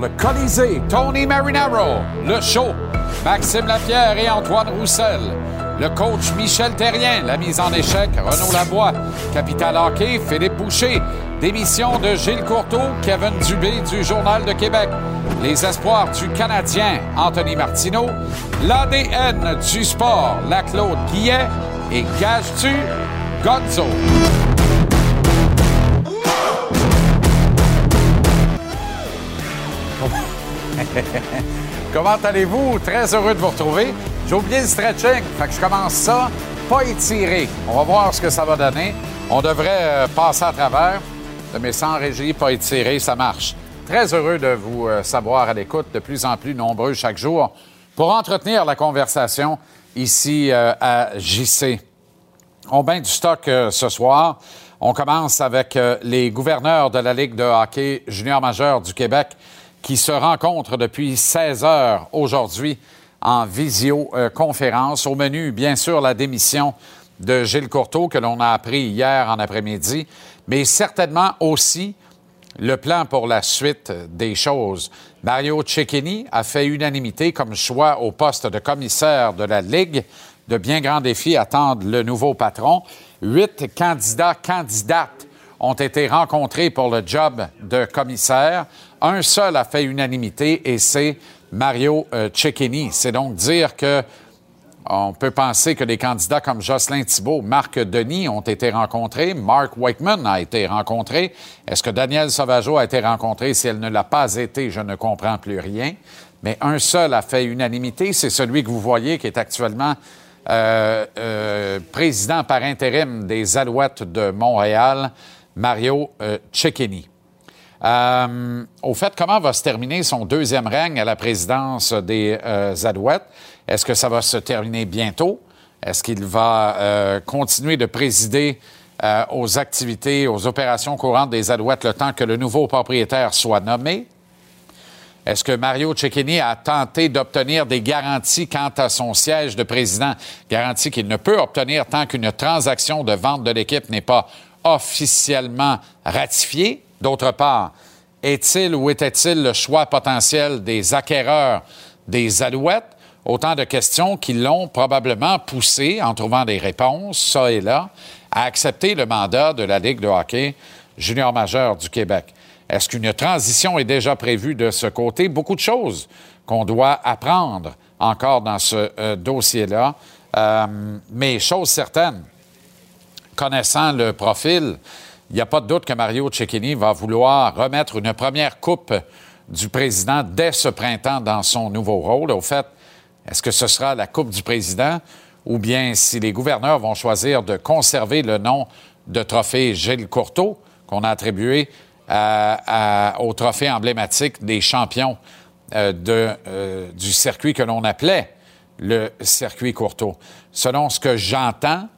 le Colisée, Tony Marinaro, le show, Maxime Lapierre et Antoine Roussel. Le coach Michel Terrien, la mise en échec, Renaud Labois. Capital Hockey, Philippe Boucher. Démission de Gilles Courteau, Kevin Dubé du Journal de Québec. Les espoirs du Canadien, Anthony Martineau. L'ADN du sport, la Claude Guillet. Et gage-tu, Gonzo. Comment allez-vous? Très heureux de vous retrouver. J'ai oublié le stretching, fait que je commence ça, pas étiré. On va voir ce que ça va donner. On devrait euh, passer à travers, mais sans régie, pas étiré, ça marche. Très heureux de vous euh, savoir à l'écoute, de plus en plus nombreux chaque jour, pour entretenir la conversation ici euh, à JC. On bain du stock ce soir. On commence avec les gouverneurs de la Ligue de hockey junior majeur du Québec qui se rencontrent depuis 16 heures aujourd'hui en visioconférence. Au menu, bien sûr, la démission de Gilles Courteau que l'on a appris hier en après-midi, mais certainement aussi le plan pour la suite des choses. Mario Cecchini a fait unanimité comme choix au poste de commissaire de la Ligue. De bien grands défis attendent le nouveau patron. Huit candidats, candidates ont été rencontrés pour le job de commissaire. Un seul a fait unanimité et c'est Mario euh, Cecchini. C'est donc dire que on peut penser que des candidats comme Jocelyn Thibault, Marc Denis ont été rencontrés, Mark Wakeman a été rencontré. Est-ce que Daniel Sauvageau a été rencontré? Si elle ne l'a pas été, je ne comprends plus rien. Mais un seul a fait unanimité, c'est celui que vous voyez qui est actuellement euh, euh, président par intérim des Alouettes de Montréal, Mario euh. Euh, au fait, comment va se terminer son deuxième règne à la présidence des euh? Est-ce que ça va se terminer bientôt? Est-ce qu'il va euh, continuer de présider euh, aux activités, aux opérations courantes des Alouettes le temps que le nouveau propriétaire soit nommé? Est-ce que Mario Cecchini a tenté d'obtenir des garanties quant à son siège de président? Garanties qu'il ne peut obtenir tant qu'une transaction de vente de l'équipe n'est pas officiellement ratifiée. D'autre part, est-il ou était-il le choix potentiel des acquéreurs des Alouettes? Autant de questions qui l'ont probablement poussé, en trouvant des réponses, ça et là, à accepter le mandat de la Ligue de hockey junior majeur du Québec. Est-ce qu'une transition est déjà prévue de ce côté? Beaucoup de choses qu'on doit apprendre encore dans ce euh, dossier-là. Euh, mais chose certaine, connaissant le profil, il n'y a pas de doute que Mario Cecchini va vouloir remettre une première coupe du président dès ce printemps dans son nouveau rôle. Au fait, est-ce que ce sera la coupe du président ou bien si les gouverneurs vont choisir de conserver le nom de trophée Gilles Courteau qu'on a attribué au trophée emblématique des champions euh, euh, du circuit que l'on appelait le circuit Courteau? Selon ce que j'entends,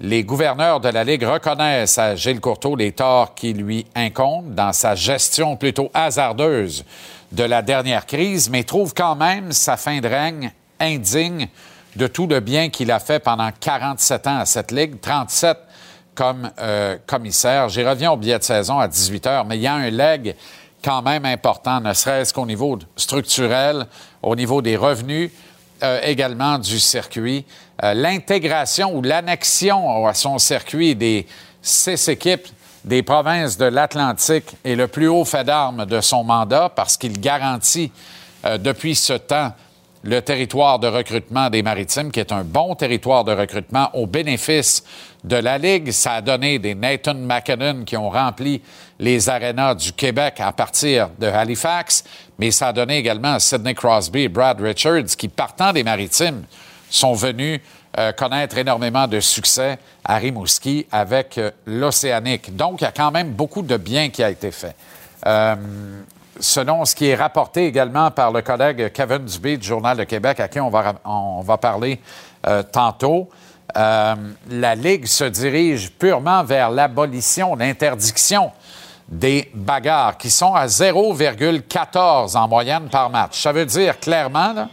les gouverneurs de la Ligue reconnaissent à Gilles Courteau les torts qui lui incombent dans sa gestion plutôt hasardeuse de la dernière crise, mais trouvent quand même sa fin de règne indigne de tout le bien qu'il a fait pendant 47 ans à cette Ligue, 37 comme euh, commissaire. J'y reviens au billet de saison à 18 heures, mais il y a un leg quand même important, ne serait-ce qu'au niveau structurel, au niveau des revenus, euh, également du circuit. Euh, L'intégration ou l'annexion à son circuit des six équipes des provinces de l'Atlantique est le plus haut fait d'armes de son mandat parce qu'il garantit euh, depuis ce temps le territoire de recrutement des Maritimes, qui est un bon territoire de recrutement au bénéfice de la Ligue. Ça a donné des Nathan McKinnon qui ont rempli les arénas du Québec à partir de Halifax, mais ça a donné également Sidney Crosby et Brad Richards qui, partant des Maritimes, sont venus euh, connaître énormément de succès à Rimouski avec euh, l'Océanique. Donc, il y a quand même beaucoup de bien qui a été fait. Euh, selon ce qui est rapporté également par le collègue Kevin Dubé du Journal de Québec, à qui on va, on va parler tantôt, la Ligue se dirige purement vers l'abolition, l'interdiction des bagarres, qui sont à 0,14 en moyenne par match. Ça veut dire clairement,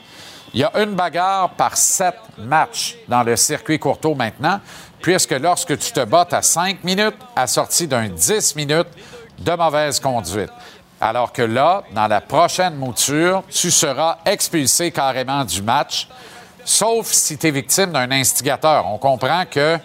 il y a une bagarre par sept matchs dans le circuit courto maintenant, puisque lorsque tu te battes à 5 minutes, assorti d'un 10 minutes de mauvaise conduite. Alors que là, dans la prochaine mouture, tu seras expulsé carrément du match, sauf si tu es victime d'un instigateur. On comprend que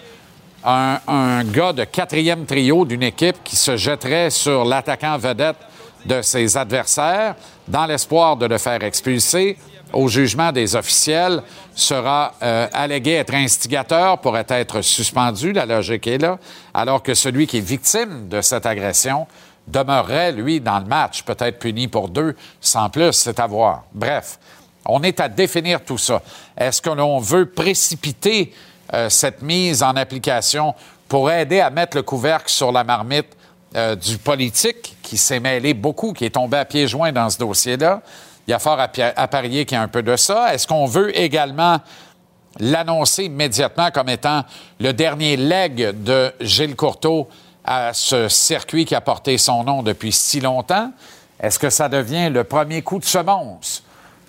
un, un gars de quatrième trio d'une équipe qui se jetterait sur l'attaquant vedette de ses adversaires dans l'espoir de le faire expulser au jugement des officiels sera euh, allégué être instigateur, pourrait être suspendu, la logique est là, alors que celui qui est victime de cette agression demeurerait, lui, dans le match, peut-être puni pour deux, sans plus, c'est à voir. Bref, on est à définir tout ça. Est-ce que l'on veut précipiter euh, cette mise en application pour aider à mettre le couvercle sur la marmite euh, du politique qui s'est mêlé beaucoup, qui est tombé à pieds joints dans ce dossier-là? Il y a fort à, parier qu'il y a un peu de ça. Est-ce qu'on veut également l'annoncer immédiatement comme étant le dernier leg de Gilles Courteau à ce circuit qui a porté son nom depuis si longtemps? Est-ce que ça devient le premier coup de semonce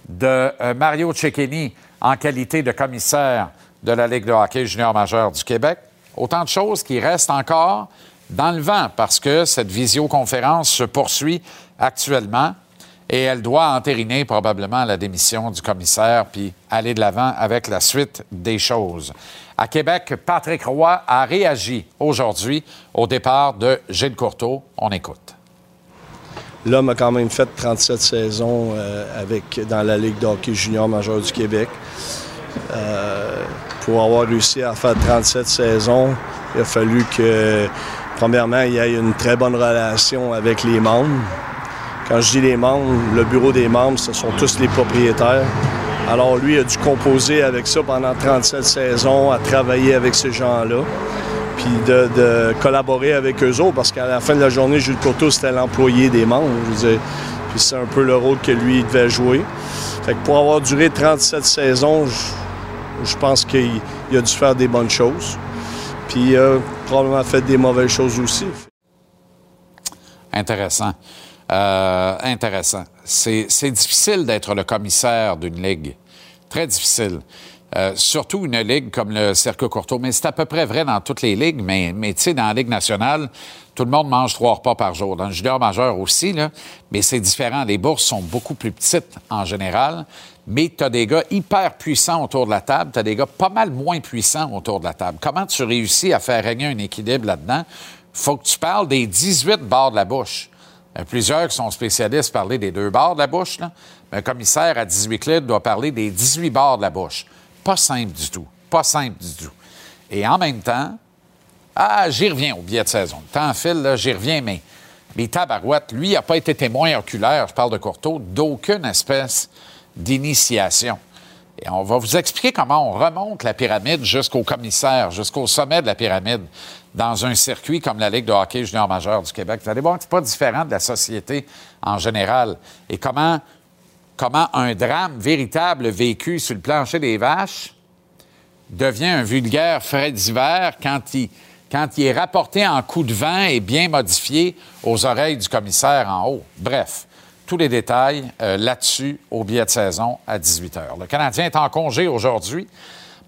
de euh, Mario Cecchini en qualité de commissaire de la Ligue de hockey junior majeur du Québec? Autant de choses qui restent encore dans le vent parce que cette visioconférence se poursuit actuellement et elle doit entériner probablement la démission du commissaire puis aller de l'avant avec la suite des choses. À Québec, Patrick Roy a réagi aujourd'hui au départ de Gilles Courteau. On écoute. L'homme a quand même fait 37 saisons euh, dans la Ligue de hockey junior majeur du Québec. Euh, pour avoir réussi à faire 37 saisons, il a fallu que, premièrement, il y ait une très bonne relation avec les membres. Quand je dis les membres, le bureau des membres, ce sont tous les propriétaires. Alors lui a dû composer avec ça pendant 37 saisons, à travailler avec ces gens-là, puis de, collaborer avec eux autres, parce qu'à la fin de la journée, Jules Courteau, c'était l'employé des membres. Puis c'est un peu le rôle que lui il devait jouer. Fait que pour avoir duré 37 saisons, je, je pense qu'il il a dû faire des bonnes choses. Puis il a probablement fait des mauvaises choses aussi. Intéressant. Euh, intéressant. C'est difficile d'être le commissaire d'une ligue. Très difficile. Euh, surtout une ligue comme le Cercle Courtois. Mais c'est à peu près vrai dans toutes les ligues, mais, mais tu sais, dans la Ligue nationale, tout le monde mange trois repas par jour. Dans le junior majeur aussi, là, mais c'est différent. Les bourses sont beaucoup plus petites en général, mais tu as des gars hyper puissants autour de la table, tu as des gars pas mal moins puissants autour de la table. Comment tu réussis à faire régner un équilibre là-dedans? faut que tu parles des 18 bords de la bouche. A plusieurs qui sont spécialistes parler des deux bords de la bouche. Mais un commissaire à 18 litres doit parler des 18 bords de la bouche. Pas simple du tout. Pas simple du tout. Et en même temps, ah, j'y reviens au billet de saison. Le temps file, j'y reviens, mais les tabarouettes, lui, n'a pas été témoin oculaire, je parle de Courteau, d'aucune espèce d'initiation. Et on va vous expliquer comment on remonte la pyramide jusqu'au commissaire, jusqu'au sommet de la pyramide, dans un circuit comme la Ligue de hockey junior majeur du Québec. Vous allez voir que ce pas différent de la société en général. Et comment, comment un drame véritable vécu sur le plancher des vaches devient un vulgaire frais d'hiver quand il, quand il est rapporté en coup de vent et bien modifié aux oreilles du commissaire en haut. Bref, tous les détails euh, là-dessus au billet de saison à 18 h. Le Canadien est en congé aujourd'hui.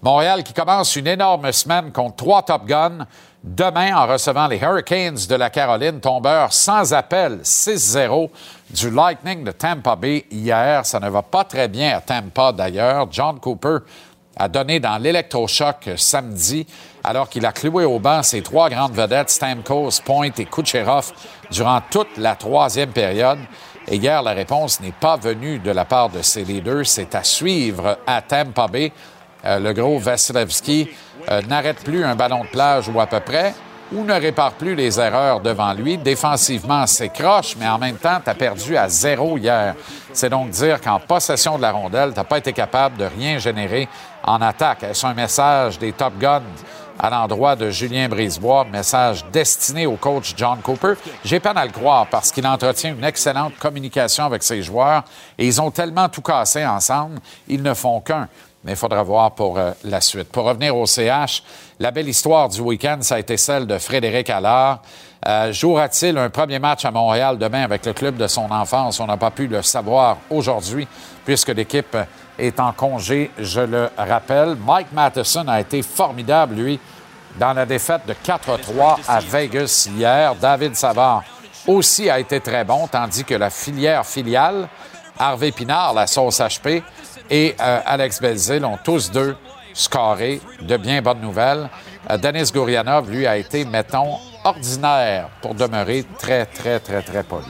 Montréal qui commence une énorme semaine contre trois Top Guns demain en recevant les Hurricanes de la Caroline, tombeur sans appel 6-0 du Lightning de Tampa Bay hier. Ça ne va pas très bien à Tampa d'ailleurs. John Cooper a donné dans l'électrochoc samedi alors qu'il a cloué au banc ses trois grandes vedettes, Stamkos, Point et Kucherov, durant toute la troisième période. Et hier, la réponse n'est pas venue de la part de ces leaders. C'est à suivre à Tampa Bay. Euh, le gros Vasilevski euh, n'arrête plus un ballon de plage ou à peu près, ou ne répare plus les erreurs devant lui. Défensivement, c'est croche, mais en même temps, tu as perdu à zéro hier. C'est donc dire qu'en possession de la rondelle, tu pas été capable de rien générer en attaque. Est-ce un message des Top Guns à l'endroit de Julien Brisebois, message destiné au coach John Cooper. J'ai peine à le croire parce qu'il entretient une excellente communication avec ses joueurs et ils ont tellement tout cassé ensemble, ils ne font qu'un. Mais il faudra voir pour euh, la suite. Pour revenir au CH, la belle histoire du week-end, ça a été celle de Frédéric Allard. Euh, Jouera-t-il un premier match à Montréal demain avec le club de son enfance? On n'a pas pu le savoir aujourd'hui puisque l'équipe est en congé, je le rappelle. Mike Matheson a été formidable, lui, dans la défaite de 4-3 à Vegas hier. David Savard aussi a été très bon, tandis que la filière filiale, Harvey Pinard, la sauce HP, et euh, Alex Belzil ont tous deux scoré de bien bonnes nouvelles. Euh, Denis Gourianov, lui, a été, mettons, ordinaire pour demeurer très, très, très, très poli.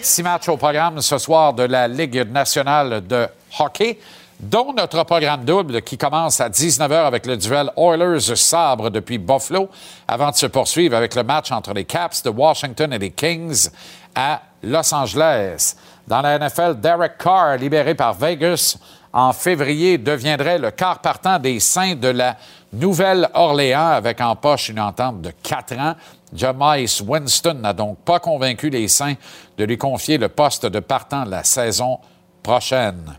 Six matchs au programme ce soir de la Ligue nationale de hockey, dont notre programme double qui commence à 19h avec le duel Oilers-Sabre depuis Buffalo, avant de se poursuivre avec le match entre les Caps de Washington et les Kings à Los Angeles. Dans la NFL, Derek Carr, libéré par Vegas en février, deviendrait le quart partant des Saints de la Nouvelle-Orléans avec en poche une entente de quatre ans. Jamais Winston n'a donc pas convaincu les Saints de lui confier le poste de partant la saison prochaine.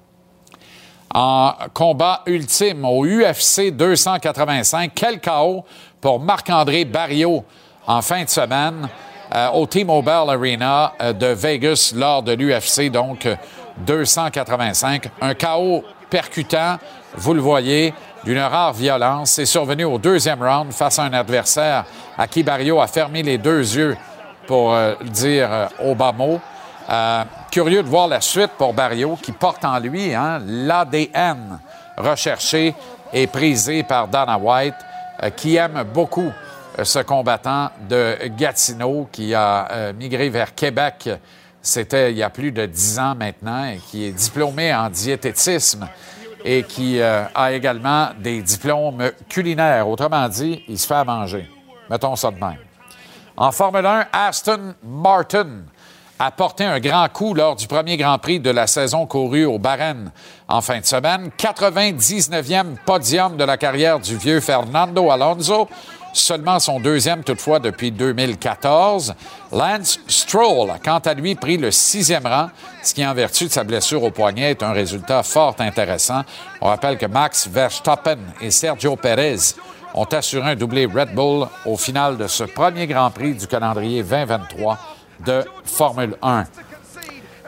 En combat ultime au UFC 285, quel chaos pour Marc-André Barriot en fin de semaine euh, au T-Mobile Arena euh, de Vegas lors de l'UFC, donc 285. Un chaos percutant, vous le voyez, d'une rare violence. C'est survenu au deuxième round face à un adversaire à qui Barrio a fermé les deux yeux, pour euh, dire euh, au bas. Euh, curieux de voir la suite pour Barrio, qui porte en lui hein, l'ADN recherché et prisé par Dana White, qui aime beaucoup ce combattant de Gatineau qui a migré vers Québec. C'était il y a plus de dix ans maintenant et qui est diplômé en diététisme et qui a également des diplômes culinaires. Autrement dit, il se fait à manger. Mettons ça de même. En Formule 1, Aston Martin a porté un grand coup lors du premier Grand Prix de la saison courue au Bahreïn en fin de semaine. 99e podium de la carrière du vieux Fernando Alonso, seulement son deuxième toutefois depuis 2014. Lance Stroll a quant à lui pris le sixième rang, ce qui en vertu de sa blessure au poignet est un résultat fort intéressant. On rappelle que Max Verstappen et Sergio Perez ont assuré un doublé Red Bull au final de ce premier Grand Prix du calendrier 2023 de Formule 1.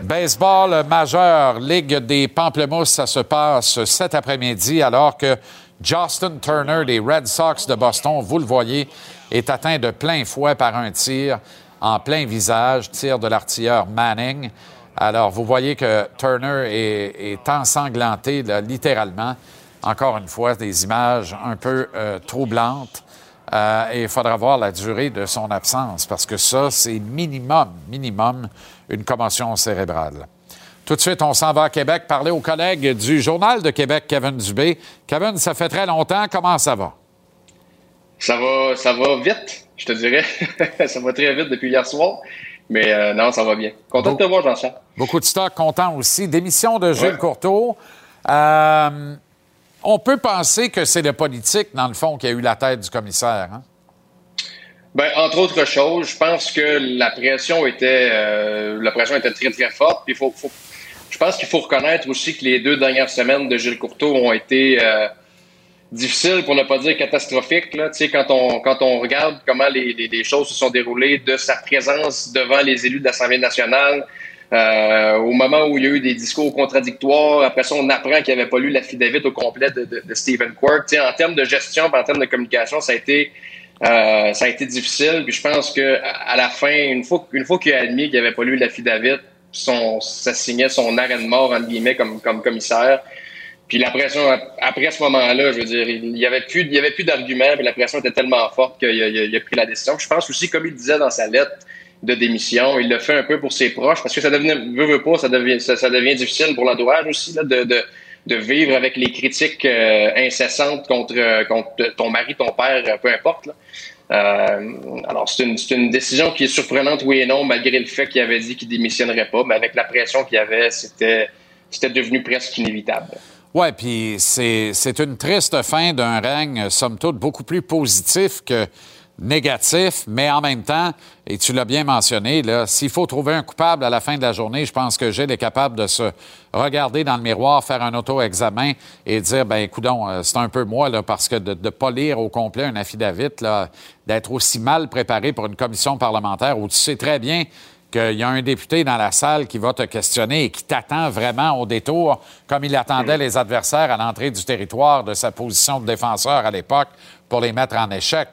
Baseball majeur, Ligue des Pamplemousses, ça se passe cet après-midi alors que Justin Turner des Red Sox de Boston, vous le voyez, est atteint de plein fouet par un tir en plein visage, tir de l'artilleur Manning. Alors, vous voyez que Turner est, ensanglanté littéralement encore une fois, des images un peu euh, troublantes. Euh, il faudra voir la durée de son absence parce que ça, c'est minimum, minimum une commotion cérébrale. Tout de suite, on s'en va à Québec parler aux collègues du Journal de Québec, Kevin Dubé. Kevin, ça fait très longtemps. Comment ça va? Ça va, ça va vite, je te dirais. ça va très vite depuis hier soir. Mais euh, non, ça va bien. Content de te voir, Jean-Charles. Beaucoup de stock, content aussi. Démission de Gilles Courteau. Euh, on peut penser que c'est le politique, dans le fond, qui a eu la tête du commissaire. Hein? Ben, entre autres choses, je pense que la pression était, euh, la pression était très, très forte. Puis faut, je pense qu'il faut reconnaître aussi que les deux dernières semaines de Gilles Courteau ont été euh, difficiles, pour ne pas dire catastrophiques. Là. Quand, on, quand on regarde comment les, les, choses se sont déroulées, de sa présence devant les élus de l'Assemblée nationale, euh, au moment où il y a eu des discours contradictoires, après ça, on apprend qu'il n'avait pas lu l'affidavit au complet de, de, Stephen Quirk. en termes de gestion, en termes de communication, ça a été Euh, ça a été difficile. Puis je pense que à la fin, une fois, une fois qu'il a admis qu'il n'avait pas lu l'affidavit, son, ça signait son arrêt de mort, entre guillemets, comme, comme commissaire. Puis la pression, après ce moment-là, je veux dire, il y avait plus, plus d'arguments, puis la pression était tellement forte qu'il a, pris la décision. je pense aussi, comme il disait dans sa lettre de démission, il le fait un peu pour ses proches, parce que ça devenait, veut, veut pas, ça devient, ça, devient difficile pour l'entourage aussi, là, de, de, de, vivre avec les critiques euh, incessantes contre, contre ton mari, ton père, peu importe. Là. Euh, alors, c'est une, décision qui est surprenante, oui et non, malgré le fait qu'il avait dit qu'il démissionnerait pas, mais avec la pression qu'il y avait, c'était, c'était devenu presque inévitable. Oui, puis c'est une triste fin d'un règne, somme toute, beaucoup plus positif que négatif, mais en même temps, et tu l'as bien mentionné, s'il faut trouver un coupable à la fin de la journée, je pense que Gilles est capable de se regarder dans le miroir, faire un auto-examen et dire, ben écoute, euh, c'est un peu moi, là, parce que de ne pas lire au complet un affidavit, d'être aussi mal préparé pour une commission parlementaire où tu sais très bien qu'il y a un député dans la salle qui va te questionner et qui t'attend vraiment au détour, comme il attendait les adversaires à l'entrée du territoire de sa position de défenseur à l'époque pour les mettre en échec.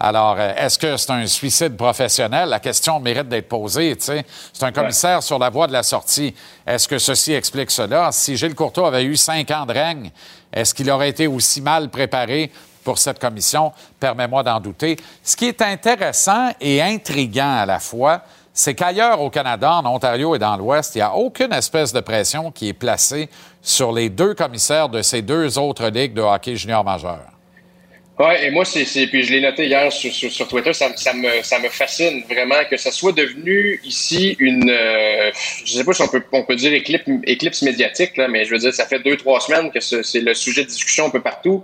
Alors, euh, est-ce que c'est un suicide professionnel? La question mérite d'être posée. C'est un commissaire sur la voie de la sortie. Est-ce que ceci explique cela? Si Gilles Courteau avait eu cinq ans de règne, est-ce qu'il aurait été aussi mal préparé pour cette commission? Permets-moi d'en douter. Ce qui est intéressant et intriguant à la fois, c'est qu'ailleurs au Canada, en Ontario et dans l'Ouest, il n'y a aucune espèce de pression qui est placée sur les deux commissaires de ces deux autres ligues de hockey junior majeur. Oui, et moi, c'est, puis je l'ai noté hier sur, Twitter, ça, me, fascine vraiment que ça soit devenu ici une, euh, je sais pas si on peut, on peut dire éclipse, éclipse médiatique, là, mais je veux dire, ça fait deux, trois semaines que c'est le sujet de discussion un peu partout.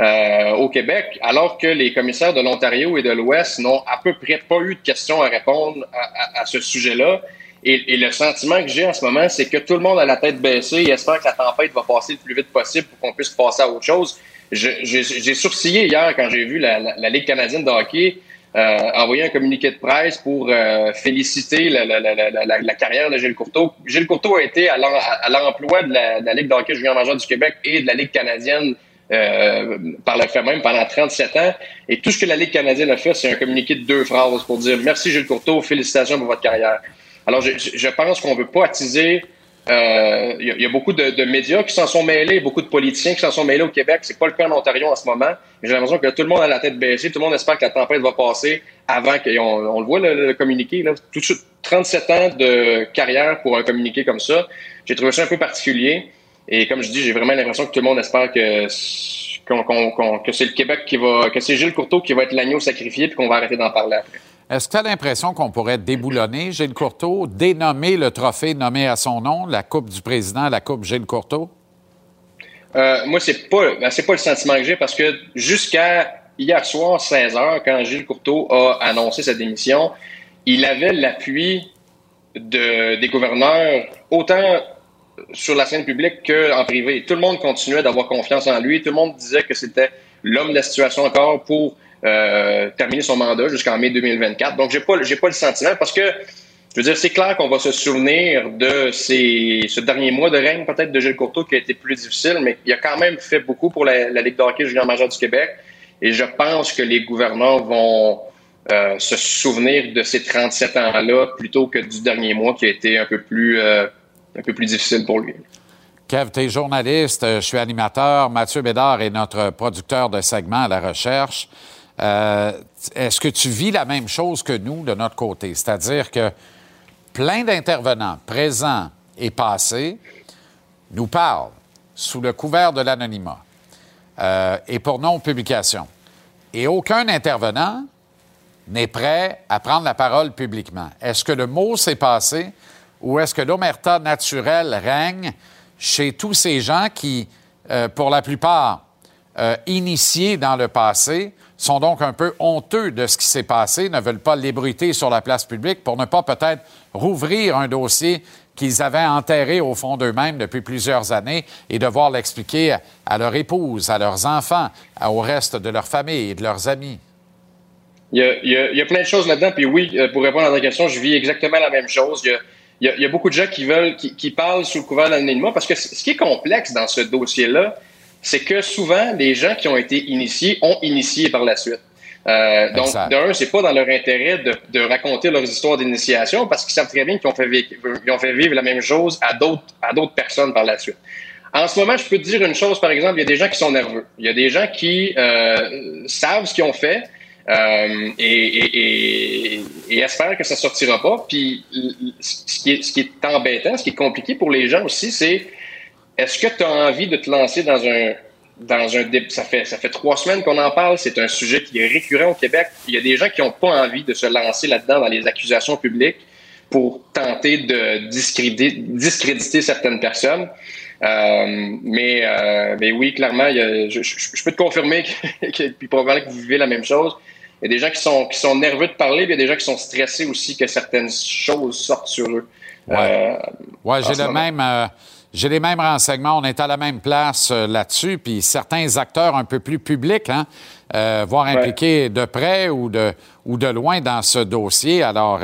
Euh, au Québec, alors que les commissaires de l'Ontario et de l'Ouest n'ont à peu près pas eu de questions à répondre à, ce sujet-là. Et, le sentiment que j'ai en ce moment, c'est que tout le monde a la tête baissée et espère que la tempête va passer le plus vite possible pour qu'on puisse passer à autre chose. J'ai sourcillé hier quand j'ai vu la, Ligue canadienne de hockey euh, envoyer un communiqué de presse pour euh, féliciter la, carrière de Gilles Courteau. Gilles Courteau a été à l'emploi de, la, Ligue de hockey junior majeur du Québec et de la Ligue canadienne euh, par le fait même pendant 37 ans. Et tout ce que la Ligue canadienne a fait, c'est un communiqué de deux phrases pour dire merci Gilles Courteau, félicitations pour votre carrière. Alors, je, je pense qu'on ne veut pas attiser. Il euh, y, a beaucoup de, médias qui s'en sont mêlés, beaucoup de politiciens qui s'en sont mêlés au Québec. C'est pas le cas en Ontario en ce moment. J'ai l'impression que tout le monde a la tête baissée. Tout le monde espère que la tempête va passer avant qu'on on le voit le, communiqué. Là. Tout de suite, 37 ans de carrière pour un communiqué comme ça. J'ai trouvé ça un peu particulier. Et comme je dis, j'ai vraiment l'impression que tout le monde espère que, que c'est le Québec qui va, que c'est Gilles Courteau qui va être l'agneau sacrifié puis qu'on va arrêter d'en parler après. Est-ce que tu as l'impression qu'on pourrait déboulonner Gilles Courteau, dénommer le trophée nommé à son nom, la Coupe du Président, la Coupe Gilles Courteau? Euh, moi, c'est pas, ben, c'est pas le sentiment que j'ai parce que jusqu'à hier soir, 16 h quand Gilles Courteau a annoncé sa démission, il avait l'appui de, des gouverneurs, autant sur la scène publique qu'en privé. Tout le monde continuait d'avoir confiance en lui. Tout le monde disait que c'était l'homme de la situation encore pour euh, terminer son mandat jusqu'en mai 2024. Donc, j'ai pas, pas le sentiment parce que, je veux dire, c'est clair qu'on va se souvenir de ces, ce dernier mois de règne peut-être de Gilles Courteau qui a été plus difficile, mais il a quand même fait beaucoup pour la, Ligue de hockey junior majeur du Québec. Et je pense que les gouvernants vont euh, se souvenir de ces 37 ans-là plutôt que du dernier mois qui a été un peu plus euh, un peu plus difficile pour lui. Kev, tu es journaliste, je suis animateur. Mathieu Bédard est notre producteur de segments à la recherche. Euh, est-ce que tu vis la même chose que nous de notre côté? C'est-à-dire que plein d'intervenants présents et passés nous parlent sous le couvert de l'anonymat euh, et pour non-publication. Et aucun intervenant n'est prêt à prendre la parole publiquement. Est-ce que le mot s'est passé ou est-ce que l'omerta naturelle règne chez tous ces gens qui, euh, pour la plupart, euh, initiés dans le passé, sont donc un peu honteux de ce qui s'est passé, ne veulent pas l'ébruiter sur la place publique pour ne pas peut-être rouvrir un dossier qu'ils avaient enterré au fond d'eux-mêmes depuis plusieurs années et devoir l'expliquer à leur épouse, à leurs enfants, au reste de leur famille et de leurs amis. Il y a, plein de choses là-dedans. Puis oui, euh, pour répondre à ta question, je vis exactement la même chose. Il y a, il y, a, beaucoup de gens qui veulent, qui, parlent sous le couvert de l'anonymat parce que ce qui est complexe dans ce dossier-là, c'est que souvent, les gens qui ont été initiés ont initié par la suite. Euh, donc, d'un, c'est pas dans leur intérêt de, de raconter leurs histoires d'initiation parce qu'ils savent très bien qu'ils ont fait, vi- ils ont fait vivre la même chose à d'autres, à d'autres personnes par la suite. En ce moment, je peux te dire une chose, par exemple, il y a des gens qui sont nerveux. Il y a des gens qui euh, savent ce qu'ils ont fait euh, et, espèrent que ça sortira pas. Puis, ce qui, est, ce embêtant, ce qui est compliqué pour les gens aussi, c'est est-ce que tu as envie de te lancer dans un dans ça fait ça fait trois semaines qu'on en parle, c'est un sujet qui est récurrent au Québec. Il y a des gens qui n'ont pas envie de se lancer là-dedans dans les accusations publiques pour tenter de discréditer, certaines personnes. Euh, mais, euh, mais oui, clairement, je, peux te confirmer que, que puis probablement que vous vivez la même chose. Il y a des gens qui sont, qui sont nerveux de parler, puis il y a des gens qui sont stressés aussi que certaines choses sortent sur eux. Ouais. Euh, j'ai le même. euh, j'ai les mêmes renseignements. On est à la même place euh, là-dessus. Puis certains acteurs un peu plus publics, hein, voire impliqués de près ou de, ou de loin dans ce dossier. Alors,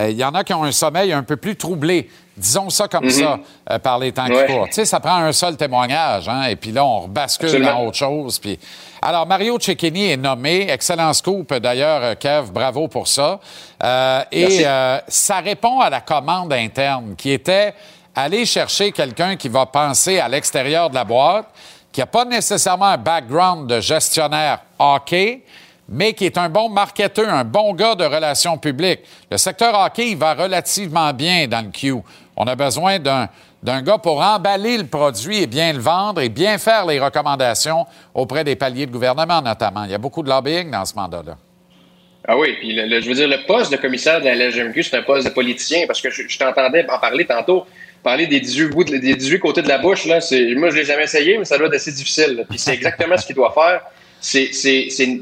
il y en a qui ont un sommeil un peu plus troublé. Disons ça comme ça, euh, par les temps qui Mhm. Courent. Tu sais, ça prend un seul témoignage, hein, et puis là, on bascule Absolument. dans autre chose. Puis... Alors, Mario Cecchini est nommé. Excellent scoop, d'ailleurs, euh, Kev. Bravo pour ça. Euh, et euh, ça répond à la commande interne qui était aller chercher quelqu'un qui va penser à l'extérieur de la boîte, qui n'a pas nécessairement un background de gestionnaire hockey, mais qui est un bon marketeur, un bon gars de relations publiques. Le secteur hockey, il va relativement bien dans le Q. On a besoin d'un gars pour emballer le produit et bien le vendre et bien faire les recommandations auprès des paliers de gouvernement, notamment. Il y a beaucoup de lobbying dans ce mandat-là. Ah oui, puis le, je veux dire, le poste de commissaire de la LGMQ, c'est un poste de politicien, parce que je, t'entendais en parler tantôt, parler des 18, bouts de- des 18 côtés de la bouche, là, moi je l'ai jamais essayé, mais ça doit être assez difficile. Puis c'est exactement ce qu'il doit faire. C'est,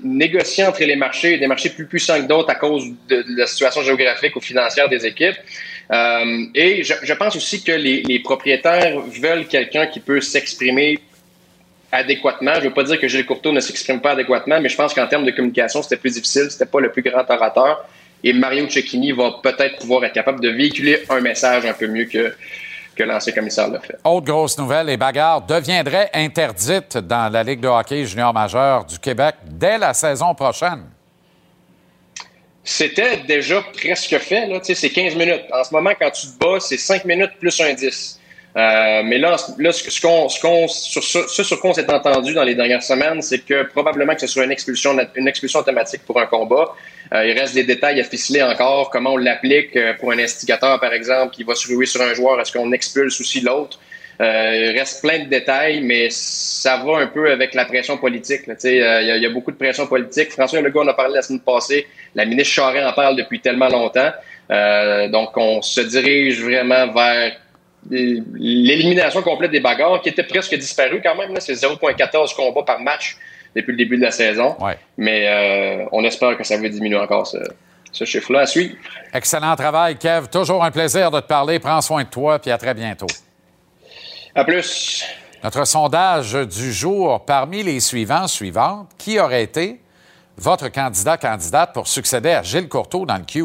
négocier entre les marchés, des marchés plus puissants que d'autres à cause de la situation géographique ou financière des équipes. Euh, et je, pense aussi que les, propriétaires veulent quelqu'un qui peut s'exprimer adéquatement. Je veux pas dire que Gilles Courteau ne s'exprime pas adéquatement, mais je pense qu'en termes de communication, c'était plus difficile. C'était pas le plus grand orateur. Et Mario Cecchini va peut-être pouvoir être capable de véhiculer un message un peu mieux que, que l'ancien commissaire l'a fait. Autre grosse nouvelle, les bagarres deviendraient interdites dans la Ligue de hockey junior majeur du Québec dès la saison prochaine. C'était déjà presque fait. Là, c'est 15 minutes. En ce moment, quand tu te bats, c'est 5 minutes plus un 10. Euh, mais là, là ce, qu'on, ce, qu'on, sur, ce, sur quoi on s'est entendu dans les dernières semaines, c'est que probablement que ce soit une expulsion, une expulsion automatique pour un combat. Euh, il reste des détails à ficeler encore. Comment on l'applique euh, pour un instigateur, par exemple, qui va se ruer sur un joueur. Est-ce qu'on expulse aussi l'autre? Euh, il reste plein de détails, mais ça va un peu avec la pression politique. là. Tu sais, euh, Il y, a- il y a beaucoup de pression politique. François Legault en a parlé la semaine passée. La ministre Charest en parle depuis tellement longtemps. Euh, donc, on se dirige vraiment vers l'élimination complète des bagarres, qui était presque disparue quand même. là. C'est 0,14 combats par match depuis le début de la saison. Ouais. Mais euh, on espère que ça va diminuer encore ce, ce chiffre-là à suivre. Excellent travail, Kev. Toujours un plaisir de te parler. Prends soin de toi, puis à très bientôt. À plus. Notre sondage du jour, parmi les suivants, suivantes, qui aurait été votre candidat, candidate pour succéder à Gilles Courteau dans le Q?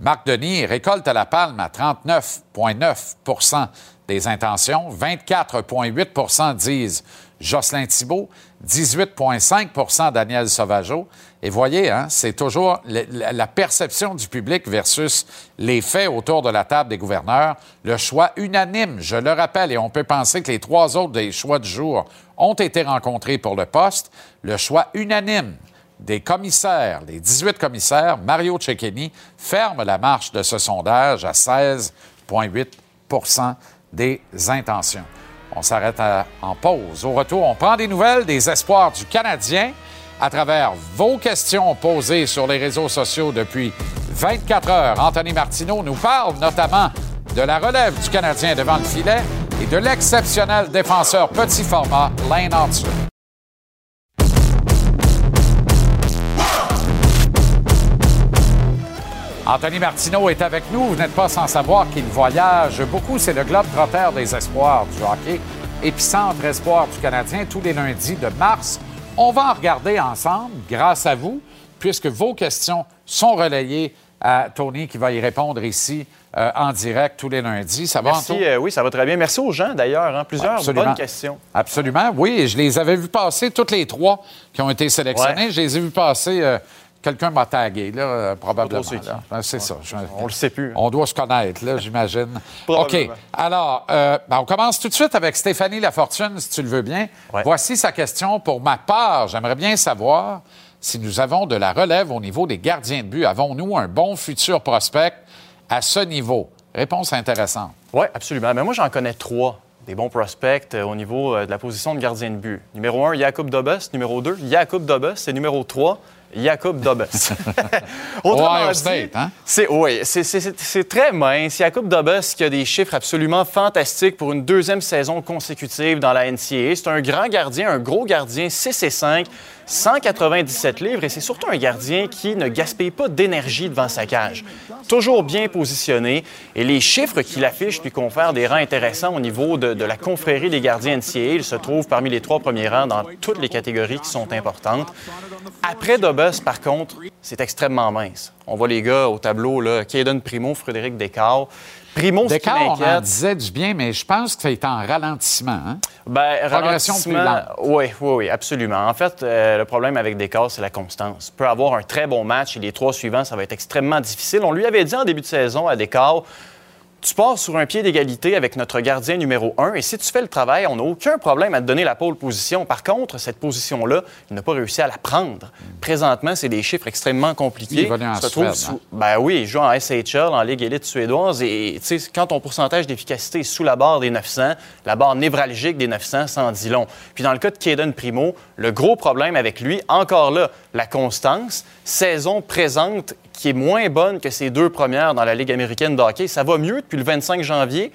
Marc Denis récolte la palme à 39,9% des intentions, 24,8% disent Jocelyn Thibault, 18,5% Daniel Sauvageau. Et voyez, hein, c'est toujours la, perception du public versus les faits autour de la table des gouverneurs. Le choix unanime, je le rappelle, et on peut penser que les trois autres des choix du jour ont été rencontrés pour le poste. Le choix unanime des commissaires, les 18 commissaires, Mario Cecchini ferme la marche de ce sondage à 16,8% des intentions. On s'arrête en pause. Au retour, on prend des nouvelles des espoirs du Canadien à travers vos questions posées sur les réseaux sociaux depuis 24 heures. Anthony Martineau nous parle notamment de la relève du Canadien devant le filet et de l'exceptionnel défenseur petit format Lane Arthur. Anthony Martineau est avec nous. Vous n'êtes pas sans savoir qu'il voyage beaucoup. C'est le globe trotteur des espoirs du hockey, épicentre espoir du Canadien, tous les lundis de mars. On va en regarder ensemble, grâce à vous, puisque vos questions sont relayées à Tony qui va y répondre ici euh, en direct tous les lundis. Ça va, Merci, euh, oui, ça va très bien. Merci aux gens, d'ailleurs. hein. Plusieurs Absolument. bonnes questions. Absolument, oui. Je les avais vus passer, toutes les trois qui ont été sélectionnés. Ouais. Je les ai vus passer. euh, Quelqu'un m'a tagué, là, euh, probablement. C'est. Ben, ça. Je- On le sait plus. On doit se connaître, là, j'imagine. OK. Alors, euh, ben, on commence tout de suite avec Stéphanie Lafortune, si tu le veux bien. Ouais. Voici sa question pour ma part. J'aimerais bien savoir si nous avons de la relève au niveau des gardiens de but. Avons-nous un bon futur prospect à ce niveau? Réponse intéressante. Oui, absolument. Mais moi, j'en connais trois des bons prospects euh, au niveau euh, de la position de gardien de but. Numéro 1, Jakub Dobes. Numéro 2, Jakub Dobes. Et numéro 3, Jakub Dobes. Autrement dit, hein? C'est, oui, très mince. Jakub Dobes qui a des chiffres absolument fantastiques pour une deuxième saison consécutive dans la NCAA. C'est un grand gardien, un gros gardien, 6 et 5, 197 livres, et c'est surtout un gardien qui ne gaspille pas d'énergie devant sa cage. Toujours bien positionné, et les chiffres qu'il affiche lui confèrent des rangs intéressants au niveau de, de la confrérie des gardiens NCAA. Il se trouve parmi les trois premiers rangs dans toutes les catégories qui sont importantes. Après Par contre, c'est extrêmement mince. On voit les gars au tableau, là, Caden Primo, Frédéric Descartes. Primo, ce qui D'écart, on en disait du bien, mais je pense que ça est en ralentissement. Hein? Progression plus ralentissement, Oui, oui, oui, absolument. En fait, euh, le problème avec Descartes, c'est la constance. Il peut avoir un très bon match et les trois suivants, ça va être extrêmement difficile. On lui avait dit en début de saison à Descartes, tu pars sur un pied d'égalité avec notre gardien numéro un et si tu fais le travail, on n'a aucun problème à te donner la pole position. Par contre, cette position-là, il n'a pas réussi à la prendre. Présentement, c'est des chiffres extrêmement compliqués. Il en Se trouve Suède, sous- hein? ben oui, il joue en SHL, en Ligue élite suédoise. Et tu sais, quand ton pourcentage d'efficacité est sous la barre des 900, la barre névralgique des 900, ça en dit long. Puis dans le cas de Caden Primo, le gros problème avec lui, encore là, la constance, saison présente qui est moins bonne que ses deux premières dans la Ligue américaine de hockey. Ça va mieux depuis le 25 janvier.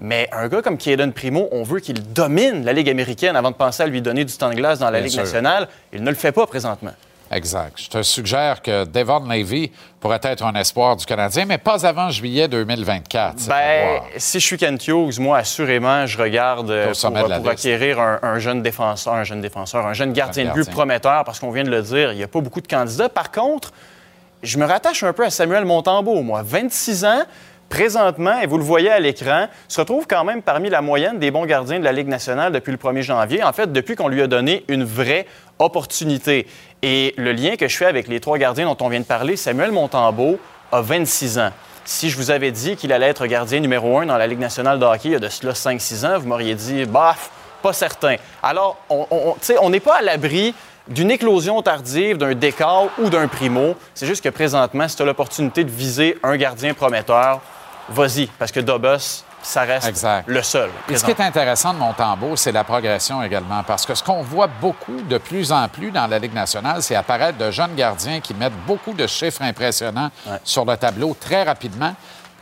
Mais un gars comme Caden Primo, on veut qu'il domine la Ligue américaine avant de penser à lui donner du temps de glace dans la Bien Ligue sûr. nationale. Il ne le fait pas présentement. Exact. Je te suggère que Devon Levy pourrait être un espoir du Canadien, mais pas avant juillet 2024. c'est à Ben, si je suis Kent Hughes, moi, assurément, je regarde euh, pour, acquérir un, un jeune défenseur, un jeune défenseur, un jeune gardien Un de but gardien. prometteur, parce qu'on vient de le dire, il n'y a pas beaucoup de candidats. Par contre, je me rattache un peu à Samuel Montembeau, moi. 26 ans, présentement, et vous le voyez à l'écran, se retrouve quand même parmi la moyenne des bons gardiens de la Ligue nationale depuis le 1er janvier. En fait, depuis qu'on lui a donné une vraie opportunité. Et le lien que je fais avec les trois gardiens dont on vient de parler, Samuel Montembeau a 26 ans. Si je vous avais dit qu'il allait être gardien numéro un dans la Ligue nationale de hockey il y a de cela 5-6 ans, vous m'auriez dit, baf, pas certain. Alors, on on- on- on n'est pas à l'abri d'une éclosion tardive, d'un décor ou d'un primo. C'est juste que présentement, si tu as l'opportunité de viser un gardien prometteur, vas-y, parce que Dobus, ça reste Exact. le seul. Et ce qui est intéressant de Montembeau, c'est la progression également. Parce que ce qu'on voit beaucoup, de plus en plus dans la Ligue nationale, c'est apparaître de jeunes gardiens qui mettent beaucoup de chiffres impressionnants sur le tableau très rapidement.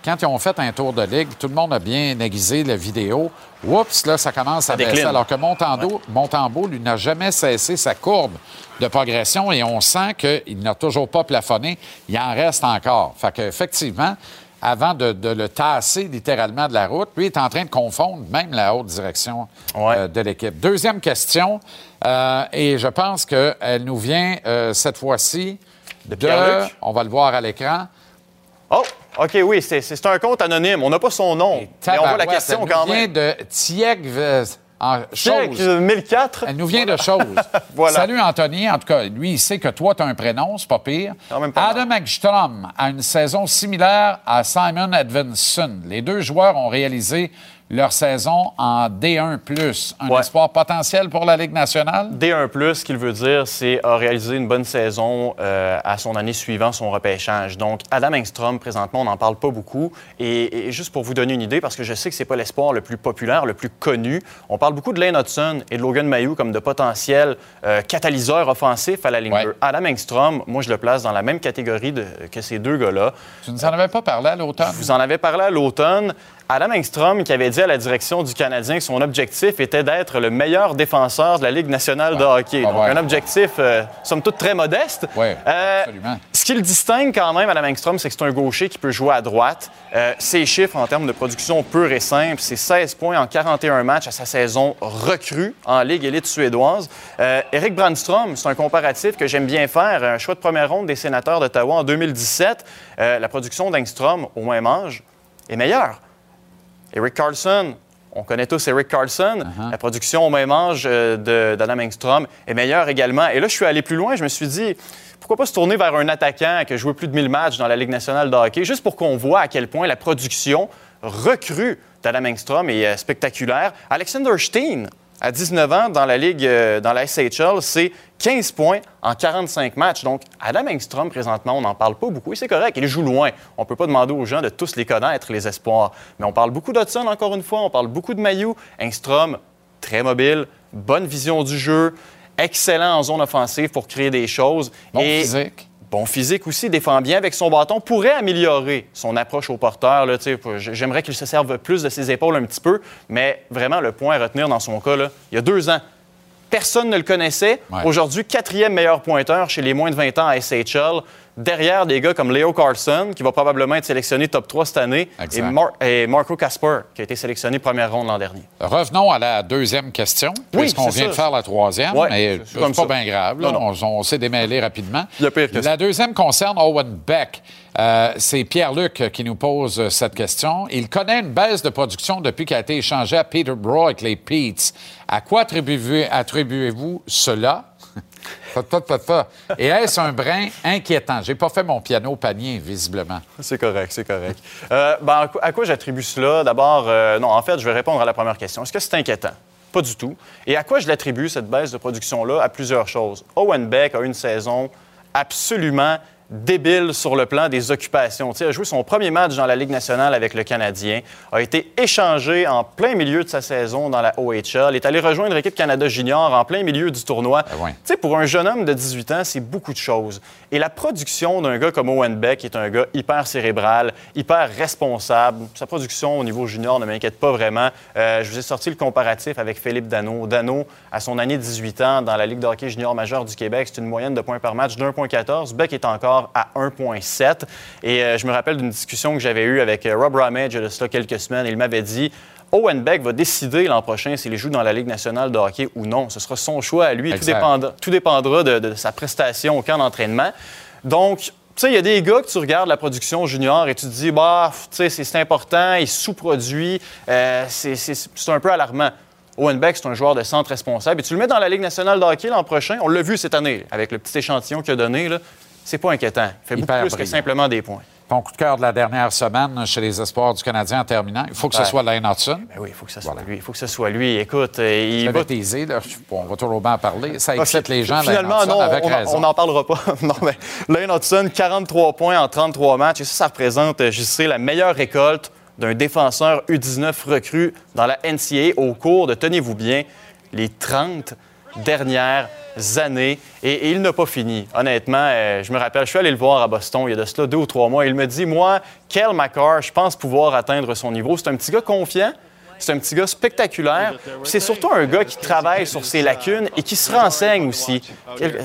Quand ils ont fait un tour de ligue, tout le monde a bien aiguisé la vidéo. Oups, là, ça commence à baisser. Alors que Montembeau, Montembeau, lui, n'a jamais cessé sa courbe de progression et on sent qu'il n'a toujours pas plafonné. Il en reste encore. Fait qu'effectivement, avant de, de le tasser littéralement de la route, lui est en train de confondre même la haute direction Ouais. euh, de l'équipe. Deuxième question, euh, et je pense qu'elle nous vient euh, cette fois-ci de, on va le voir à l'écran, Oh, OK, oui, c'est- un compte anonyme. On n'a pas son nom. Mais on voit la question quand nous vient même. de euh, en chose. 1004. Elle nous vient de choses. Voilà. Salut Anthony. En tout cas, lui, il sait que toi, tu as un prénom, c'est pas pire. Pas Adam Ekstrom a une saison similaire à Simon Edvinson. Les deux joueurs ont réalisé leur saison en D1+. Un Ouais. espoir potentiel pour la Ligue nationale? D1+, ce qu'il veut dire, c'est a réalisé une bonne saison euh, à son année suivant son repêchage. Donc, Adam Engstrom, présentement, on n'en parle pas beaucoup. Et, et juste pour vous donner une idée, parce que je sais que c'est pas l'espoir le plus populaire, le plus connu, on parle beaucoup de Lane Hudson et de Logan Mayou comme de potentiels euh, catalyseurs offensifs à la ligne Ouais. Adam Engstrom, moi, je le place dans la même catégorie de- que ces deux gars-là. Tu nous en avais pas parlé à l'automne? Je vous en avais parlé à l'automne. Adam Engstrom qui avait dit à la direction du Canadien que son objectif était d'être le meilleur défenseur de la Ligue nationale de hockey. Ah Donc, ouais. un objectif, euh, somme toute, très modeste. Ouais, Euh, absolument. ce qui le distingue quand même, Adam Engstrom, c'est que c'est un gaucher qui peut jouer à droite. Euh, ses chiffres en termes de production pure et simple, c'est 16 points en 41 matchs à sa saison recrue en Ligue élite suédoise. Euh, Eric Brandstrom, c'est un comparatif que j'aime bien faire. Un choix de première ronde des sénateurs d'Ottawa en 2017. Euh, la production d'Engstrom au même âge est meilleure. Eric Carlson, on connaît tous Eric Carlson. La production au même âge euh, de- d'Adam Engstrom est meilleure également. Et là, je suis allé plus loin. Je me suis dit, pourquoi pas se tourner vers un attaquant qui a joué plus de 1000 matchs dans la Ligue nationale de hockey, juste pour qu'on voit à quel point la production recrue d'Adam Engstrom est euh, spectaculaire. Alexander Steen, à 19 ans, dans la Ligue, euh, dans la SHL, c'est 15 points en 45 matchs. Donc, Adam Engstrom, présentement, on n'en parle pas beaucoup et c'est correct. Il joue loin. On ne peut pas demander aux gens de tous les connaître, les espoirs. Mais on parle beaucoup d'Hudson, encore une fois. On parle beaucoup de Mayu. Engstrom, très mobile, bonne vision du jeu, excellent en zone offensive pour créer des choses. Bon Et- physique. Bon physique aussi, défend bien avec son bâton, pourrait améliorer son approche au porteur. J'aimerais qu'il se serve plus de ses épaules un petit peu, mais vraiment, le point à retenir dans son cas, là, il y a deux ans, personne ne le connaissait. Ouais. Aujourd'hui, quatrième meilleur pointeur chez les moins de 20 ans à SHL, derrière des gars comme Leo Carlson, qui va probablement être sélectionné top 3 cette année, et, Mar- et Marco Casper, qui a été sélectionné première ronde l'an dernier. Revenons à la deuxième question, puisqu'on vient de faire la troisième, Ouais, mais c'est pas ça. bien grave. là. Non, non. On, on s'est démêlé rapidement. Il y a pire que ça. La deuxième concerne Owen Beck. Euh, c'est Pierre-Luc qui nous pose cette question. Il connaît une baisse de production depuis qu'il a été échangé à Peterborough avec les Peets. À quoi attribuez- attribuez-vous cela? Et est-ce un brin inquiétant? J'ai pas fait mon piano panier, visiblement. C'est correct, c'est correct. Euh, ben, à quoi, j'attribue cela? D'abord, euh, non, en fait, je vais répondre à la première question. Est-ce que c'est inquiétant? Pas du tout. Et à quoi je l'attribue, cette baisse de production-là? À plusieurs choses? Owen Beck a une saison absolument débile sur le plan des occupations. Il a joué son premier match dans la Ligue nationale avec le Canadien, a été échangé en plein milieu de sa saison dans la OHL, est allé rejoindre l'équipe Canada Junior en plein milieu du tournoi. Ben ouais. Pour un jeune homme de 18 ans, c'est beaucoup de choses. Et la production d'un gars comme Owen Beck est un gars hyper cérébral, hyper responsable. Sa production au niveau junior ne m'inquiète pas vraiment. Euh, je vous ai sorti le comparatif avec Philippe Dano. Dano, à son année 18 ans, dans la Ligue de hockey junior majeure du Québec, c'est une moyenne de points par match de 1,14. Beck est encore à 1,7. Et euh, je me rappelle d'une discussion que j'avais eue avec euh, Rob Ramage de cela quelques semaines. Il m'avait dit Owen Beck va décider l'an prochain s'il joue dans la Ligue nationale de hockey ou non. Ce sera son choix à lui. Tout dépendra, tout dépendra de, de sa prestation au camp d'entraînement. Donc, tu sais, il y a des gars que tu regardes la production junior et tu te dis, bah, tu sais, c'est- important, il sous-produit, euh, c'est un peu alarmant. Owen Beck, c'est un joueur de centre responsable. Et tu le mets dans la Ligue nationale de hockey l'an prochain, on l'a vu cette année, avec le petit échantillon qu'il a donné, là, c'est pas inquiétant. Il fait Hyper beaucoup plus que simplement des points. Ton coup de cœur de la dernière semaine chez les Espoirs du Canadien en terminant, il faut que ce soit Lane Hudson. Ben oui, il faut que ce soit Voilà. lui. Il faut que ce soit lui. Écoute, euh, il va teasé, là, je- on va toujours bien en parler. Ça Ah, excite les gens, Lane Finalement, Hudson, non, avec on n'en parlera pas. non, mais Lane Hudson, 43 points en 33 matchs. Et ça, ça représente, euh, je sais, la meilleure récolte d'un défenseur U19 recru dans la NCAA au cours de, tenez-vous bien, les 30 dernières années. Et, et il n'a pas fini. Honnêtement, euh, je me rappelle, je suis allé le voir à Boston il y a de cela deux ou trois mois. Il me dit, moi, Kel McCarr, je pense pouvoir atteindre son niveau. C'est un petit gars confiant. C'est un petit gars spectaculaire. C'est surtout un gars qui travaille sur ses lacunes et qui se renseigne aussi.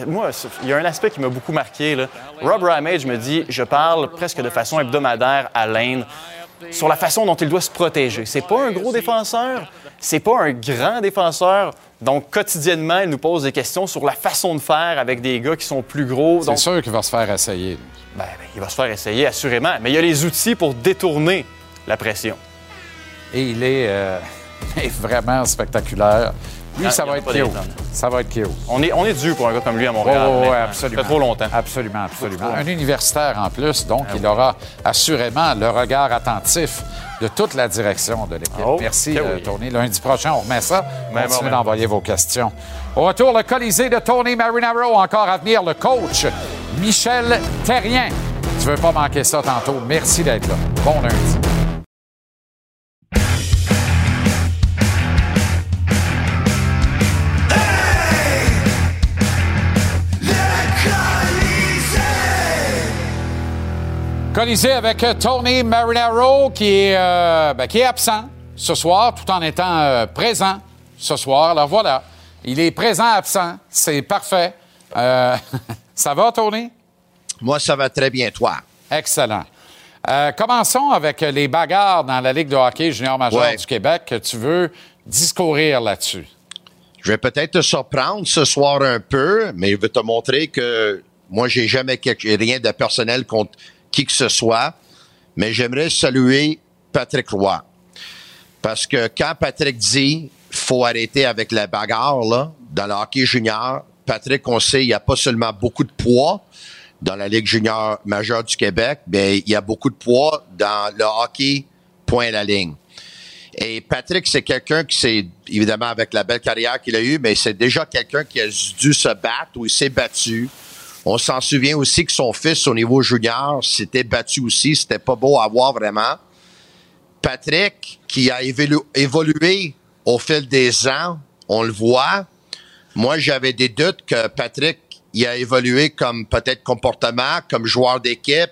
Moi, il y a un aspect qui m'a beaucoup marqué. Là. Rob Ramage me dit je parle presque de façon hebdomadaire à Lane sur la façon dont il doit se protéger. C'est pas un gros défenseur, c'est pas un grand défenseur. Donc, quotidiennement, il nous pose des questions sur la façon de faire avec des gars qui sont plus gros. C'est Donc, sûr qu'il va se faire essayer. ben, ben, il va se faire essayer, assurément. Mais il y a les outils pour détourner la pression. Et il est, euh, il est vraiment spectaculaire. Lui, Ah, ça va être. Ça va être cute. On est, on est dû pour un gars comme lui à Oui, Montréal. oui, honnêtement. absolument. Ça fait trop longtemps. Absolument, absolument. Un universitaire en plus, donc il aura assurément le regard attentif de toute la direction de l'équipe. Oh, Merci, que euh, oui. Tony. Lundi prochain, on remet ça. Même Continuez heure, d'envoyer vos questions. Au retour, le Colisée de Tony Marinaro. Encore à venir, le coach Michel Terrien. Tu veux pas manquer ça tantôt. Merci d'être là. Bon lundi. Colisée avec Tony Marinaro qui est, euh, ben, qui est absent ce soir tout en étant euh, présent ce soir. Alors voilà, il est présent absent. C'est parfait. Euh, ça va, Tony? Moi, ça va très bien, toi? Excellent. Euh, commençons avec les bagarres dans la Ligue de hockey junior majeur Ouais. du Québec. Tu veux discourir là-dessus? Je vais peut-être te surprendre ce soir un peu, mais je vais te montrer que moi, j'ai jamais quelque- rien de personnel contre qui que ce soit. Mais j'aimerais saluer Patrick Roy. Parce que quand Patrick dit faut arrêter avec la bagarre là, dans le hockey junior, Patrick, on sait, il n'y a pas seulement beaucoup de poids dans la Ligue junior majeure du Québec, mais il y a beaucoup de poids dans le hockey point à la ligne. Et Patrick, c'est quelqu'un qui s'est, évidemment, avec la belle carrière qu'il a eue, mais c'est déjà quelqu'un qui a dû se battre ou il s'est battu. On s'en souvient aussi que son fils, au niveau junior, s'était battu aussi. C'était pas beau à voir vraiment. Patrick, qui a évolu- évolué au fil des ans, on le voit. Moi, j'avais des doutes que Patrick, il a évolué comme peut-être comportement, comme joueur d'équipe,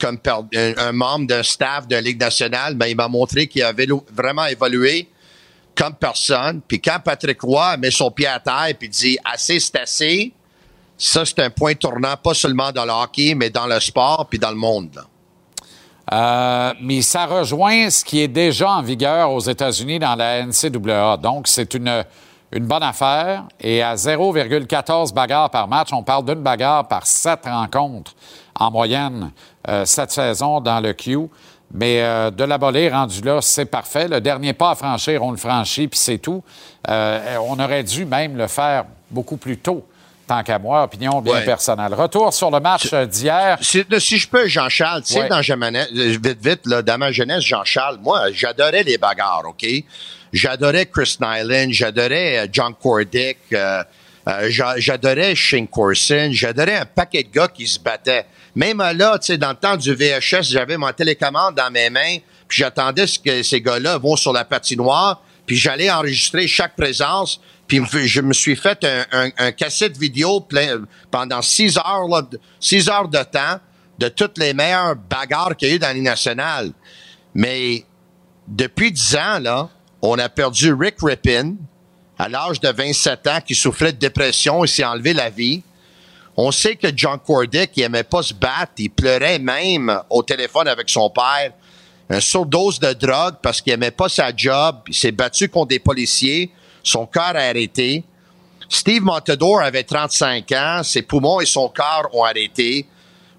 comme un, membre d'un staff de la Ligue nationale, mais il m'a montré qu'il avait vraiment évolué comme personne. Puis quand Patrick Roy met son pied à terre et dit assez, c'est assez, ça, c'est un point tournant, pas seulement dans le hockey, mais dans le sport puis dans le monde. Euh, mais ça rejoint ce qui est déjà en vigueur aux États-Unis dans la NCAA. Donc, c'est une, une bonne affaire. Et à 0,14 bagarres par match, on parle d'une bagarre par sept rencontres en moyenne euh, cette saison dans le Q. Mais euh, de l'abolir rendu là, c'est parfait. Le dernier pas à franchir, on le franchit, puis c'est tout. Euh, on aurait dû même le faire beaucoup plus tôt, tant qu'à moi, opinion bien Ouais. personnelle. Retour sur le match d'hier. Si, si je peux, Jean-Charles, tu sais, Ouais. dans vite, vite, là, dans ma jeunesse, Jean-Charles, moi, j'adorais les bagarres, OK? J'adorais Chris Nyland, j'adorais euh, John Cordick, euh, euh, j'a- j'adorais Shane Corson, j'adorais un paquet de gars qui se battaient. Même là, tu sais, dans le temps du VHS, j'avais mon télécommande dans mes mains, puis j'attendais ce que ces gars-là vont sur la patinoire, puis j'allais enregistrer chaque présence, puis je me suis fait un, cassette vidéo plein, pendant six heures, là, six heures de temps de toutes les meilleures bagarres qu'il y a eu dans les nationales. Mais depuis dix ans, là, on a perdu Rick Rippin à l'âge de 27 ans qui souffrait de dépression et s'est enlevé la vie. On sait que John Cordick, il aimait pas se battre. Il pleurait même au téléphone avec son père. Un surdose de drogue parce qu'il aimait pas sa job. Il s'est battu contre des policiers. Son cœur a arrêté. Steve Montador avait 35 ans. Ses poumons et son cœur ont arrêté.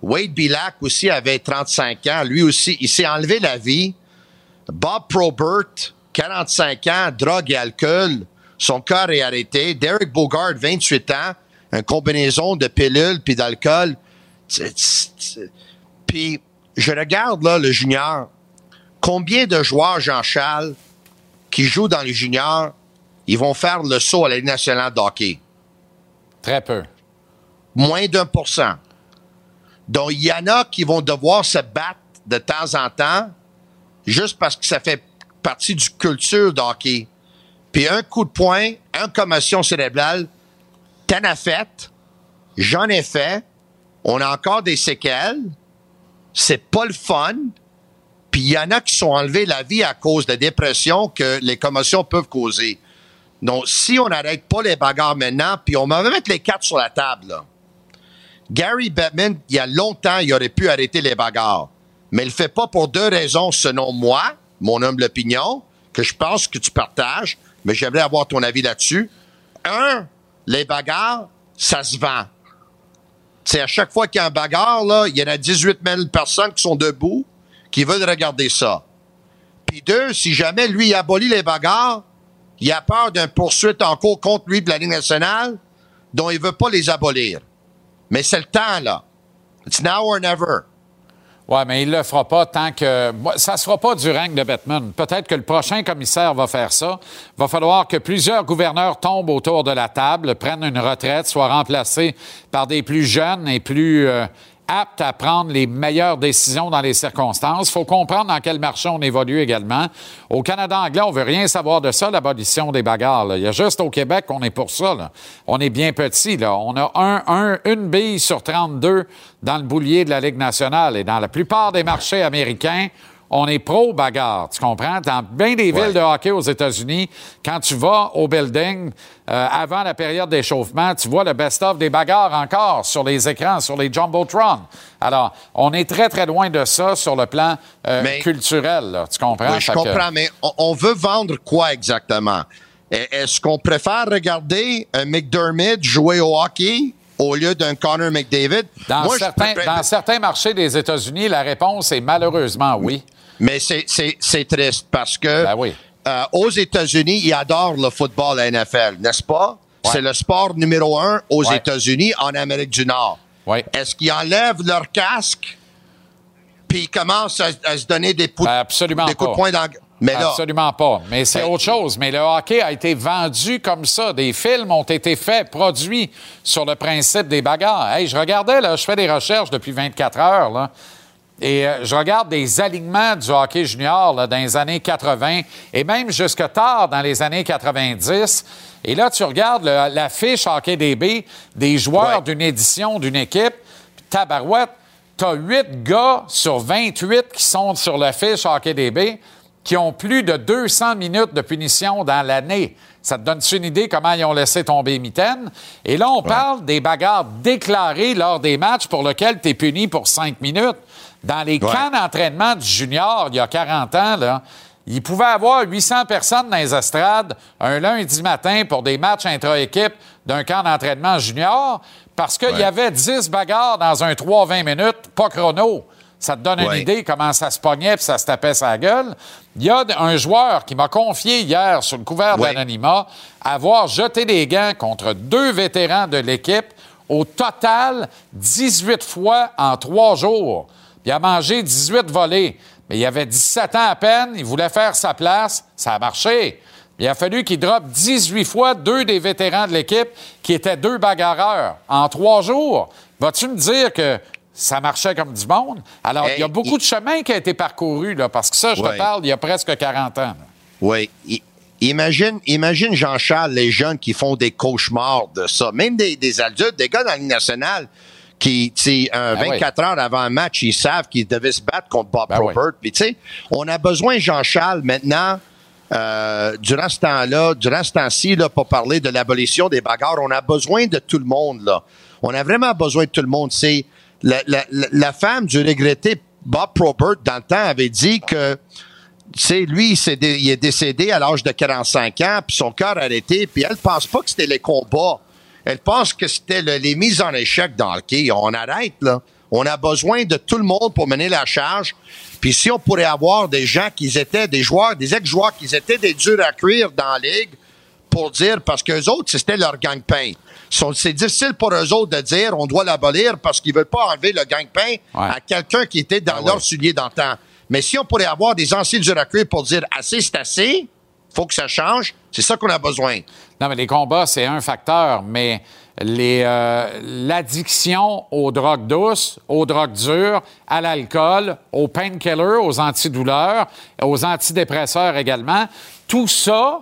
Wade Bilac aussi avait 35 ans. Lui aussi, il s'est enlevé la vie. Bob Probert, 45 ans, drogue et alcool. Son cœur est arrêté. Derek Bogard, 28 ans, une combinaison de pilules puis d'alcool. Puis, je regarde là le junior. Combien de joueurs, Jean-Charles, qui jouent dans les juniors, ils vont faire le saut à la Ligue nationale de hockey? Très peu. moins d'un pour cent. Donc, il y en a qui vont devoir se battre de temps en temps juste parce que ça fait partie du culture de hockey. Puis un coup de poing, une commotion cérébrale, t'en as fait, j'en ai fait, on a encore des séquelles, c'est pas le fun, puis il y en a qui sont enlevés la vie à cause de dépression que les commotions peuvent causer. Donc, si on n'arrête pas les bagarres maintenant, puis on va mettre les cartes sur la table, là. Gary Bettman, il y a longtemps, il aurait pu arrêter les bagarres. Mais il le fait pas pour deux raisons, selon moi, mon humble opinion, que je pense que tu partages, mais j'aimerais avoir ton avis là-dessus. Un, les bagarres, ça se vend. C'est à chaque fois qu'il y a un bagarre, là, il y en a 18 000 personnes qui sont debout, qui veulent regarder ça. Puis deux, si jamais lui abolit les bagarres, il a peur d'une poursuite en cours contre lui de la Ligue nationale, dont il veut pas les abolir. Mais c'est le temps, là. It's now or never. Oui, mais il ne le fera pas tant que. Ça ne sera pas du règne de Batman. Peut-être que le prochain commissaire va faire ça. Va falloir que plusieurs gouverneurs tombent autour de la table, prennent une retraite, soient remplacés par des plus jeunes et plus euh, apte à prendre les meilleures décisions dans les circonstances. Il faut comprendre dans quel marché on évolue également. Au Canada anglais, on veut rien savoir de ça, l'abolition des bagarres. Il y a juste au Québec qu'on est pour ça. On est bien petit. Là. On a un, un- une bille sur 32 dans le boulier de la Ligue nationale. Et dans la plupart des marchés américains, on est pro-bagarre, tu comprends? Dans bien des villes de hockey aux États-Unis, quand tu vas au building, euh, avant la période d'échauffement, tu vois le best-of des bagarres encore sur les écrans, sur les Jumbotron. Alors, on est très, très loin de ça sur le plan euh, Mais- culturel, là, tu comprends? Oui, je que- comprends, mais on, on veut vendre quoi exactement? E- Est-ce qu'on préfère regarder un McDermott jouer au hockey au lieu d'un Connor McDavid? Dans, Moi, je certains, préfère- dans certains marchés des États-Unis, la réponse est malheureusement oui. Mais c'est- triste parce que Ben oui. euh, aux États-Unis, ils adorent le football à NFL, n'est-ce pas? Ouais. C'est le sport numéro un aux Ouais. États-Unis, en Amérique du Nord. Ouais. Est-ce qu'ils enlèvent leur casque puis ils commencent à, à se donner des, pou- Ben, absolument des coups de poing dans... Mais là, Absolument pas. Mais c'est autre chose. Mais le hockey a été vendu comme ça. Des films ont été faits, produits sur le principe des bagarres. Hey, je regardais, là, je fais des recherches depuis 24 heures, là. Et euh, je regarde des alignements du hockey junior là, dans les années 80 et même jusque tard dans les années 90. Et là, tu regardes le- la fiche Hockey DB des joueurs Ouais. d'une édition, d'une équipe. Tabarouette, t'as 8 gars sur 28 qui sont sur la fiche Hockey DB qui ont plus de 200 minutes de punition dans l'année. Ça te donne-tu une idée comment ils ont laissé tomber Mitaine? Et là, on parle des bagarres déclarées lors des matchs pour lesquels tu es puni pour 5 minutes. Dans les Ouais. camps d'entraînement du junior, il y a 40 ans, là, il pouvait avoir 800 personnes dans les estrades un lundi matin pour des matchs intra-équipe d'un camp d'entraînement junior parce qu'il y avait 10 bagarres dans un 3-20 minutes, pas chrono. Ça te donne une idée comment ça se pognait puis ça se tapait sa gueule. Il y a un joueur qui m'a confié hier sur le couvert Ouais. d'anonymat avoir jeté des gants contre deux vétérans de l'équipe au total 18 fois en trois jours. Il a mangé 18 volets. Mais il avait 17 ans à peine, il voulait faire sa place, ça a marché. Il a fallu qu'il droppe 18 fois deux des vétérans de l'équipe qui étaient deux bagarreurs en trois jours. Vas-tu me dire que ça marchait comme du monde? Alors, il y a beaucoup il- de chemin qui a été parcouru, là, parce que ça, je te parle, il y a presque 40 ans. là. Oui. Imagine, imagine Jean-Charles, les jeunes qui font des cauchemars de ça. Même des, des adultes, des gars dans la Ligue nationale qui, tu sais, un Ben 24 heures avant un match, ils savent qu'ils devaient se battre contre Bob Ben. Probert. Puis, tu sais, on a besoin, Jean-Charles, maintenant, euh, durant ce temps-là, durant ce temps-ci, là, pour parler de l'abolition des bagarres, on a besoin de tout le monde, là. On a vraiment besoin de tout le monde. C'est la, la, femme du regretté Bob Probert, dans le temps, avait dit que tu lui, il, dé- il est décédé à l'âge de 45 ans, puis son cœur a arrêté, puis elle pense pas que c'était les combats. Elle pense que c'était le- les mises en échec dans le hockey. On arrête, là. On a besoin de tout le monde pour mener la charge. Puis si on pourrait avoir des gens qui étaient des joueurs, des ex-joueurs qui étaient des durs à cuire dans la ligue, pour dire, parce qu'eux autres, c'était leur gang-pain. C'est difficile pour eux autres de dire on doit l'abolir parce qu'ils veulent pas enlever le gang-pain à quelqu'un qui était dans Ah leur ouais. soulier temps. Mais si on pourrait avoir des anciens durs à cuire pour dire assez, c'est assez, faut que ça change, c'est ça qu'on a besoin. Non, mais les combats, c'est un facteur, mais euh, l'addiction aux drogues douces, aux drogues dures, à l'alcool, aux painkillers, aux antidouleurs, aux antidépresseurs également, tout ça,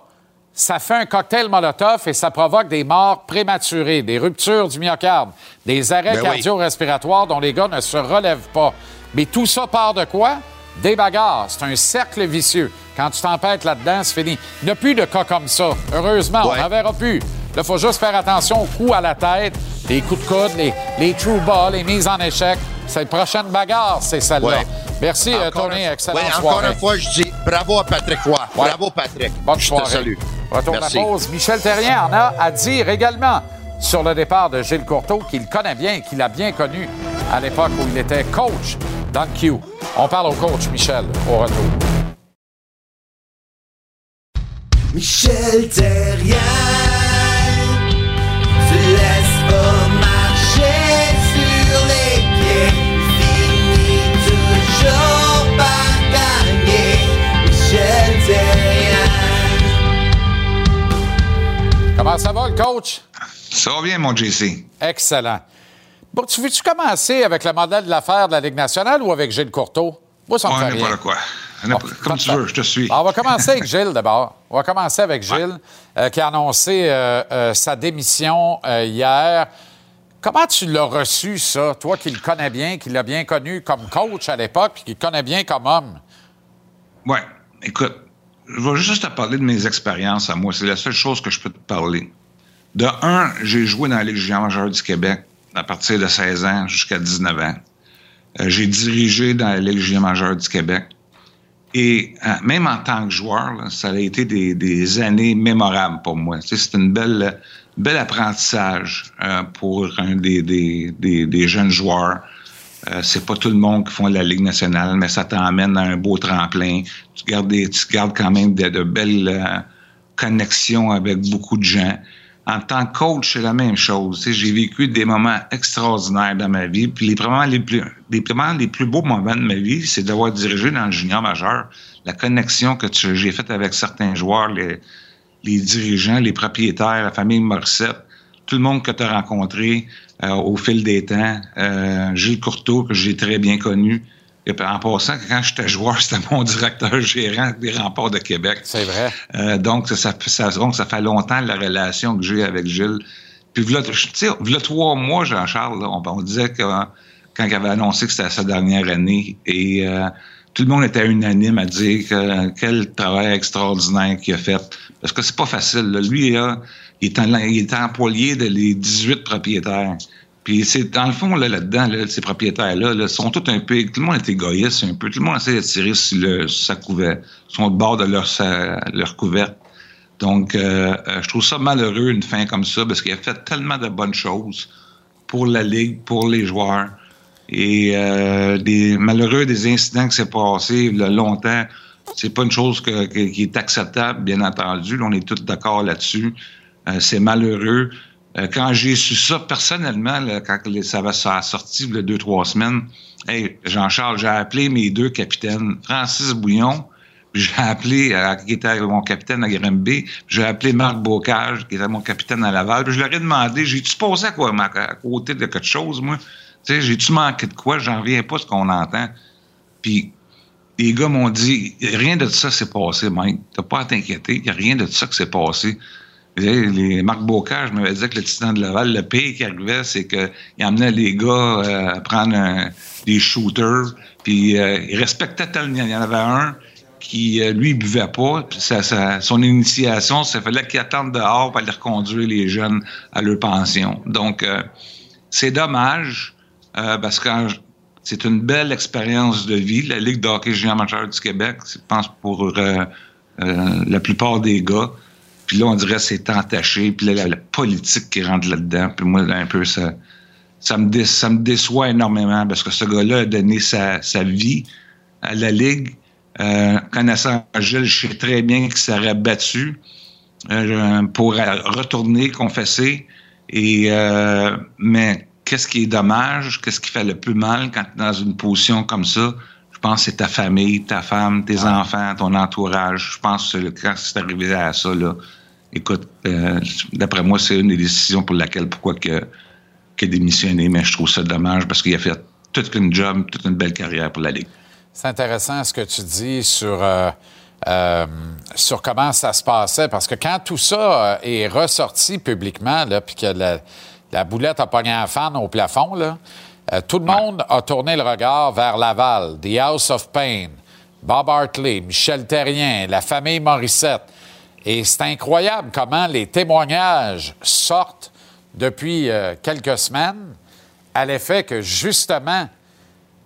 ça fait un cocktail Molotov et ça provoque des morts prématurées, des ruptures du myocarde, des arrêts Ben oui. cardio-respiratoires dont les gars ne se relèvent pas. Mais tout ça part de quoi? Des bagarres. C'est un cercle vicieux. Quand tu t'empêtes là-dedans, c'est fini. Il n'y a plus de cas comme ça. Heureusement, on n'en verra plus. Là, il faut juste faire attention aux coups à la tête, les coups de coude, les, les true balls, les mises en échec. C'est la prochaine bagarre, c'est celle-là. Ouais. Merci, euh, Encore Tony. une- Excellente ouais, soirée. Encore une fois, je dis bravo à Patrick Roy. Ouais. Bravo, Patrick. Bonne je soirée. te salue. Retour Merci. à la pause. Michel Terrien en a à dire également sur le départ de Gilles Courteau, qu'il connaît bien, qu'il a bien connu à l'époque où il était coach dans le Q. On parle au coach Michel au retour. Michel Terrien, se laisse pas marcher sur les pieds, finit toujours par gagner. Michel Terrien. Comment ça va, le coach? Ça va bien, mon JC. Excellent. Bon, tu veux-tu commencer avec le modèle de l'affaire de la Ligue nationale ou avec Gilles Courteau? Moi, ça me fait rien. quoi. Comme tu veux, je te suis. On va commencer avec Gilles d'abord. On va commencer avec Gilles, euh, qui a annoncé euh, euh, sa démission hier. Comment tu l'as reçu, ça, toi qui le connais bien, qui l'as bien connu comme coach à l'époque, puis qui le connais bien comme homme? Ouais, écoute, je vais juste te parler de mes expériences à moi. C'est la seule chose que je peux te parler. De un, j'ai joué dans la Ligue junior majeure du Québec à partir de 16 ans jusqu'à 19 ans. Euh, j'ai dirigé dans la Ligue junior majeure du Québec. Et euh, même en tant que joueur, ça a été des, années mémorables pour moi. C'est une belle, bel apprentissage euh, pour un des, jeunes joueurs. C'est pas tout le monde qui font la Ligue nationale, mais ça t'emmène à un beau tremplin. Tu gardes, des, tu gardes quand même de, belles connexions avec beaucoup de gens. En tant que coach, c'est la même chose. J'ai vécu des moments extraordinaires dans ma vie. Puis les moments les plus, beaux moments de ma vie, c'est d'avoir dirigé dans le junior majeur. La connexion que j'ai faite avec certains joueurs, les, les dirigeants, les propriétaires, la famille Morissette, tout le monde que tu as rencontré euh, au fil des temps. Euh, Gilles Courteau, que j'ai très bien connu. Et puis, en passant, quand j'étais joueur, c'était mon directeur gérant des remparts de Québec. C'est vrai. Euh, donc, ça, ça, ça- donc, ça fait longtemps la relation que j'ai avec Gilles. Puis, v'là trois mois, Jean-Charles, on, on disait que quand il avait annoncé que c'était sa dernière année, et euh, tout le monde était unanime à dire que quel travail extraordinaire qu'il a fait. Parce que c'est pas facile. là. Lui, là, il, est en- il est employé de les 18 propriétaires. Puis c'est dans le fond là là-dedans là, ces propriétaires là, là sont tous un peu tout le monde est égoïste un peu tout le monde essaie de tirer sur, le, sur sa couverte sont au bord de leur couverte. Donc euh, euh, je trouve ça malheureux une fin comme ça parce qu'il a fait tellement de bonnes choses pour la ligue pour les joueurs. Et euh, des malheureux des incidents qui s'est passé a longtemps c'est pas une chose qui est acceptable bien entendu. Là, on est tous d'accord là-dessus. Euh, c'est malheureux euh, quand j'ai su ça personnellement, là, quand ça va ça a sorti il deux, trois semaines, hey, Jean-Charles, j'ai appelé mes deux capitaines, Francis Bouillon, j'ai appelé, euh, qui était mon capitaine à Grimby, j'ai appelé Marc Bocage, qui était mon capitaine à Laval, puis je leur ai demandé, j'ai-tu passé à, quoi, à côté de quelque chose, moi? Tu sais, j'ai-tu manqué de quoi? J'en reviens pas ce qu'on entend. Puis les gars m'ont dit, rien de ça s'est passé, Mike. T'as pas à t'inquiéter, il n'y a rien de ça qui s'est passé. Les, Marc Bocage m'avait dit que le Titan de Laval, le pire qui arrivait, c'est qu'il emmenait les gars euh, à prendre des shooters, puis euh, il respectait tellement. Il y en avait un qui, euh, lui, buvait pas. Puis son initiation, ça fallait qu'il attende dehors pour aller reconduire les jeunes à leur pension. Donc, c'est dommage, parce que c'est une belle expérience de vie. La Ligue de hockey junior du Québec, je pense pour la plupart des gars. Puis là, on dirait que c'est entaché. Puis là, la, la politique qui rentre là-dedans. Puis moi, un peu, ça, ça, me, dé- ça me déçoit énormément parce que ce gars-là a donné sa, sa vie à la Ligue. Euh, connaissant Gilles, je sais très bien qu'il serait battu euh, pour retourner, confesser. Et, euh, mais qu'est-ce qui est dommage, qu'est-ce qui fait le plus mal quand tu es dans une position comme ça? Je pense que c'est ta famille, ta femme, tes enfants, ton entourage. Je pense que quand c'est arrivé à ça, là, écoute, euh, d'après moi, c'est une des décisions pour laquelle, pourquoi que, qu'il a démissionné, mais je trouve ça dommage parce qu'il a fait toute une job, toute une belle carrière pour la Ligue. C'est intéressant ce que tu dis sur, euh, euh, sur comment ça se passait, parce que quand tout ça est ressorti publiquement, là, puis que la, la boulette a pogné un fan au plafond, là, tout le monde a tourné le regard vers Laval, The House of Pain, Bob Hartley, Michel Terrien, la famille Morissette. Et c'est incroyable comment les témoignages sortent depuis euh, quelques semaines à l'effet que, justement,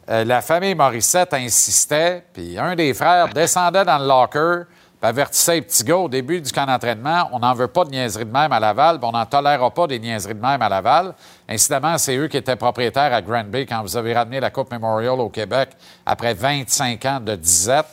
euh, la famille Morissette insistait, puis un des frères descendait dans le locker, puis avertissait les petits au début du camp d'entraînement on n'en veut pas de niaiseries de même à Laval, puis on n'en tolérera pas des niaiseries de même à Laval. Incidemment, c'est eux qui étaient propriétaires à Granby quand vous avez ramené la Coupe Memorial au Québec après 25 ans de disette.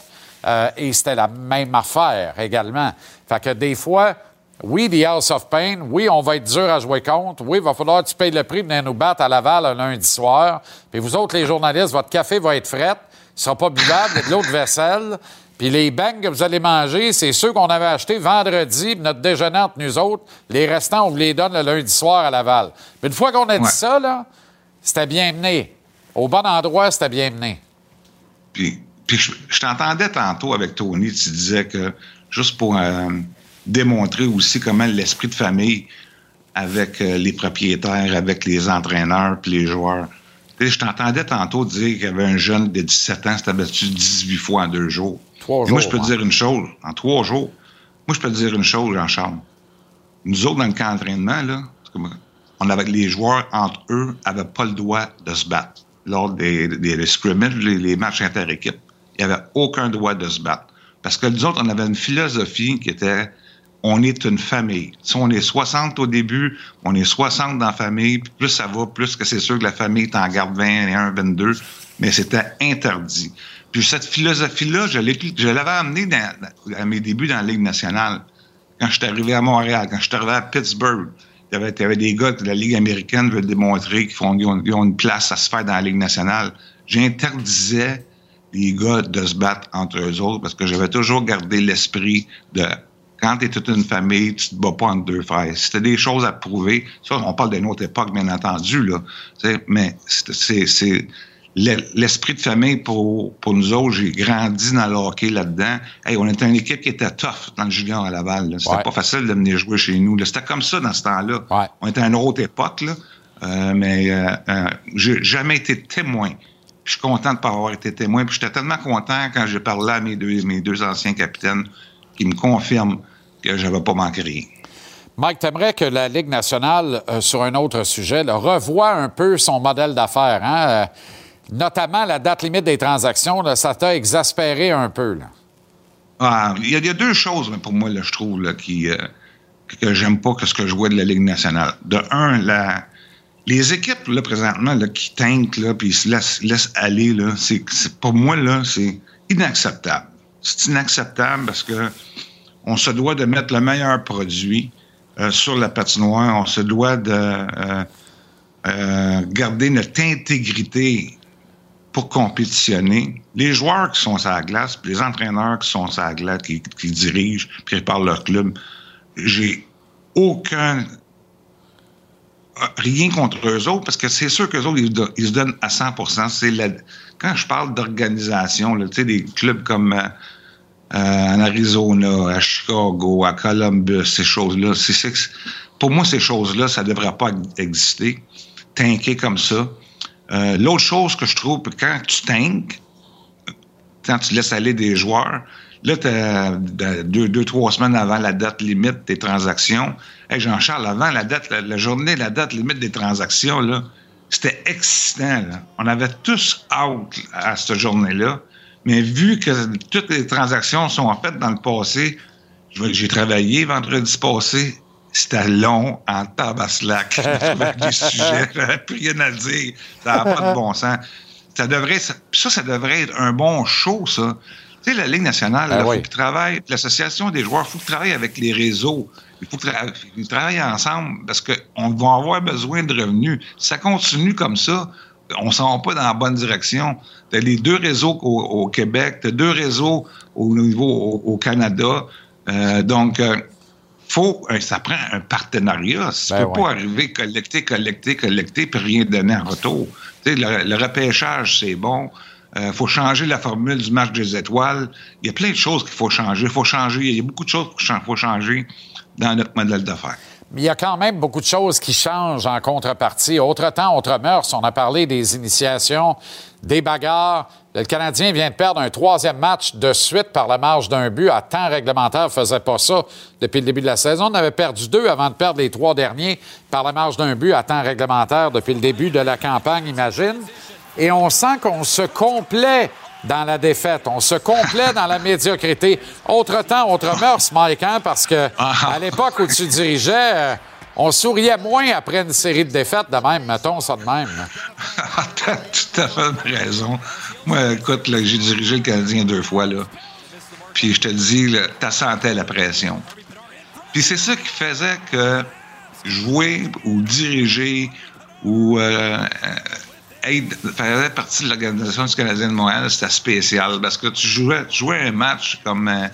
Euh, et c'était la même affaire également. Fait que des fois, oui, The House of Pain, oui, on va être dur à jouer contre, oui, il va falloir que tu payes le prix de venir nous battre à Laval un lundi soir. Puis vous autres, les journalistes, votre café va être fret, il sera pas buvable, il y a de l'eau de vaisselle. Puis les bangs que vous allez manger, c'est ceux qu'on avait achetés vendredi, puis notre déjeuner entre nous autres. Les restants, on vous les donne le lundi soir à Laval. Puis une fois qu'on a dit Ouais. ça, là, c'était bien mené. Au bon endroit, c'était bien mené. Puis, puis je, je t'entendais tantôt avec Tony, tu disais que juste pour euh, démontrer aussi comment l'esprit de famille avec euh, les propriétaires, avec les entraîneurs puis les joueurs. Tu sais, je t'entendais tantôt dire qu'il y avait un jeune de 17 ans qui s'était battu 18 fois en deux jours. Trois Et moi, je jours, peux te hein. dire une chose, en trois jours, moi, je peux te dire une chose, Jean-Charles. Nous autres, dans le camp d'entraînement, là, on avait les joueurs entre eux n'avaient pas le droit de se battre lors des, des, des scrimmages, les, les matchs inter-équipes. Il avait aucun droit de se battre. Parce que nous autres, on avait une philosophie qui était on est une famille. Si on est 60 au début, on est 60 dans la famille, plus ça va, plus que c'est sûr que la famille t'en garde 21, 22, mais c'était interdit. Puis cette philosophie-là, je l'avais amenée à mes débuts dans la Ligue nationale. Quand je suis arrivé à Montréal, quand je suis arrivé à Pittsburgh, il y avait, des gars de la Ligue américaine veulent démontrer qu'ils ont une place à se faire dans la Ligue nationale. J'interdisais les gars de se battre entre eux autres parce que j'avais toujours gardé l'esprit de quand tu es toute une famille, tu te bats pas entre deux frères. C'était des choses à prouver. Ça, on parle d'une autre époque, bien entendu, là. Mais c'est- c'est c'est l'e- l'esprit de famille pour, pour nous autres. J'ai grandi dans le hockey là-dedans. Hey, on était une équipe qui était tough dans le junior à Laval. C'était Ouais. pas facile de venir jouer chez nous. C'était comme ça dans ce temps-là. On était à une autre époque, là. Euh, mais euh, euh, j'ai jamais été témoin. Je suis content de pas avoir été témoin. Puis j'étais tellement content quand j'ai parlé à mes deux, mes deux anciens capitaines qui me confirment que j'avais pas manqué rien. Mike, t'aimerais que la Ligue nationale, euh, sur un autre sujet, là, revoie un peu son modèle d'affaires, hein? Euh, notamment la date limite des transactions, là, ça t'a exaspéré un peu. Là. Ah, il y, a- il y a deux choses là, pour moi, je trouve, qui, euh, que, que j'aime pas que ce que je vois de la Ligue nationale. De un, la, les équipes, là, présentement, là, qui tentent, là, puis se laissent, laissent aller, là, c'est, pour moi, là, c'est inacceptable. C'est inacceptable parce que on se doit de mettre le meilleur produit euh, sur la patinoire. On se doit de euh, euh, garder notre intégrité pour compétitionner. Les joueurs qui sont sur la glace, puis les entraîneurs qui sont sur la glace, qui, qui dirigent, qui parlent leur club, j'ai aucun rien contre eux autres, parce que c'est sûr qu'eux autres, ils, se donnent à 100 C'est la- Quand je parle d'organisation, tu sais, des clubs comme euh, euh, en Arizona, à Chicago, à Columbus, ces choses-là, pour moi, ces choses-là, ça ne devrait pas exister. Tanker comme ça. Euh, l'autre chose que je trouve, quand tu tankes, quand tu laisses aller des joueurs, là, t'as de- deux, deux, trois semaines avant la date limite des transactions. Hey, Jean-Charles, avant la date, la, la journée, la date limite des transactions, là, c'était excitant. là. On avait tous hâte à cette journée-là. Mais vu que toutes les transactions sont faites dans le passé, je vois que j'ai travaillé vendredi passé, c'était long en tabaslac. Des sujets, j'avais plus rien à dire. Ça n'a pas de bon sens. Ça devrait, ça, ça, ça devrait être un bon show, ça. Tu sais, la Ligue nationale, Ah il faut oui. qu'ils travaillent, l'association des joueurs, il faut qu'ils travaillent avec les réseaux. Il faut qu'ils travaillent ensemble parce qu'on va avoir besoin de revenus. Si ça continue comme ça, on ne s'en va pas dans la bonne direction. Tu as les deux réseaux au, au Québec, tu as deux réseaux au niveau au, au Canada. Euh, donc, euh, faut, euh, ça prend un partenariat. Tu Ben peux ouais. pas arriver collecter, collecter, collecter, puis rien donner en retour. Le repêchage, c'est bon. Il faut changer la formule du match des étoiles. Il y a plein de choses qu'il faut changer. Il faut changer. Il y a beaucoup de choses qu'il faut changer dans notre modèle d'affaires. Il y a quand même beaucoup de choses qui changent en contrepartie. Autre temps, autre mœurs. On a parlé des initiations, des bagarres. Le Canadien vient de perdre un troisième match de suite par la marge d'un but. À temps réglementaire, faisait pas ça depuis le début de la saison. On avait perdu deux avant de perdre les trois derniers par la marge d'un but à temps réglementaire depuis le début de la campagne, imagine. Et on sent qu'on se complaît dans la défaite. On se complaît dans la médiocrité. Autre temps, autre mœurs, Mike, hein, parce que à l'époque où tu dirigeais, euh, on souriait moins après une série de défaites de même, mettons ça de même. T'as tout à fait raison. Moi, écoute, j'ai dirigé le Canadien deux fois, là. Puis je te dis, là, t'as senti la pression. Puis c'est ça qui faisait que jouer ou diriger ou euh, euh, être, faire partie de l'organisation du Canadien de Montréal, c'était spécial parce que tu jouais, un match comme euh,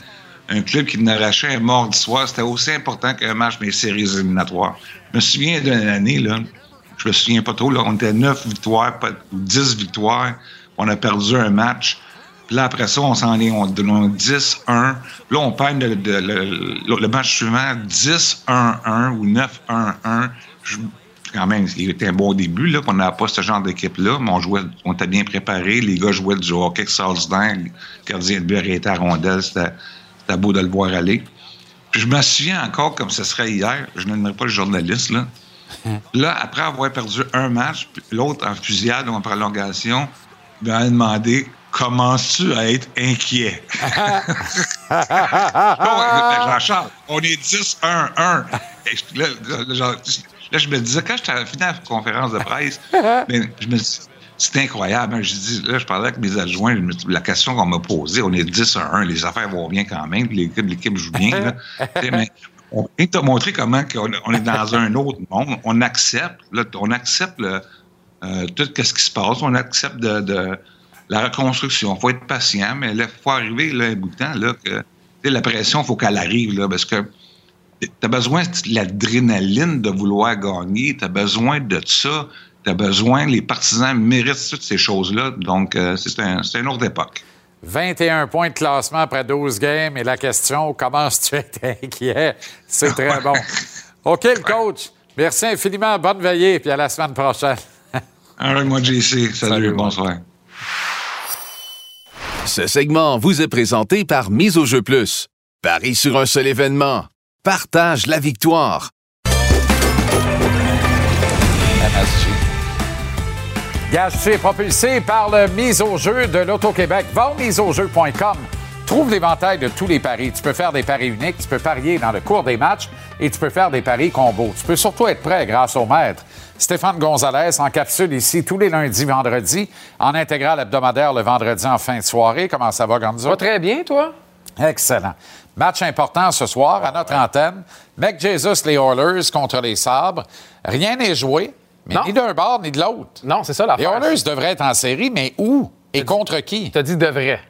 un club qui n'arrachait un mort d'histoire. C'était aussi important qu'un match des séries éliminatoires. Je me souviens d'une année, là, je me souviens pas trop, on était 9 victoires, ou 10 victoires, on a perdu un match. Puis là, après ça, on s'en est, on donne 10-1. Puis Là, on perd le match suivant 10-1-1 ou 9-1-1. Quand même, il était un bon début, là. puis On n'avait pas ce genre d'équipe-là, mais on jouait, on était bien préparés. Les gars jouaient du hockey. Le gardien de but arrêtait à rondelle. C'était beau de le voir aller. Puis je me souviens encore comme ce serait hier. Je n'aimerais pas le journaliste, là. Là, après avoir perdu un match, l'autre en fusillade ou en prolongation, il m'a demandé Commences-tu à être inquiet? Non, Jean-Charles, on est 10-1-1. Là, je me disais, quand j'étais à la finale de la conférence de presse, mais je me dis, c'est incroyable. hein. Je dis, là, je parlais avec mes adjoints, la question qu'on m'a posée, on est 10-1, les affaires vont bien quand même, puis l'équipe, joue bien. là. Mais on vient de te montrer comment on est dans un autre monde. On accepte, là, on accepte le- euh, tout ce qui se passe. On accepte de, de la reconstruction. Il faut être patient, mais il faut arriver là, un bout de temps là, que la pression, il faut qu'elle arrive. Là, parce que as besoin de l'adrénaline de vouloir gagner. Tu as besoin de ça. Tu as besoin, les partisans méritent toutes ces choses-là. Donc, euh, c'est un, une autre époque. 21 points de classement après 12 games. Et la question, comment tu es inquiet? C'est très bon. OK, le coach. Merci infiniment. Bonne veillée. Puis à la semaine prochaine. Un Ah moi, JC. Salut, bonsoir. Ce segment vous est présenté par Mise au jeu plus. Parie sur un seul événement. Partage la victoire. Gage est propulsé par le mise au jeu de l'Auto-Québec. Va au miseaujeu.com. Trouve l'éventail de tous les paris. Tu peux faire des paris uniques, tu peux parier dans le cours des matchs et tu peux faire des paris combos. Tu peux surtout être prêt grâce au maître. Stéphane Gonzalez en capsule ici tous les lundis, vendredis, en intégral hebdomadaire le vendredi en fin de soirée. Comment ça va, Gonzo? Très bien, toi? Excellent. Match important ce soir à notre antenne. Mec Jesus, les Oilers contre les Sabres. Rien n'est joué, mais Non. ni d'un bord ni de l'autre. Non, c'est ça Les l'affaire. Oilers devraient être en série, mais où et contre qui? Tu as dit devrait.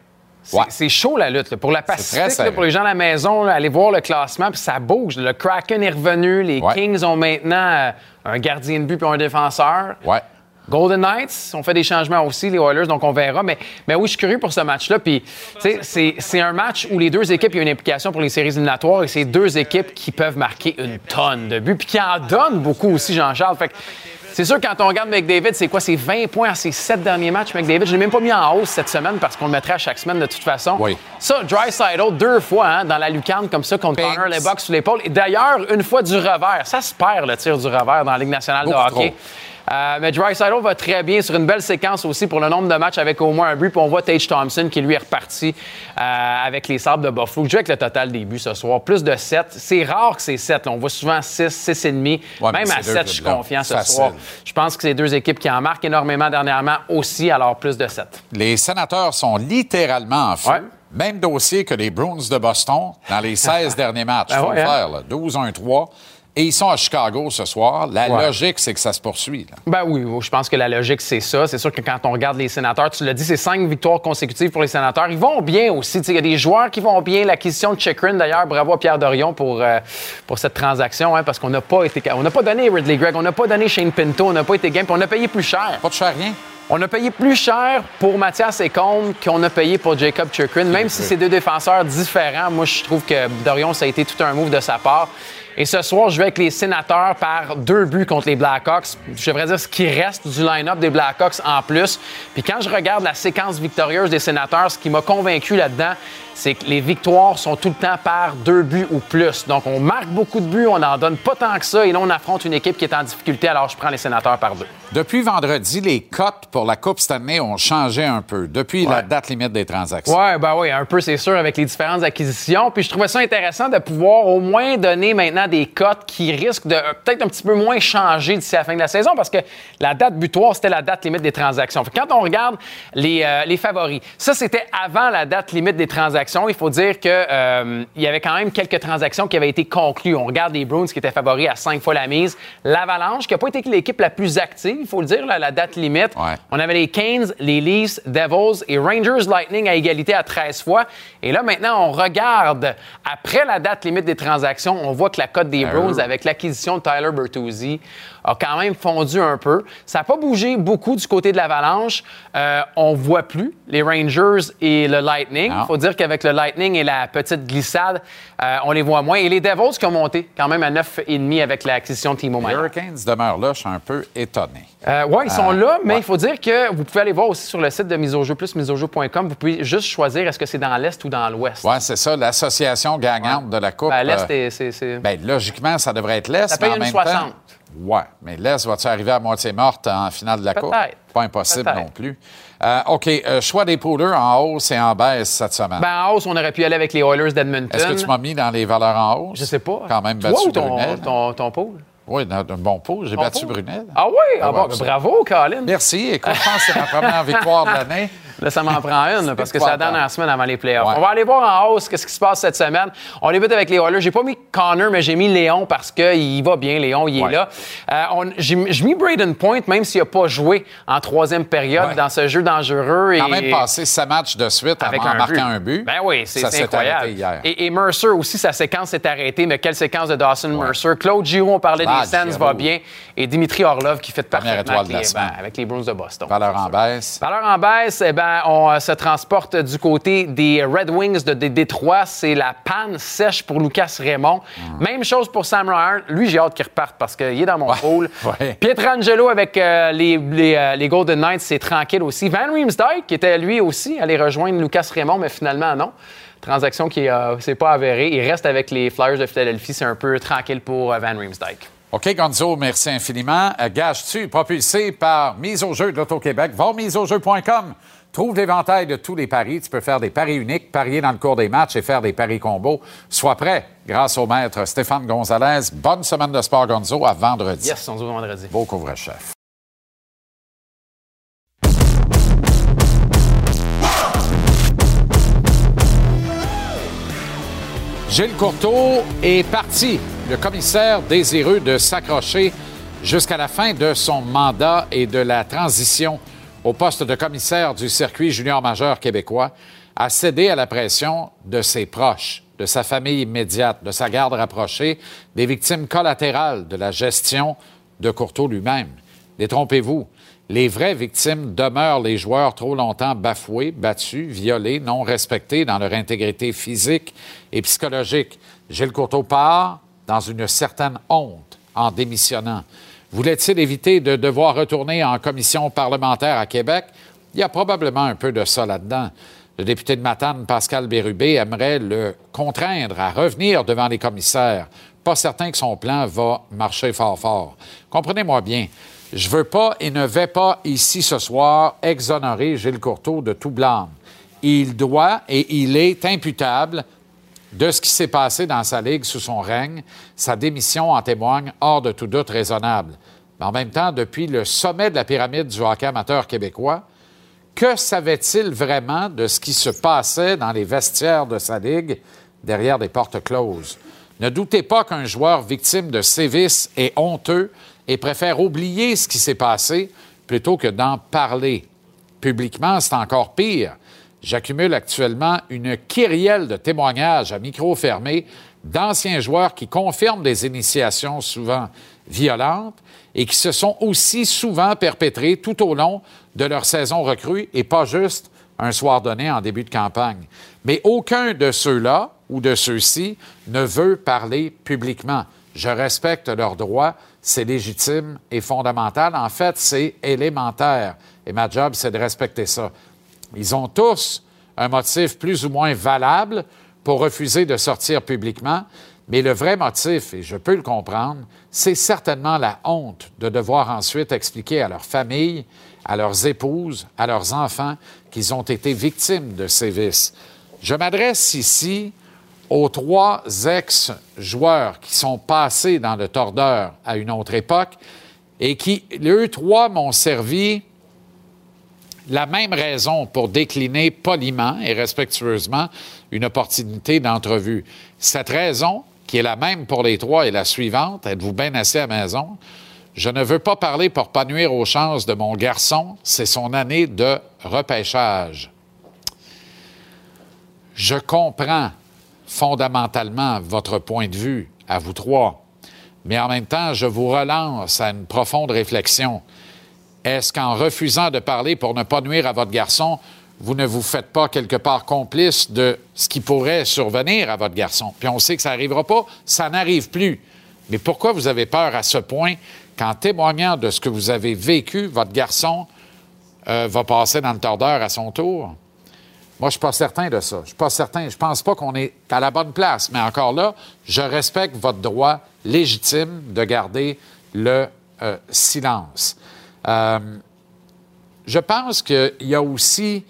C'est Ouais. chaud la lutte. là. Pour la Pacifique, là, pour les gens à la maison, là, aller voir le classement, puis ça bouge. Le Kraken est revenu. Les Ouais. Kings ont maintenant euh, un gardien de but puis un défenseur. Ouais. Golden Knights ont fait des changements aussi, les Oilers, donc on verra. Mais, mais oui, je suis curieux pour ce match-là. Puis, c'est- c'est un match où les deux équipes, il y a une implication pour les séries éliminatoires et c'est deux équipes qui peuvent marquer une tonne de buts, puis qui en donnent beaucoup aussi, Jean-Charles. Fait que c'est sûr, quand on regarde McDavid, c'est quoi? C'est 20 points à ses sept derniers matchs, McDavid. Je l'ai même pas mis en hausse cette semaine parce qu'on le mettrait à chaque semaine de toute façon. Oui. Ça, Dry deux fois hein, dans la lucarne comme ça contre Pinks. Connor Lebock sous l'épaule. Et d'ailleurs, une fois du revers. Ça se perd, le tir du revers dans la Ligue nationale Beaucoup de hockey. Euh, mais Drysdale va très bien sur une belle séquence aussi pour le nombre de matchs avec au moins un but. Puis on voit Tage Thompson qui lui est reparti euh, avec les Sabres de Buffalo. Je avec le total des buts ce soir. Plus de 7. C'est rare que c'est 7. là. On voit souvent 6, 6 et demi. Ouais, mais Même à ces deux 7, je suis confiant ce facile. soir. Je pense que c'est deux équipes qui en marquent énormément dernièrement aussi, alors plus de 7. Les sénateurs sont littéralement en feu. Ouais. Même dossier que les Bruins de Boston dans les 16 derniers matchs. Ben faut ouais, le hein? faire, là. 12-1-3. Et ils sont à Chicago ce soir. La Ouais. logique, c'est que ça se poursuit. là. Ben oui, je pense que la logique, c'est ça. C'est sûr que quand on regarde les sénateurs, tu l'as dit, c'est cinq victoires consécutives pour les sénateurs. Ils vont bien aussi. Il y a des joueurs qui vont bien. L'acquisition de Chikrin, d'ailleurs, bravo à Pierre Dorion pour, euh, pour cette transaction, hein, parce qu'on n'a pas été. On n'a pas donné Ridley Gregg, on n'a pas donné Shane Pinto, on n'a pas été game, puis on a payé plus cher. Pas de cher rien. On a payé plus cher pour Mathias Ecombe qu'on a payé pour Jacob Chikrin, même si c'est deux défenseurs différents. Moi, je trouve que Dorion, ça a été tout un move de sa part. Et ce soir, je vais avec les sénateurs par deux buts contre les Blackhawks. Je devrais dire ce qui reste du line-up des Blackhawks en plus. Puis quand je regarde la séquence victorieuse des sénateurs, ce qui m'a convaincu là-dedans, c'est que les victoires sont tout le temps par deux buts ou plus. Donc, on marque beaucoup de buts, on n'en donne pas tant que ça. Et là, on affronte une équipe qui est en difficulté, alors je prends les sénateurs par deux. Depuis vendredi, les cotes pour la Coupe Stanley ont changé un peu depuis la date limite des transactions. Oui, ben oui, un peu, c'est sûr, avec les différentes acquisitions. Puis je trouvais ça intéressant de pouvoir au moins donner maintenant des cotes qui risquent de euh, peut-être un petit peu moins changer d'ici la fin de la saison parce que la date butoir, c'était la date limite des transactions. Fait que quand on regarde les, euh, les favoris, ça, c'était avant la date limite des transactions. Il faut dire qu'il il y avait quand même quelques transactions qui avaient été conclues. On regarde les Bruins qui étaient favoris à cinq fois la mise. L'Avalanche, qui n'a pas été l'équipe la plus active, il faut le dire, là, la date limite. Ouais. On avait les Canes, les Leafs, Devils et Rangers Lightning à égalité à 13 fois. Et là, maintenant, on regarde, après la date limite des transactions, on voit que la cote des Ah Bruins avec l'acquisition de Tyler Bertuzzi a quand même fondu un peu. Ça n'a pas bougé beaucoup du côté de l'Avalanche. Euh, on voit plus les Rangers et le Lightning. Il faut dire qu'avec le Lightning et la petite glissade, euh, on les voit moins. Et les Devils qui ont monté quand même à 9,5 avec l'acquisition de Timo Les Meier. Hurricanes demeurent là, je suis un peu étonné. Euh, oui, ils sont Euh, là, mais ouais. il faut dire que vous pouvez aller voir aussi sur le site de mise au jeu plus. Vous pouvez juste choisir est-ce que c'est dans l'Est ou dans l'Ouest. Oui, c'est ça, l'association gagnante de la Coupe. Ben, l'Est, euh, est- c'est. c'est- ben, logiquement, ça devrait être l'Est. Ça paye mais en une même 60. temps- Ouais, mais l'Est va-tu arriver à moitié morte en finale de la Coupe? Pas impossible non plus. Euh, OK, euh, choix des poolers en hausse et en baisse cette semaine. Ben, en hausse, on aurait pu aller avec les Oilers d'Edmonton. Est-ce que tu m'as mis dans les valeurs en hausse? Je sais pas. Quand même Toi battu ou ton, ton, ton? Oui, dans un bon pot. J'ai battu pôle? Brunet. Ah oui? Ah, Ah bon, ben, bravo, Colin. Merci. Écoute, je pense que c'est ma première victoire de l'année. Là, ça m'en prend une, parce que c'est la dernière semaine avant les playoffs. Ouais. On va aller voir en hausse qu'est-ce qui se passe cette semaine. On débute avec les Oilers. J'ai pas mis Connor, mais j'ai mis Léon parce qu'il va bien. Léon, il Ouais. est là. Euh, J'ai mis Braden Point, même s'il n'a pas joué en troisième période Ouais. dans ce jeu dangereux. Quand et- même passé sept matchs de suite avec en un marquant but. un but. Ben oui, c'est incroyable. hier. Et, et Mercer aussi, sa séquence s'est arrêtée, mais quelle séquence de Dawson Mercer. Claude Giroux, on parlait Ah, des Giroux. va bien. Et Dimitri Orlov qui fait Première parfaitement étoile avec de la les, semaine. ben, avec les Bruins de Boston. Valeur en baisse. Valeur en baisse, eh ben, on euh, se transporte du côté des Red Wings de, de Détroit. C'est la panne sèche pour Lucas Raymond. Hmm. Même chose pour Sam Ryan. Lui, j'ai hâte qu'il reparte parce qu'il est dans mon ouais. Pietrangelo avec euh, les, les, euh, les Golden Knights, c'est tranquille aussi. Van Riemsdyk, qui était lui aussi, allé rejoindre Lucas Raymond, mais finalement, non. Transaction qui ne s'est pas avérée. Il reste avec les Flyers de Philadelphie. C'est un peu tranquille pour euh, Van Riemsdyk. OK, Gonzo, merci infiniment. Euh, Gage-tu, propulsé par Mise au jeu de l'Auto-Québec. Va au miseaujeu.com. Trouve l'éventail de tous les paris. Tu peux faire des paris uniques, parier dans le cours des matchs et faire des paris combos. Sois prêt grâce au maître Stéphane Gonzalez. Bonne semaine de sport, Gonzo, à vendredi. Yes, on se voit vendredi. Beau couvre-chef. Gilles Courteau est parti, le commissaire désireux de s'accrocher jusqu'à la fin de son mandat et de la transition au poste de commissaire du circuit junior majeur québécois, a cédé à la pression de ses proches, de sa famille immédiate, de sa garde rapprochée, des victimes collatérales de la gestion de Courteau lui-même. Détrompez-vous, les vraies victimes demeurent les joueurs trop longtemps bafoués, battus, violés, non respectés dans leur intégrité physique et psychologique. Gilles Courteau part dans une certaine honte en démissionnant. Voulait-il éviter de devoir retourner en commission parlementaire à Québec? Il y a probablement un peu de ça là-dedans. Le député de Matane, Pascal Bérubé, aimerait le contraindre à revenir devant les commissaires. Pas certain que son plan va marcher fort fort. Comprenez-moi bien. Je veux pas et ne vais pas ici ce soir exonérer Gilles Courteau de tout blâme. Il doit et il est imputable de ce qui s'est passé dans sa ligue sous son règne. Sa démission en témoigne hors de tout doute raisonnable. Mais en même temps, depuis le sommet de la pyramide du hockey amateur québécois, que savait-il vraiment de ce qui se passait dans les vestiaires de sa ligue derrière des portes closes? Ne doutez pas qu'un joueur victime de sévices est honteux et préfère oublier ce qui s'est passé plutôt que d'en parler. Publiquement, c'est encore pire. J'accumule actuellement une kyrielle de témoignages à micro fermé d'anciens joueurs qui confirment des initiations souvent violentes et qui se sont aussi souvent perpétrées tout au long de leur saison recrue et pas juste un soir donné en début de campagne. Mais aucun de ceux-là ou de ceux-ci ne veut parler publiquement. Je respecte leurs droits, c'est légitime et fondamental. En fait, c'est élémentaire. Et ma job, c'est de respecter ça. Ils ont tous un motif plus ou moins valable pour refuser de sortir publiquement, mais le vrai motif, et je peux le comprendre, c'est certainement la honte de devoir ensuite expliquer à leur famille, à leurs épouses, à leurs enfants qu'ils ont été victimes de sévices. Je m'adresse ici aux trois ex-joueurs qui sont passés dans le tordeur à une autre époque et qui, eux trois, m'ont servi la même raison pour décliner poliment et respectueusement une opportunité d'entrevue. Cette raison, qui est la même pour les trois, est la suivante. Êtes-vous bien assis à la maison? Je ne veux pas parler pour pas nuire aux chances de mon garçon. C'est son année de repêchage. Je comprends fondamentalement votre point de vue à vous trois. Mais en même temps, je vous relance à une profonde réflexion. Est-ce qu'en refusant de parler pour ne pas nuire à votre garçon, vous ne vous faites pas quelque part complice de ce qui pourrait survenir à votre garçon? Puis on sait que ça n'arrivera pas, ça n'arrive plus. Mais pourquoi vous avez peur à ce point qu'en témoignant de ce que vous avez vécu, votre garçon euh, va passer dans le tordeur à son tour? Moi, je suis pas certain de ça. Je suis pas certain. Je pense pas qu'on est à la bonne place. Mais encore là, je respecte votre droit légitime de garder le euh, silence. Euh, je pense qu'il y a aussi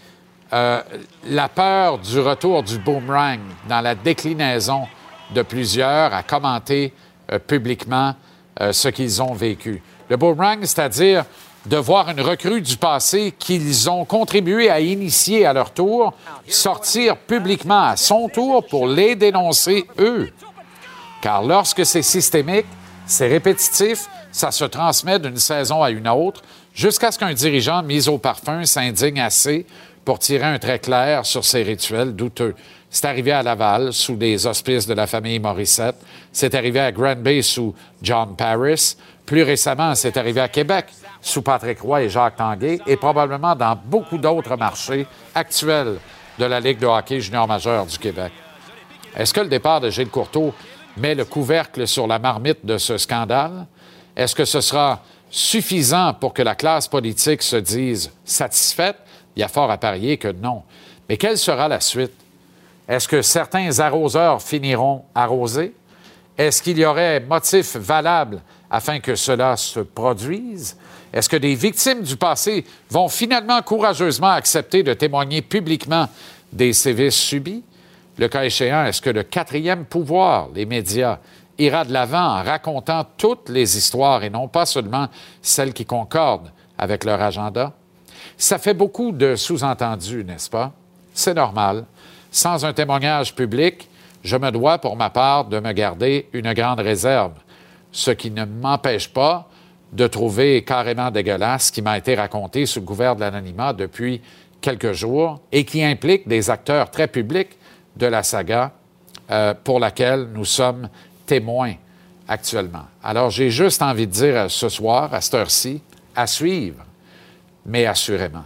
euh, la peur du retour du boomerang dans la déclinaison de plusieurs à commenter euh, publiquement ce qu'ils ont vécu. Le boomerang, c'est-à-dire de voir une recrue du passé qu'ils ont contribué à initier à leur tour, sortir publiquement à son tour pour les dénoncer eux. Car lorsque c'est systémique, c'est répétitif, ça se transmet d'une saison à une autre, jusqu'à ce qu'un dirigeant mis au parfum s'indigne assez pour tirer un trait clair sur ces rituels douteux. C'est arrivé à Laval, sous les auspices de la famille Morissette. C'est arrivé à Granby, sous John Paris. Plus récemment, c'est arrivé à Québec, sous Patrick Roy et Jacques Tanguay, et probablement dans beaucoup d'autres marchés actuels de la Ligue de hockey junior majeur du Québec. Est-ce que le départ de Gilles Courteau met le couvercle sur la marmite de ce scandale? Est-ce que ce sera suffisant pour que la classe politique se dise satisfaite? Il y a fort à parier que non. Mais quelle sera la suite? Est-ce que certains arroseurs finiront arrosés? Est-ce qu'il y aurait motif valable afin que cela se produise? Est-ce que des victimes du passé vont finalement courageusement accepter de témoigner publiquement des sévices subis? Le cas échéant, est-ce que le quatrième pouvoir, les médias, ira de l'avant en racontant toutes les histoires et non pas seulement celles qui concordent avec leur agenda? Ça fait beaucoup de sous-entendus, n'est-ce pas? C'est normal. Sans un témoignage public, je me dois, pour ma part, de me garder une grande réserve, ce qui ne m'empêche pas de trouver carrément dégueulasse ce qui m'a été raconté sous le couvert de l'anonymat depuis quelques jours et qui implique des acteurs très publics de la saga euh, pour laquelle nous sommes témoins actuellement. Alors, j'ai juste envie de dire ce soir, à cette heure-ci, à suivre, mais assurément.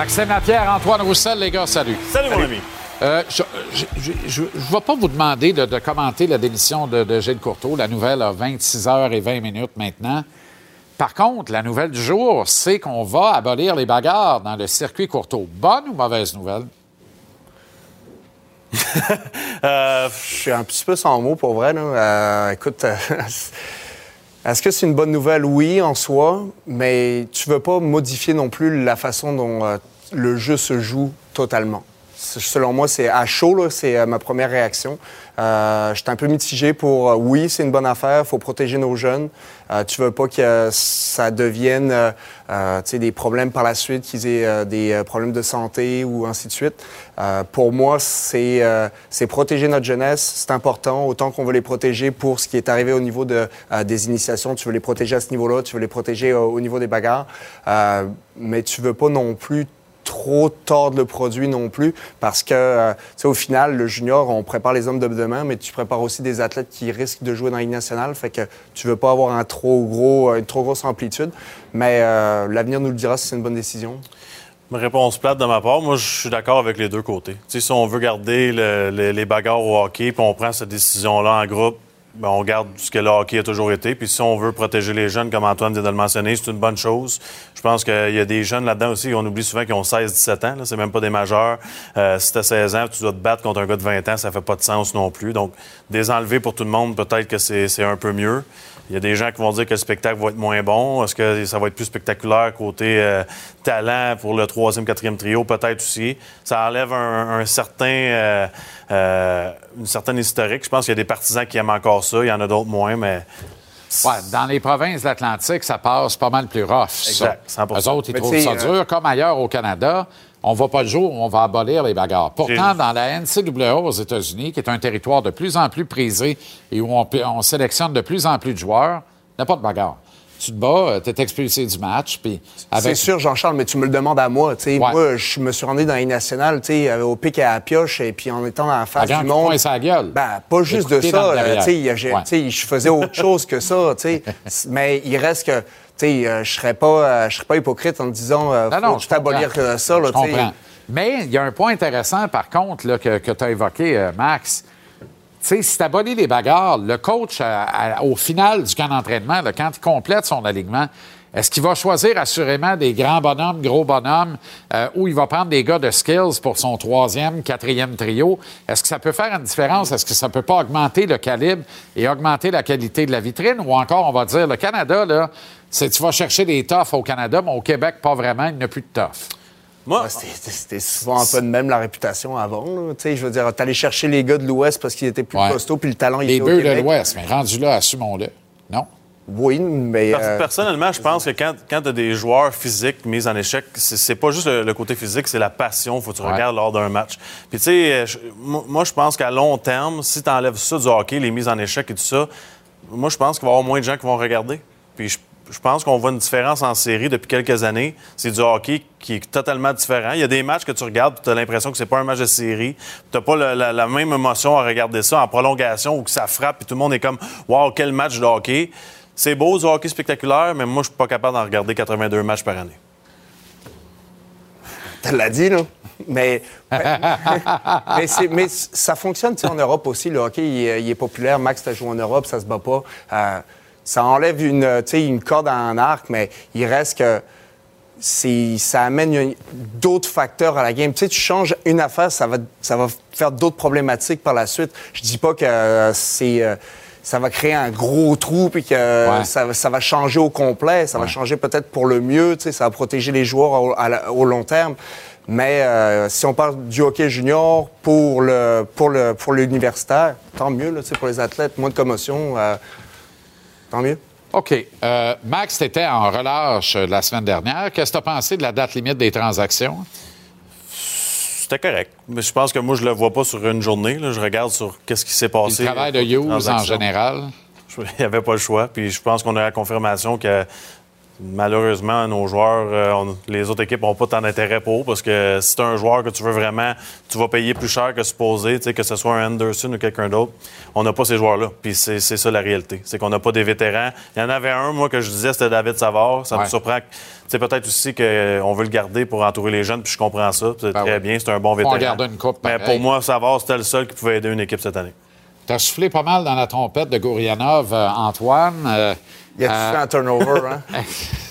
Maxime Lapierre, Antoine Roussel, les gars, salut. Salut, mon ami. Euh, je ne vais pas vous demander de, de commenter la démission de, de Gilles Courteau. La nouvelle a 26 heures et 20 minutes maintenant. Par contre, la nouvelle du jour, c'est qu'on va abolir les bagarres dans le circuit Courteau. Bonne ou mauvaise nouvelle? Euh, je suis un petit peu sans mots pour vrai. Là. Euh, écoute, est-ce que c'est une bonne nouvelle? Oui, en soi, mais tu veux pas modifier non plus la façon dont euh, le jeu se joue totalement. Selon moi, c'est à chaud, c'est euh, ma première réaction. Euh, J'étais un peu mitigé pour euh, oui, c'est une bonne affaire, faut protéger nos jeunes. Euh, tu veux pas que ça devienne des problèmes par la suite, qu'ils aient des problèmes de santé ou ainsi de suite. Pour moi, c'est protéger notre jeunesse, c'est important, autant qu'on veut les protéger pour ce qui est arrivé au niveau de, des initiations. Tu veux les protéger à ce niveau-là, tu veux les protéger au niveau des bagarres, mais tu veux pas non plus trop tordre le produit non plus parce que, euh, tu sais, au final, le junior, on prépare les hommes de demain, mais tu prépares aussi des athlètes qui risquent de jouer dans la Ligue nationale. Fait que tu veux pas avoir un trop gros, une trop grosse amplitude. Mais euh, l'avenir nous le dira si c'est une bonne décision. Une réponse plate de ma part, moi je suis d'accord avec les deux côtés. Tu sais, si on veut garder le- le- les bagarres au hockey, puis on prend cette décision-là en groupe, ben, on garde ce que le hockey a toujours été. Puis si on veut protéger les jeunes, comme Antoine vient de le mentionner, c'est une bonne chose. Je pense qu'il y a des jeunes là-dedans aussi, on oublie souvent qu'ils ont 16-17 ans. C'est même pas des majeurs. Euh, si tu 16 ans, tu dois te battre contre un gars de 20 ans, ça fait pas de sens non plus. Donc, désenlever pour tout le monde, peut-être que c'est un peu mieux. Il y a des gens qui vont dire que le spectacle va être moins bon. Est-ce que ça va être plus spectaculaire côté euh, talent pour le troisième, quatrième trio? Peut-être aussi. Ça enlève un, un certain, euh, euh, une certaine historique. Je pense qu'il y a des partisans qui aiment encore ça. Il y en a d'autres moins, mais Ouais, dans les provinces de l'Atlantique, ça passe pas mal plus rough. Exact, 100%. Eux autres, ils Mais trouvent ça dur, comme ailleurs au Canada. On va pas le jour où on va abolir les bagarres. Pourtant, dans la NCAA aux États-Unis, qui est un territoire de plus en plus prisé et où on, peut- on sélectionne de plus en plus de joueurs, il n'y a pas de bagarre. Tu te bats, tu es expulsé du match, puis avec... C'est sûr, Jean-Charles, mais tu me le demandes à moi. Moi, je me suis rendu dans les nationales euh, au pic à la pioche et puis en étant dans la face du monde. la gueule. Ben, pas juste de ça. Ouais. sais, Je faisais autre chose que ça. tu sais. mais il reste que sais, euh, je serais pas, euh, je serais pas hypocrite en disant euh, Non, non, je abolir que ça. Là, Je comprends. Mais il y a un point intéressant, par contre, là, que, tu as évoqué, euh, Max. Tu sais, si tu abolis les bagarres, le coach, à- à- au final du camp d'entraînement, quand il complète son alignement, est-ce qu'il va choisir assurément des grands bonhommes, gros bonhommes, euh, ou il va prendre des gars de skills pour son troisième, quatrième trio? Est-ce que ça peut faire une différence? Est-ce que ça peut pas augmenter le calibre et augmenter la qualité de la vitrine? Ou encore, on va dire, le Canada, là, c'est tu vas chercher des toughs au Canada, mais au Québec, pas vraiment, il n'y a plus de toughs. Moi, c'était- souvent un peu de même la réputation avant. là. Tu sais, Je veux dire, t'allais chercher les gars de l'Ouest parce qu'ils étaient plus Ouais. costauds, puis le talent il Les était au bœufs de l'Ouest, mais rendu là, assumons-le. Non? Oui, mais. Euh, Personnellement, je pense que quand, quand tu as des joueurs physiques mis en échec, c'est c'est pas juste le, le côté physique, c'est la passion faut que tu Ouais. regardes lors d'un match. Puis tu sais, euh, moi, je pense qu'à long terme, si tu enlèves ça du hockey, les mises en échec et tout ça, moi, je pense qu'il va y avoir moins de gens qui vont regarder. Puis je, je pense qu'on voit une différence en série depuis quelques années. C'est du hockey qui est totalement différent. Il y a des matchs que tu regardes, tu as l'impression que c'est pas un match de série. Tu n'as pas la, même émotion à regarder ça en prolongation ou que ça frappe et tout le monde est comme Wow, quel match de hockey. C'est beau du hockey spectaculaire, mais moi, je suis pas capable d'en regarder 82 matchs par année. Tu l'as dit, là. Mais, mais, mais ça fonctionne en Europe aussi. Le hockey, il, est- populaire. Max, tu joué en Europe, ça se bat pas. Euh, ça enlève une, sais, une corde à un arc, mais il reste que ça amène d'autres facteurs à la game. Tu sais, tu changes une affaire, ça va, ça va faire d'autres problématiques par la suite. Je dis pas que euh, c'est... euh, ça va créer un gros trou puis que Ouais. ça, va- ça va changer au complet. Ça va changer peut-être pour le mieux. Tu sais, ça va protéger les joueurs au, à la- au long terme. Mais euh, si on parle du hockey junior pour le pour le pour l'universitaire, tant mieux là, pour les athlètes, moins de commotion, euh, tant mieux. OK. Euh, Max, tu étais en relâche euh, la semaine dernière. Qu'est-ce que tu as pensé de la date limite des transactions? C'était correct. Mais je pense que moi, je le vois pas sur une journée. là. Je regarde sur qu'est-ce qui s'est passé. le travail de Hughes en général? Il n'y avait pas le choix. Puis je pense qu'on a la confirmation que malheureusement, nos joueurs, euh, on- les autres équipes n'ont pas tant d'intérêt pour parce que si tu un joueur que tu veux vraiment, tu vas payer plus cher que supposé, que ce soit un Anderson ou quelqu'un d'autre. On n'a pas ces joueurs-là. Puis c'est ça la réalité. C'est qu'on n'a pas des vétérans. Il y en avait un, moi, que je disais, c'était David Savard. Ça Ouais. me surprend. que- C'est peut-être aussi qu'on veut le garder pour entourer les jeunes, puis je comprends ça. C'est Ben très oui. bien, c'est un bon vétéran. garder une coupe, Mais pour moi, Savard, c'était le seul qui pouvait aider une équipe cette année. Tu as soufflé pas mal dans la trompette de Gourianov, euh, Antoine. Euh, Il a euh, fait un turnover, hein?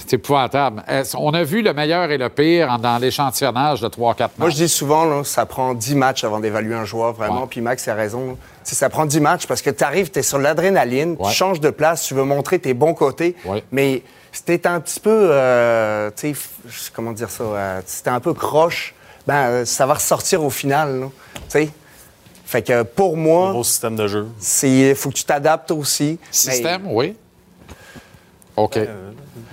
C'est épouvantable. On a vu le meilleur et le pire dans l'échantillonnage de 3-4 Moi, matchs. je dis souvent, là, ça prend 10 matchs avant d'évaluer un joueur, vraiment. Ouais. Puis Max a raison. Ça prend 10 matchs parce que tu arrives, tu es sur l'adrénaline, Ouais. tu changes de place, tu veux montrer tes bons côtés. Ouais. Mais si t'es un petit peu, euh, tu sais, f- comment dire ça, euh, si t'es un peu croche, ben, euh, ça va ressortir au final, tu sais. Fait que pour moi, Nouveau système de jeu. il faut que tu t'adaptes aussi. Système, oui. OK.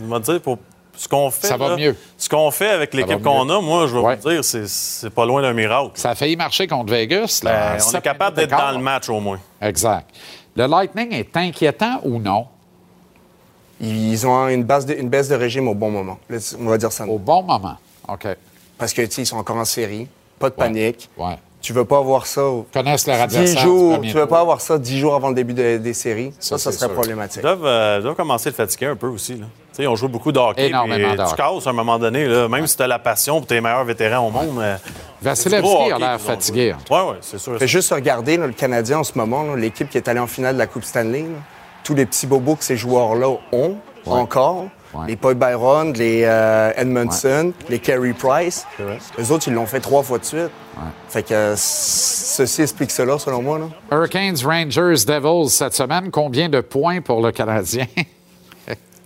Je vais te dire, pour ce qu'on fait. Ça va là, mieux. Ce qu'on fait avec l'équipe qu'on a, moi, je vais Ouais. vous dire, c'est- c'est pas loin d'un miracle. Ça a failli marcher contre Vegas. Là, Ben, en on est capable d'être dans le match au moins. Exact. Le Lightning est inquiétant ou non? Ils ont une, base de- une baisse de régime au bon moment. On va dire ça. Au bon moment. OK. Parce que, tu sais, ils sont encore en série, pas de panique. Ouais. Tu veux pas avoir ça. au- Connaissent leur 10 adversaire. du jours, tu veux tour. pas avoir ça 10 jours avant le début de- des séries. Ça, ça, serait sûr. problématique. Ils doivent, euh, ils doivent commencer à le fatiguer un peu aussi. Là. Tu sais, on joue beaucoup de hockey. Énormément de Tu casses à un moment donné, là, même si tu as la passion pour tes meilleurs vétérans au monde. euh, Vasilevski du gros a l'air fatigué. Ouais, ouais, c'est sûr. Fais juste regarder là, le Canadien en ce moment, l'équipe qui est allée en finale de la Coupe Stanley. là. tous les petits bobos que ces joueurs-là ont encore. Ouais. Les Paul Byron, les euh, Edmondson, les Carey Price. Eux autres, ils l'ont fait trois fois de suite. Fait que euh, ceci explique cela, selon moi. Là. Hurricanes, Rangers, Devils cette semaine. Combien de points pour le Canadien?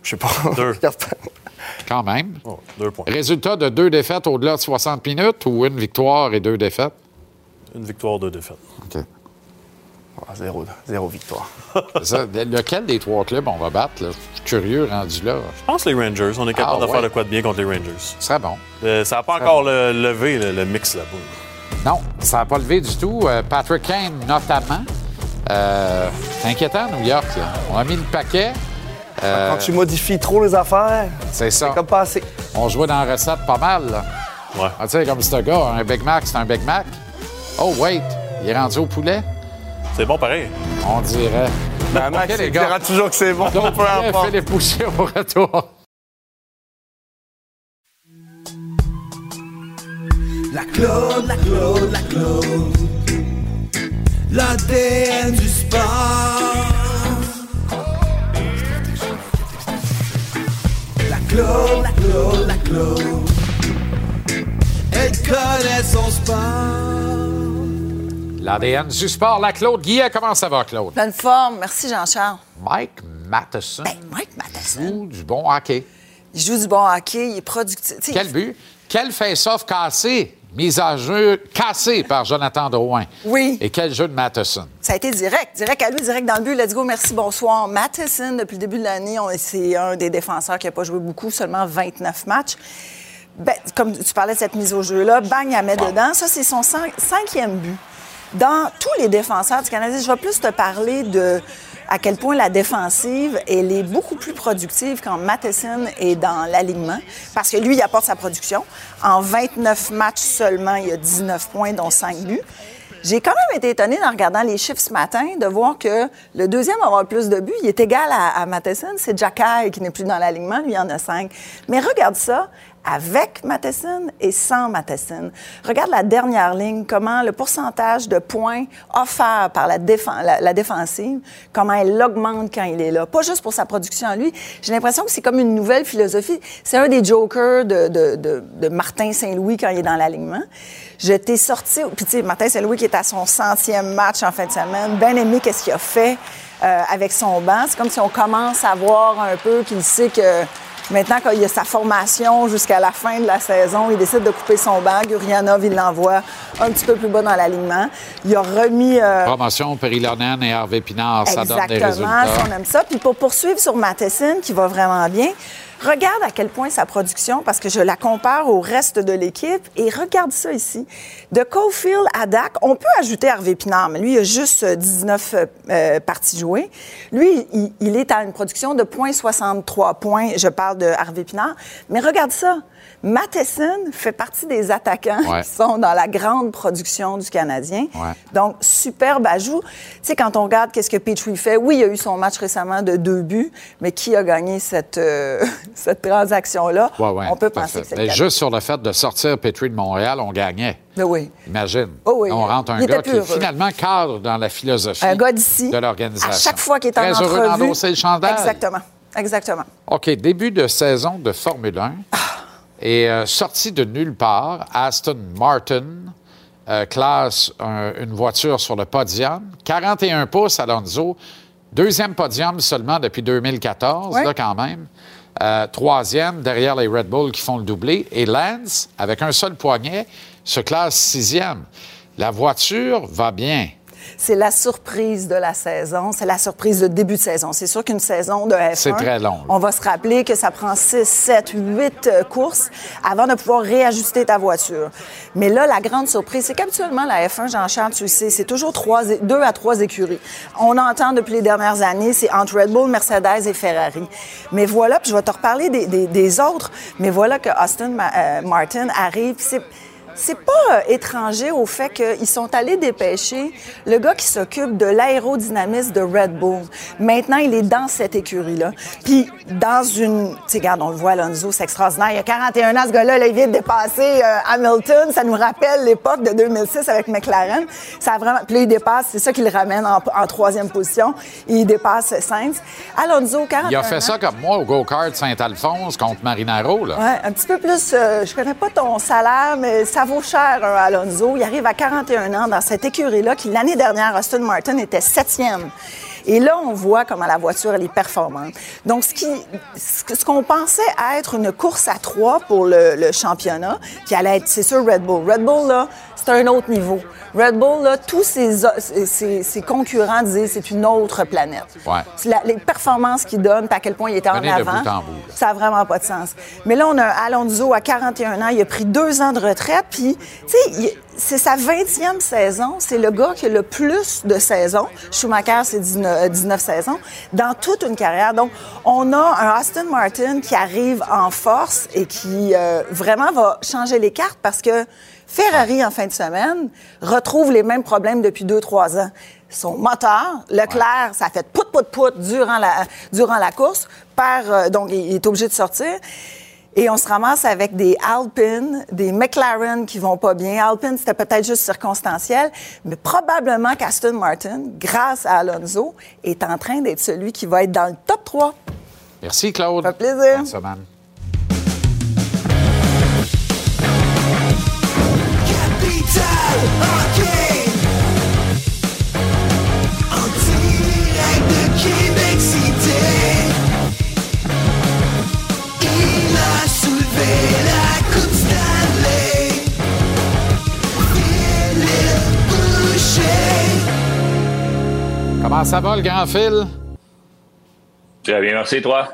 Je sais pas. Deux. Quand même. Oh, deux points. Résultat de deux défaites au-delà de 60 minutes ou une victoire et deux défaites? Une victoire, deux défaites. OK. Ah, zéro, zéro victoire. Ça. Lequel des trois clubs on va battre? là? Je suis curieux rendu là. Je pense les Rangers. On est capable Ah, de faire de quoi de bien contre les Rangers. Ce serait bon. Euh, ça n'a pas encore le- levé, le, le mix là-bas. Non, ça n'a pas levé du tout. Euh, Patrick Kane, notamment. Euh, c'est inquiétant, New York. là. On a mis le paquet. Euh, Quand tu modifies trop les affaires, c'est ça. comme passé. On jouait dans la recette pas mal. Là. Ouais. Ah, tu sais, comme ce gars, un Big Mac, c'est un Big Mac. Oh, wait, il est rendu au poulet? C'est bon pareil. On dirait. Ben, Max, OK, les il gars. dira toujours que c'est bon, Donc, peu importe. Philippe Boucher au retour. La Claude, la Claude, la Claude. L'ADN du sport. La Claude, la Claude, la Claude. Elle connaît son sport. L'ADN du sport, la Claude Guillet. Comment ça va, Claude? Pleine forme. Merci, Jean-Charles. Mike Matheson. Mike Matheson. joue du bon hockey. Il joue du bon hockey, il est productif. Quel but? Quel face-off cassé? Mise à jeu cassée par Jonathan Drouin. Oui. Et quel jeu de Matheson? Ça a été direct, direct à lui, direct dans le but. Let's go, merci, bonsoir. Matheson, depuis le début de l'année, c'est un des défenseurs qui n'a pas joué beaucoup, seulement 29 matchs. Ben, comme tu parlais de cette mise au jeu-là, bang, il la met dedans. Ça, c'est son cin- cinquième but. Dans tous les défenseurs du Canadien, je vais plus te parler de à quel point la défensive, elle est beaucoup plus productive quand Matheson est dans l'alignement, parce que lui, il apporte sa production. En 29 matchs seulement, il y a 19 points, dont 5 buts. J'ai quand même été étonnée en regardant les chiffres ce matin de voir que le deuxième à avoir le plus de buts, il est égal à, à Matheson. C'est Jacky qui n'est plus dans l'alignement, lui il en a cinq. Mais regarde ça avec Matheson et sans Matheson. Regarde la dernière ligne, comment le pourcentage de points offerts par la, défen- la- la défensive, comment elle augmente quand il est là. Pas juste pour sa production à lui. J'ai l'impression que c'est comme une nouvelle philosophie. C'est un des jokers de, de- de- de Martin Saint-Louis quand il est dans l'alignement. Je t'ai sorti, puis tu sais, Martin Saint-Louis qui est à son centième match en fin de semaine, bien aimé qu'est-ce qu'il a fait euh, avec son banc. C'est comme si on commence à voir un peu qu'il sait que maintenant qu'il y a sa formation jusqu'à la fin de la saison, il décide de couper son banc. Gurianov, il l'envoie un petit peu plus bas dans l'alignement. Il a remis... euh, Promotion Perilonen et Harvey Pinard, ça donne des Exactement, résultats. si on aime ça. Puis pour poursuivre sur Matheson, qui va vraiment bien, regarde à quel point sa production, parce que je la compare au reste de l'équipe, et regarde ça ici. De Caulfield à Dak, on peut ajouter Harvey Pinard, mais lui, il a juste euh, 19 euh, euh, parties jouées. Lui, il, il est à une production de 0.63 points. Je parle de Harvey Pinard. Mais regarde ça. Matheson fait partie des attaquants Ouais. qui sont dans la grande production du Canadien. Ouais. Donc, superbe ajout. Tu sais, quand on regarde qu'est-ce que Petrie fait, oui, il y a eu son match récemment de deux buts, mais qui a gagné cette, euh, cette transaction-là? Ouais, on peut penser que c'est Mais juste sur le fait de sortir Petrie de Montréal, on gagnait. Mais oui. Imagine. Oh oui. On rentre un Il gars qui heureux. finalement cadre dans la philosophie Un gars d'ici, de l'organisation. à chaque fois qu'il est en Très heureux entrevue. d'endosser le chandail. Exactement. Exactement. OK, début de saison de Formule 1. Et euh, sorti de nulle part, Aston Martin euh, classe un- une voiture sur le podium. 41 pouces, Alonso. Deuxième podium seulement depuis 2014, Ouais. là, quand même. Euh, troisième, derrière les Red Bull qui font le doublé. Et Lance, avec un seul poignet, se classe sixième. La voiture va bien. C'est la surprise de la saison. C'est la surprise de début de saison. C'est sûr qu'une saison de F1... C'est très long. On va se rappeler que ça prend 6, 7, 8 euh, courses avant de pouvoir réajuster ta voiture. Mais là, la grande surprise, c'est qu'habituellement, la F1, Jean-Charles, tu sais, c'est toujours trois, deux à trois écuries. On entend depuis les dernières années, c'est entre Red Bull, Mercedes et Ferrari. Mais voilà, puis je vais te reparler des, des- des autres, mais voilà que Austin Ma- euh, Martin arrive. C'est c'est pas euh, étranger au fait qu'ils sont allés dépêcher le gars qui s'occupe de l'aérodynamisme de Red Bull. Maintenant, il est dans cette écurie-là. Puis, dans une... Tu sais, regarde, on le voit, Alonso, c'est extraordinaire. Il y a 41 ans, ce gars-là, là, il vient de dépasser euh, Hamilton. Ça nous rappelle l'époque de 2006 avec McLaren. Ça a vraiment... Puis là, il dépasse, c'est ça qui le ramène en, en troisième position. Il dépasse Sainz. Alonso, 41 Il a fait ans. ça comme moi au go-kart Saint-Alphonse contre Marinaro. Là. Ouais, un petit peu plus. euh, je connais pas ton salaire, mais ça cher, Alonso. Il arrive à 41 ans dans cette écurie-là, qui l'année dernière, Austin Martin était septième. Et là, on voit comment la voiture, elle est performante. Donc, ce qui, ce qu'on pensait être une course à trois pour le, le championnat, qui allait être, c'est sûr, Red Bull. Red Bull, là, c'est un autre niveau. Red Bull, là, tous ses, ses- ses concurrents disaient c'est une autre planète. Ouais. La- les performances qu'il donne, à quel point il était en Venez avant, en bout, ça n'a vraiment pas de sens. Mais là, on a un Alonso à 41 ans, il a pris deux ans de retraite, puis, tu sais, c'est sa 20e saison. C'est le gars qui a le plus de saisons. Schumacher, c'est 19, euh, 19 saisons, dans toute une carrière. Donc, on a un Aston Martin qui arrive en force et qui euh, vraiment va changer les cartes parce que Ferrari, en fin de semaine, retrouve les mêmes problèmes depuis deux, trois ans. Son moteur, Leclerc, ça a fait pout, pout, pout durant la, durant la course. Perd, euh, donc, il est obligé de sortir. Et on se ramasse avec des Alpine, des McLaren qui vont pas bien. Alpine, c'était peut-être juste circonstanciel, mais probablement qu'Aston Martin, grâce à Alonso, est en train d'être celui qui va être dans le top 3. Merci, Claude. Ça fait plaisir. Bonne semaine. Comment ça va, le grand fil? Très bien, merci, toi.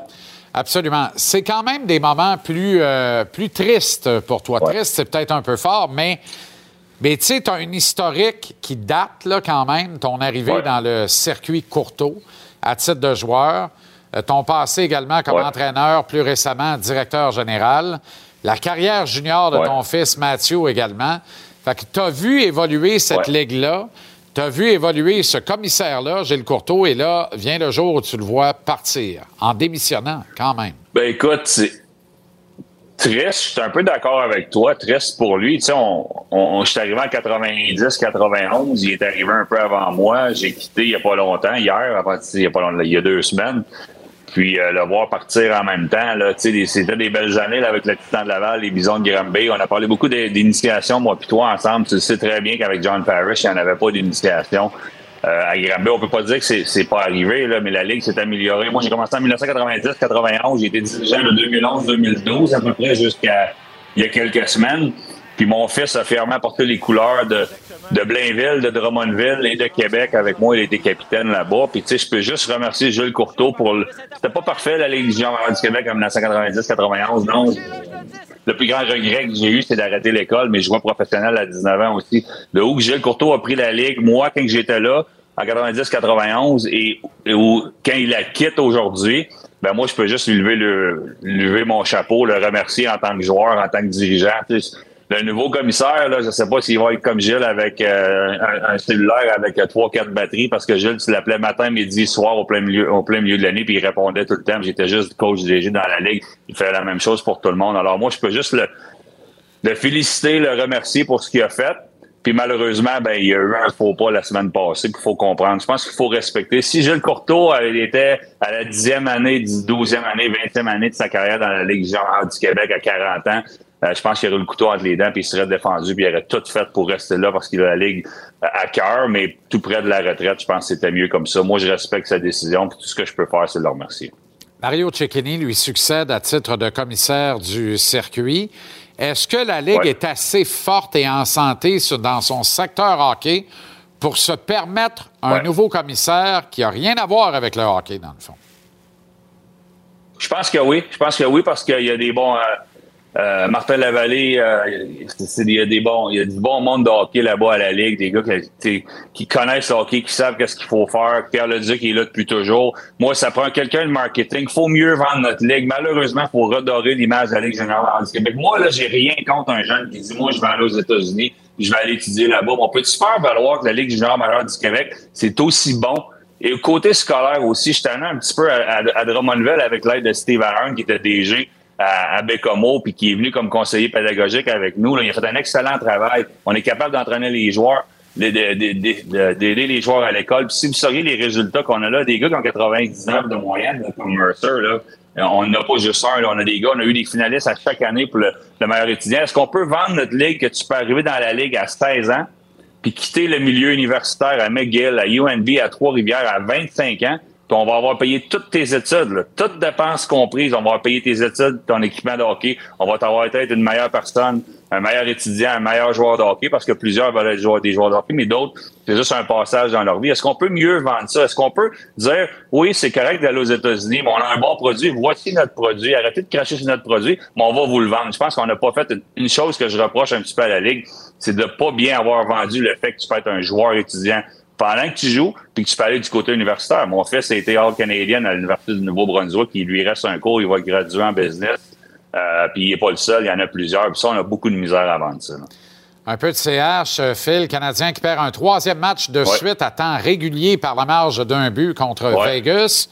Absolument. C'est quand même des moments plus, euh, plus tristes pour toi. Triste, c'est peut-être un peu fort, mais, mais tu sais, tu as une historique qui date là, quand même, ton arrivée Ouais. dans le circuit Courteau à titre de joueur, euh, ton passé également comme Ouais. entraîneur, plus récemment directeur général, la carrière junior de Ouais. ton fils Mathieu également. Fait que tu as vu évoluer cette ligue-là. Tu as vu évoluer ce commissaire-là, Gilles Courteau, et là vient le jour où tu le vois partir, en démissionnant quand même. Ben écoute, c'est triste, je suis un peu d'accord avec toi, triste pour lui. Tu sais, on, on, je suis arrivé en 90, 91, il est arrivé un peu avant moi. J'ai quitté il n'y a pas longtemps, hier, avant, tu sais, il y a pas longtemps, il y a deux semaines. Puis euh, le voir partir en même temps, là, tu sais, c'était des belles années là, avec le Titan de Laval, les Bisons de Granby. On a parlé beaucoup d'initiation, moi puis toi, ensemble. Tu sais très bien qu'avec John Parrish, il n'y en avait pas d'initiation. Euh, à on peut pas dire que c'est c'est pas arrivé, là, mais la Ligue s'est améliorée. Moi, j'ai commencé en 1990-91. J'ai été dirigeant de 2011-2012 à peu près jusqu'à il y a quelques semaines. Puis mon fils a fièrement porté les couleurs de, de Blainville, de Drummondville et de Québec avec moi. Il était capitaine là-bas. Puis tu sais, je peux juste remercier Jules Courteau pour le... C'était pas parfait, la Ligue junior du Québec en 1990-91, non. Le plus grand regret que j'ai eu, c'est d'arrêter l'école, mais je jouais professionnel à 19 ans aussi. De où que Gilles Courteau a pris la Ligue, moi, quand j'étais là, en 90-91, et, où, quand il la quitte aujourd'hui, ben moi, je peux juste lui lever, le, lever mon chapeau, le remercier en tant que joueur, en tant que dirigeant. Le nouveau commissaire, là, je sais pas s'il va être comme Gilles avec euh, un, un cellulaire avec euh, trois, quatre batteries, parce que Gilles, tu l'appelais matin, midi, soir, au plein milieu, au plein milieu de l'année, puis il répondait tout le temps. J'étais juste coach dirigé dans la ligue. Il fait la même chose pour tout le monde. Alors moi, je peux juste le, le féliciter, le remercier pour ce qu'il a fait. Puis malheureusement, ben, il y a eu un faux pas la semaine passée qu'il faut comprendre. Je pense qu'il faut respecter. Si Gilles Courteau euh, était à la dixième année, douzième année, vingtième année de sa carrière dans la Ligue junior du Québec à 40 ans, euh, je pense qu'il aurait le couteau entre les dents puis il serait défendu puis il aurait tout fait pour rester là parce qu'il a la Ligue euh, à cœur, mais tout près de la retraite, je pense que c'était mieux comme ça. Moi, je respecte sa décision tout ce que je peux faire, c'est le remercier. Mario Cecchini lui succède à titre de commissaire du circuit. Est-ce que la Ligue Ouais. est assez forte et en santé sur- dans son secteur hockey pour se permettre un Ouais. nouveau commissaire qui n'a rien à voir avec le hockey, dans le fond? Je pense que oui. Je pense que oui parce qu'il y a des bons. euh, euh, Martin Lavallée, euh, il y a des bons, il y a du bon monde de hockey là-bas à la ligue, des gars qui, qui connaissent le hockey, qui savent qu'est-ce qu'il faut faire. Pierre Leduc est là depuis toujours. Moi, ça prend quelqu'un de marketing. Il faut mieux vendre notre ligue. Malheureusement, il faut redorer l'image de la ligue générale du Québec. Moi, là, j'ai rien contre un jeune qui dit, moi, je vais aller aux États-Unis, je vais aller étudier là-bas. On peut faire valoir que la ligue générale du Québec, c'est aussi bon et côté scolaire aussi, je t'en ai un petit peu à, à, Drummondville avec l'aide de Steve Ahern, qui était DG à, à Bécomo, puis qui est venu comme conseiller pédagogique avec nous. Là. Il a fait un excellent travail. On est capable d'entraîner les joueurs, de- de- de- de- d'aider les joueurs à l'école. Puis si vous sauriez les résultats qu'on a là, des gars qui ont 99 de moyenne, comme Mercer, là, on n'a pas juste un, là. on a des gars, on a eu des finalistes à chaque année pour le, le meilleur étudiant. Est-ce qu'on peut vendre notre ligue que tu peux arriver dans la ligue à 16 ans, puis quitter le milieu universitaire à McGill, à UNB, à Trois-Rivières à 25 ans, on va avoir payé toutes tes études, là, toutes dépenses comprises, on va avoir payé tes études, ton équipement de hockey, on va t'avoir été une meilleure personne, un meilleur étudiant, un meilleur joueur de hockey, parce que plusieurs veulent être joueurs- des joueurs de hockey, mais d'autres, c'est juste un passage dans leur vie. Est-ce qu'on peut mieux vendre ça? Est-ce qu'on peut dire, oui, c'est correct d'aller aux États-Unis, mais on a un bon produit, voici notre produit, arrêtez de cracher sur notre produit, mais on va vous le vendre. Je pense qu'on n'a pas fait une- chose que je reproche un petit peu à la Ligue, c'est de pas bien avoir vendu le fait que tu peux être un joueur étudiant pendant que tu joues, puis que tu peux aller du côté universitaire. Mon fils a été All-Canadian à l'Université du Nouveau-Brunswick. Il lui reste un cours, il va graduer en business. Euh, puis il n'est pas le seul, il y en a plusieurs. Puis ça, on a beaucoup de misère à vendre ça. là. Un peu de CH, euh, Phil, Canadien qui perd un troisième match de suite à temps régulier par la marge d'un but contre Ouais. Vegas.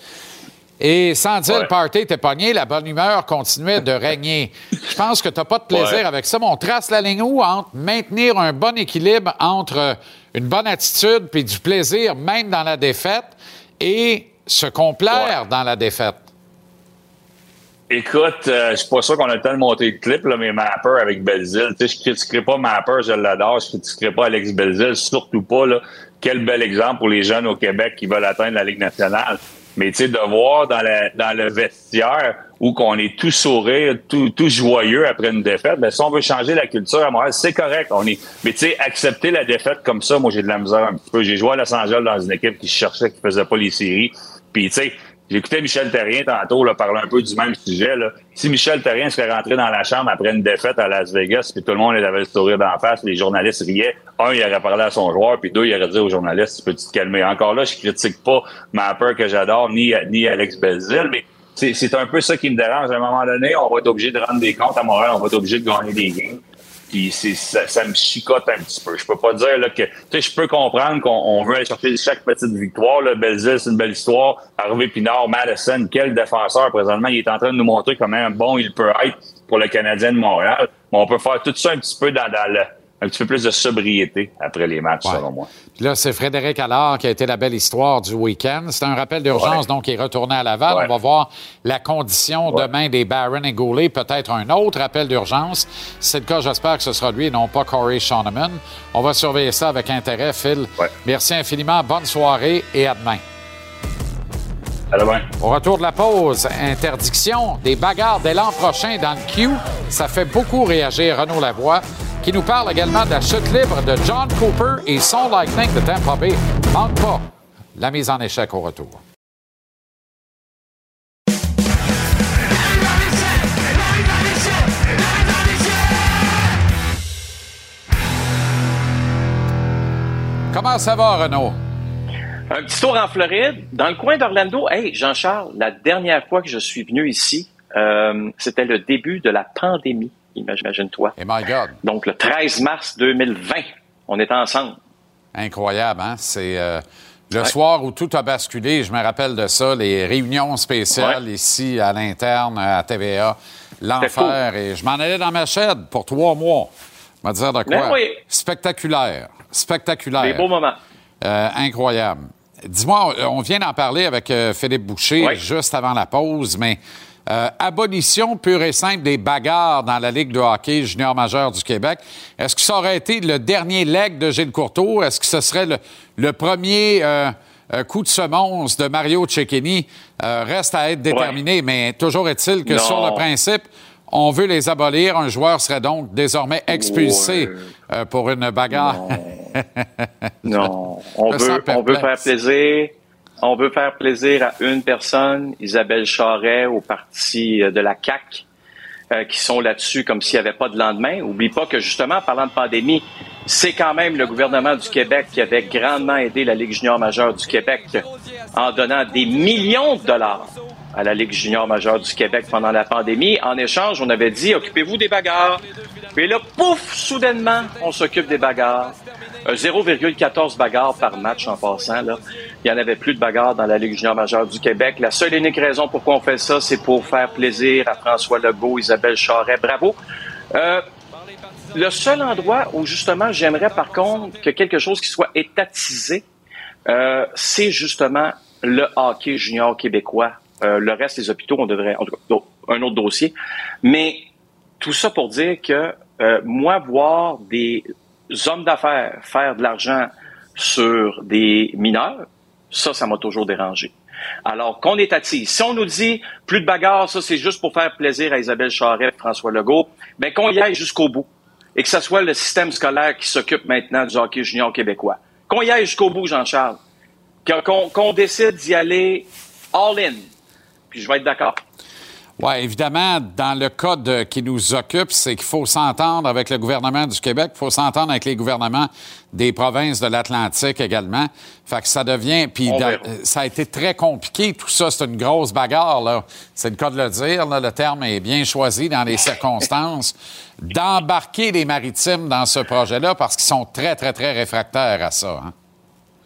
Et sans dire le party était pogné, la bonne humeur continuait de régner. Je pense que tu n'as pas de plaisir Ouais. avec ça, mais on trace la ligne où entre maintenir un bon équilibre entre une bonne attitude puis du plaisir, même dans la défaite, et se complaire dans la défaite. Écoute, euh, je suis pas sûr qu'on a le temps de monter le clip, là, mais Mapper avec sais, je critiquerai pas Mapper, je l'adore, je critiquerai pas Alex Belzile, surtout pas, là. Quel bel exemple pour les jeunes au Québec qui veulent atteindre la Ligue nationale. Mais tu sais, de voir dans, la- dans le vestiaire où qu'on est tout sourire, tout, tout joyeux après une défaite, ben si on veut changer la culture à Montréal, c'est correct. On est, mais tu sais, accepter la défaite comme ça, moi j'ai de la misère un petit peu. J'ai joué à Los Angeles dans une équipe qui cherchait, qui faisait pas les séries. Puis tu sais, J'écoutais Michel Terrien tantôt là, parler un peu du même sujet. Là. Si Michel Terrien serait rentré dans la chambre après une défaite à Las Vegas, puis tout le monde avait le sourire d'en face, les journalistes riaient, un, il aurait parlé à son joueur, puis deux, il aurait dit aux journalistes, tu peux te calmer. Encore là, je critique pas Mapper que j'adore, ni, ni Alex Belzil, mais c'est c'est un peu ça qui me dérange. À un moment donné, on va être obligé de rendre des comptes à Montréal, on va être obligé de gagner des games. Puis ça, me chicote un petit peu. Je peux pas dire là, que. Je peux comprendre qu'on on veut aller chercher chaque petite victoire. Là. C'est une belle histoire. Harvey Pinard, Madison, quel défenseur présentement. Il est en train de nous montrer comment bon il peut être pour le Canadien de Montréal. On peut faire tout ça un petit peu dans, dans le, un petit peu plus de sobriété après les matchs, selon moi. Puis là, c'est Frédéric Allard qui a été la belle histoire du week-end. C'est un rappel d'urgence, donc, il est retourné à Laval. On va voir la condition demain des Barron et Goulet. Peut-être un autre rappel d'urgence. Si c'est le cas, j'espère que ce sera lui et non pas Corey Shoneman. On va surveiller ça avec intérêt, Phil. Merci infiniment. Bonne soirée et à demain. Au retour de la pause, interdiction des bagarres dès l'an prochain dans le Q. Ça fait beaucoup réagir Renaud Lavoie, qui nous parle également de la chute libre de John Cooper et son Lightning de Tampa Bay. Manque pas la mise en échec au retour. Comment ça va, Renaud? Un petit tour en Floride, dans le coin d'Orlando. Hey, Jean-Charles, la dernière fois que je suis venu ici, euh, c'était le début de la pandémie, imagine-toi. Et my God. Donc, le 13 mars 2020, on était ensemble. Incroyable, hein? C'est euh, le soir où tout a basculé. Je me rappelle de ça, les réunions spéciales ici à l'interne, à TVA. L'enfer. Et je m'en allais dans ma chaîne pour trois mois. Je vais te dire de quoi? Oui. Spectaculaire. Spectaculaire. Des beaux moments. Euh, incroyable. Dis-moi, on vient d'en parler avec euh, Philippe Boucher juste avant la pause, mais euh, abolition pure et simple des bagarres dans la Ligue de hockey junior majeur du Québec. Est-ce que ça aurait été le dernier leg de Gilles Courteau? Est-ce que ce serait le, le premier euh, coup de semonce de Mario Cecchini? Euh, reste à être déterminé, mais toujours est-il que Non. sur le principe, on veut les abolir. Un joueur serait donc désormais expulsé pour une bagarre. Non, on Je veut, on veut perplexe. faire plaisir. On veut faire plaisir à une personne, Isabelle Charret, au parti euh, de la CAC, qui sont là-dessus comme s'il n'y avait pas de lendemain. Oublie pas que justement, en parlant de pandémie, c'est quand même le gouvernement du Québec qui avait grandement aidé la Ligue junior majeure du Québec en donnant des millions de dollars à la Ligue junior majeure du Québec pendant la pandémie. En échange, on avait dit, occupez-vous des bagarres. Puis là, pouf, soudainement, on s'occupe des bagarres. Euh, 0,14 bagarres par match en passant. Là. Il n'y en avait plus de bagarres dans la Ligue junior majeure du Québec. La seule et unique raison pourquoi on fait ça, c'est pour faire plaisir à François Legault, Isabelle Charret. Bravo. Euh, le seul endroit où justement j'aimerais par contre que quelque chose qui soit étatisé, euh, c'est justement le hockey junior québécois. Euh, le reste des hôpitaux, on devrait, en tout cas, un autre dossier. Mais tout ça pour dire que euh, moi, voir des hommes d'affaires faire de l'argent sur des mineurs, ça, ça m'a toujours dérangé. Alors qu'on est assis. Si on nous dit plus de bagarres, ça c'est juste pour faire plaisir à Isabelle Charret et François Legault, ben qu'on y aille jusqu'au bout. et que ce soit le système scolaire qui s'occupe maintenant du hockey junior québécois. Qu'on y aille jusqu'au bout, Jean-Charles. Qu'on qu'on décide d'y aller all-in. Puis je vais être d'accord. Oui, évidemment, dans le cas de- qui nous occupe, c'est qu'il faut s'entendre avec le gouvernement du Québec, il faut s'entendre avec les gouvernements des provinces de l'Atlantique également. Fait que ça devient... Puis verra. ça a été très compliqué, tout ça, c'est une grosse bagarre, là. C'est le cas de le dire, là, le terme est bien choisi dans les circonstances, d'embarquer les maritimes dans ce projet-là parce qu'ils sont très, très, très réfractaires à ça. hein.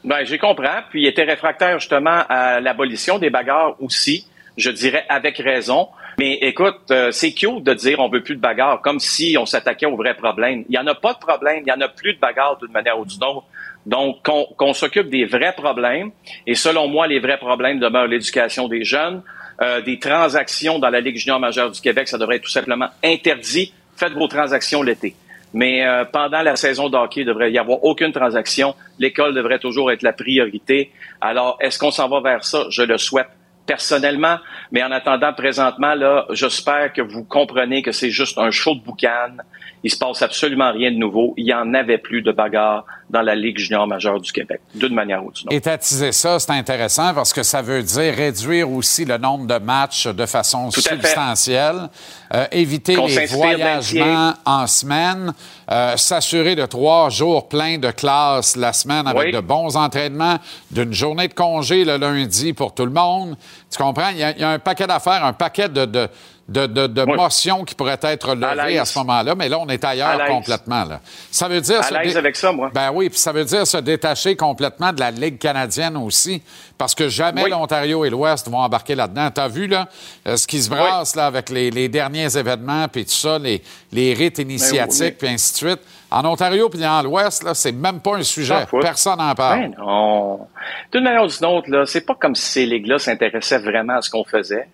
Ben, j'ai compris. Puis il était réfractaire justement à l'abolition des bagarres aussi, je dirais avec raison. Mais écoute, euh, c'est cute de dire on veut plus de bagarres, comme si on s'attaquait aux vrais problèmes. Il y en a pas de problème, il y en a plus de bagarres d'une manière ou d'une autre. Donc, qu'on s'occupe des vrais problèmes. Et selon moi, les vrais problèmes demeurent l'éducation des jeunes, euh, des transactions dans la Ligue junior majeure du Québec, ça devrait être tout simplement interdit. Faites vos transactions l'été. Mais euh, pendant la saison de hockey, il devrait y avoir aucune transaction. L'école devrait toujours être la priorité. Alors, est-ce qu'on s'en va vers ça? Je le souhaite personnellement. Mais en attendant, présentement, là, j'espère que vous comprenez que c'est juste un show de boucan. Il se passe absolument rien de nouveau. Il y en avait plus de bagarres dans la Ligue junior majeure du Québec, d'une manière ou d'une autre. Étatiser ça, c'est intéressant parce que ça veut dire réduire aussi le nombre de matchs de façon substantielle, euh, éviter Qu'on les voyagements en semaine, euh, s'assurer de trois jours pleins de classe la semaine avec Oui. de bons entraînements, d'une journée de congé le lundi pour tout le monde. Tu comprends? Il y a, il y a un paquet d'affaires, un paquet de, de, de, de- de motions qui pourraient être levées à, ce moment-là, mais là, on est ailleurs complètement. Là. Ça veut dire... À se l'aise avec ça, moi. ben oui, puis ça veut dire se détacher complètement de la Ligue canadienne aussi, parce que jamais Oui. l'Ontario et l'Ouest vont embarquer là-dedans. T'as vu, là, euh, ce qui se brasse, là, avec les, les derniers événements, puis tout ça, les, les rites initiatiques, mais- puis ainsi de suite. En Ontario puis dans l'Ouest, là, c'est même pas un sujet. Personne n'en parle. Ben non. D'une manière ou d'une autre, là, c'est pas comme si ces ligues-là s'intéressaient vraiment à ce qu'on faisait.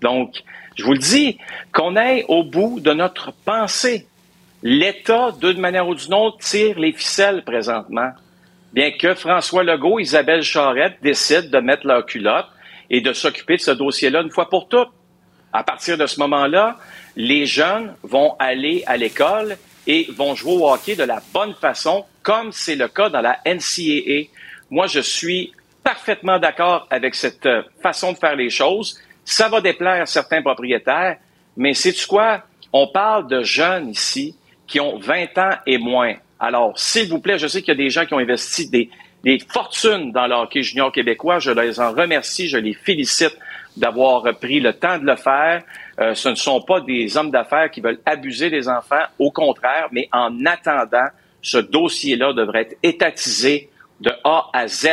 Donc, je vous le dis, qu'on aille au bout de notre pensée. L'État, d'une manière ou d'une autre, tire les ficelles présentement. Bien que François Legault, Isabelle Charette décident de mettre leur culotte et de s'occuper de ce dossier-là une fois pour toutes. À partir de ce moment-là, les jeunes vont aller à l'école et vont jouer au hockey de la bonne façon, comme c'est le cas dans la NCAA. Moi, je suis parfaitement d'accord avec cette euh, façon de faire les choses. Ça va déplaire à certains propriétaires, mais sais-tu quoi? On parle de jeunes ici qui ont 20 ans et moins. Alors, s'il vous plaît, je sais qu'il y a des gens qui ont investi des, des fortunes dans le hockey junior québécois. Je les en remercie, je les félicite d'avoir pris le temps de le faire. Euh, ce ne sont pas des hommes d'affaires qui veulent abuser des enfants, au contraire, mais en attendant, ce dossier-là devrait être étatisé de A à Z.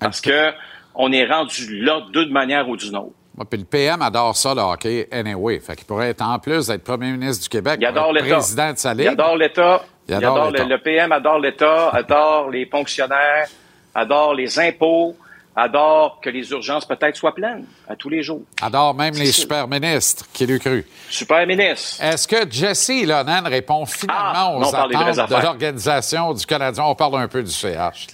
Parce que on est rendu là d'une manière ou d'une autre. Puis le PM adore ça, le hockey, anyway. Fait qu'il pourrait être, en plus d'être premier ministre du Québec, Il adore être président de sa Il ligue. adore l'État. Il Il adore le, le PM adore l'État, adore les fonctionnaires, adore les impôts, adore que les urgences peut-être soient pleines à tous les jours. Adore même les super ministres, qui l'eût cru. Super ministre. Est-ce que Jesse Ilonen répond finalement Ah, aux non, attentes de l'Organisation du Canadien? On parle un peu du CH.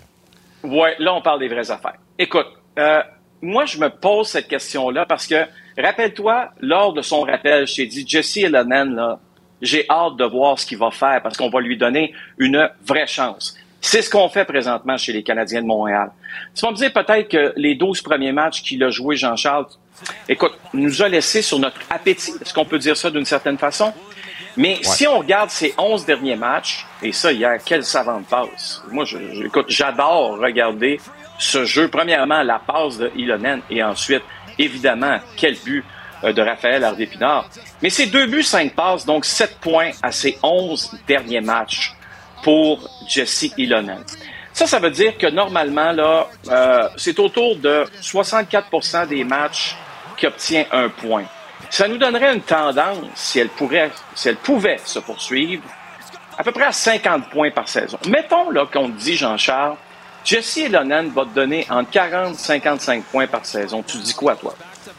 Oui, là, on parle des vraies affaires. Écoute, euh, moi, je me pose cette question-là parce que, rappelle-toi, lors de son rappel, je t'ai dit, Jesse Elonen, là, j'ai hâte de voir ce qu'il va faire parce qu'on va lui donner une vraie chance. C'est ce qu'on fait présentement chez les Canadiens de Montréal. Tu vas me dire peut-être que les 12 premiers matchs qu'il a joué, Jean-Charles, écoute, nous a laissé sur notre appétit. Est-ce qu'on peut dire ça d'une certaine façon? Mais si on regarde ces 11 derniers matchs, et ça, hier, quelle savante passe. Moi, je, je- écoute, j'adore regarder ce jeu. Premièrement, la passe de Ilonen et ensuite, évidemment, quel but euh, de Raphaël Harvey-Pinard. Mais c'est deux buts, cinq passes, donc sept points à ces 11 derniers matchs pour Jesse Ilonen. Ça, ça veut dire que normalement, là, euh, c'est autour de 64% des matchs qui obtient un point. Ça nous donnerait une tendance, si elle pourrait, si elle pouvait se poursuivre, à peu près à 50 points par saison. Mettons là qu'on dit, Jean-Charles, Jesse Elonen va te donner entre 40 et 55 points par saison. Tu dis quoi, toi?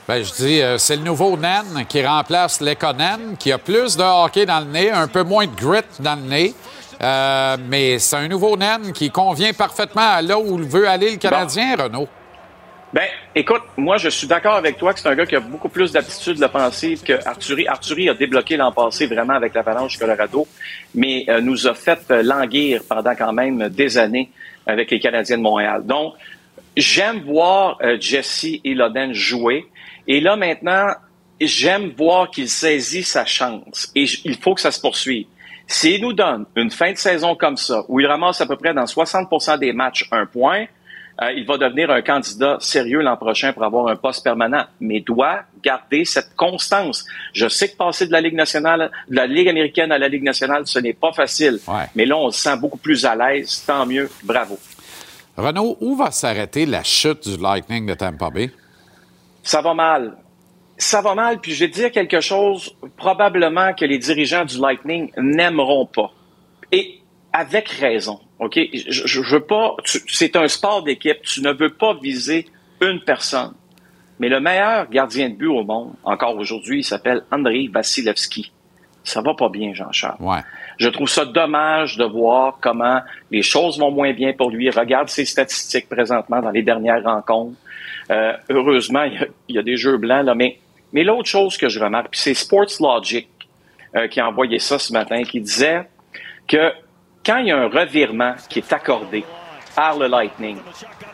Ben, je dis, euh, c'est le nouveau Nen qui remplace l'Ekonen, qui a plus de hockey dans le nez, un peu moins de grit dans le nez. Euh, mais c'est un nouveau Nen qui convient parfaitement à là où veut aller le Canadien, Renaud. Ben, écoute, moi, je suis d'accord avec toi que c'est un gars qui a beaucoup plus d'aptitude offensive que Arthurie. Arthurie a débloqué l'an passé vraiment avec l'Avalanche Colorado, mais euh, nous a fait euh, languir pendant quand même des années avec les Canadiens de Montréal. Donc, j'aime voir euh, Jesse et Loden jouer. Et là, maintenant, j'aime voir qu'il saisit sa chance. Et il faut que ça se poursuive. S'il nous donne une fin de saison comme ça, où il ramasse à peu près dans 60% des matchs un point, euh, il va devenir un candidat sérieux l'an prochain pour avoir un poste permanent, mais doit garder cette constance. Je sais que passer de la Ligue nationale, de la Ligue américaine à la Ligue nationale, ce n'est pas facile. Mais là, on se sent beaucoup plus à l'aise. Tant mieux. Bravo. Renaud, où va s'arrêter la chute du Lightning de Tampa Bay? Ça va mal. Ça va mal, puis je vais te dire quelque chose, probablement que les dirigeants du Lightning n'aimeront pas. Et avec raison, OK? Je, je, veux pas... C'est un sport d'équipe, tu ne veux pas viser une personne. Mais le meilleur gardien de but au monde, encore aujourd'hui, il s'appelle Andrei Vasilevski. Ça va pas bien, Jean-Charles. Ouais. Je trouve ça dommage de voir comment les choses vont moins bien pour lui. Regarde ses statistiques présentement dans les dernières rencontres. Euh, heureusement, il y, a, il y a des jeux blancs, là, mais, mais l'autre chose que je remarque, c'est Sports Logic euh, qui a envoyé ça ce matin, qui disait que quand il y a un revirement qui est accordé par le Lightning,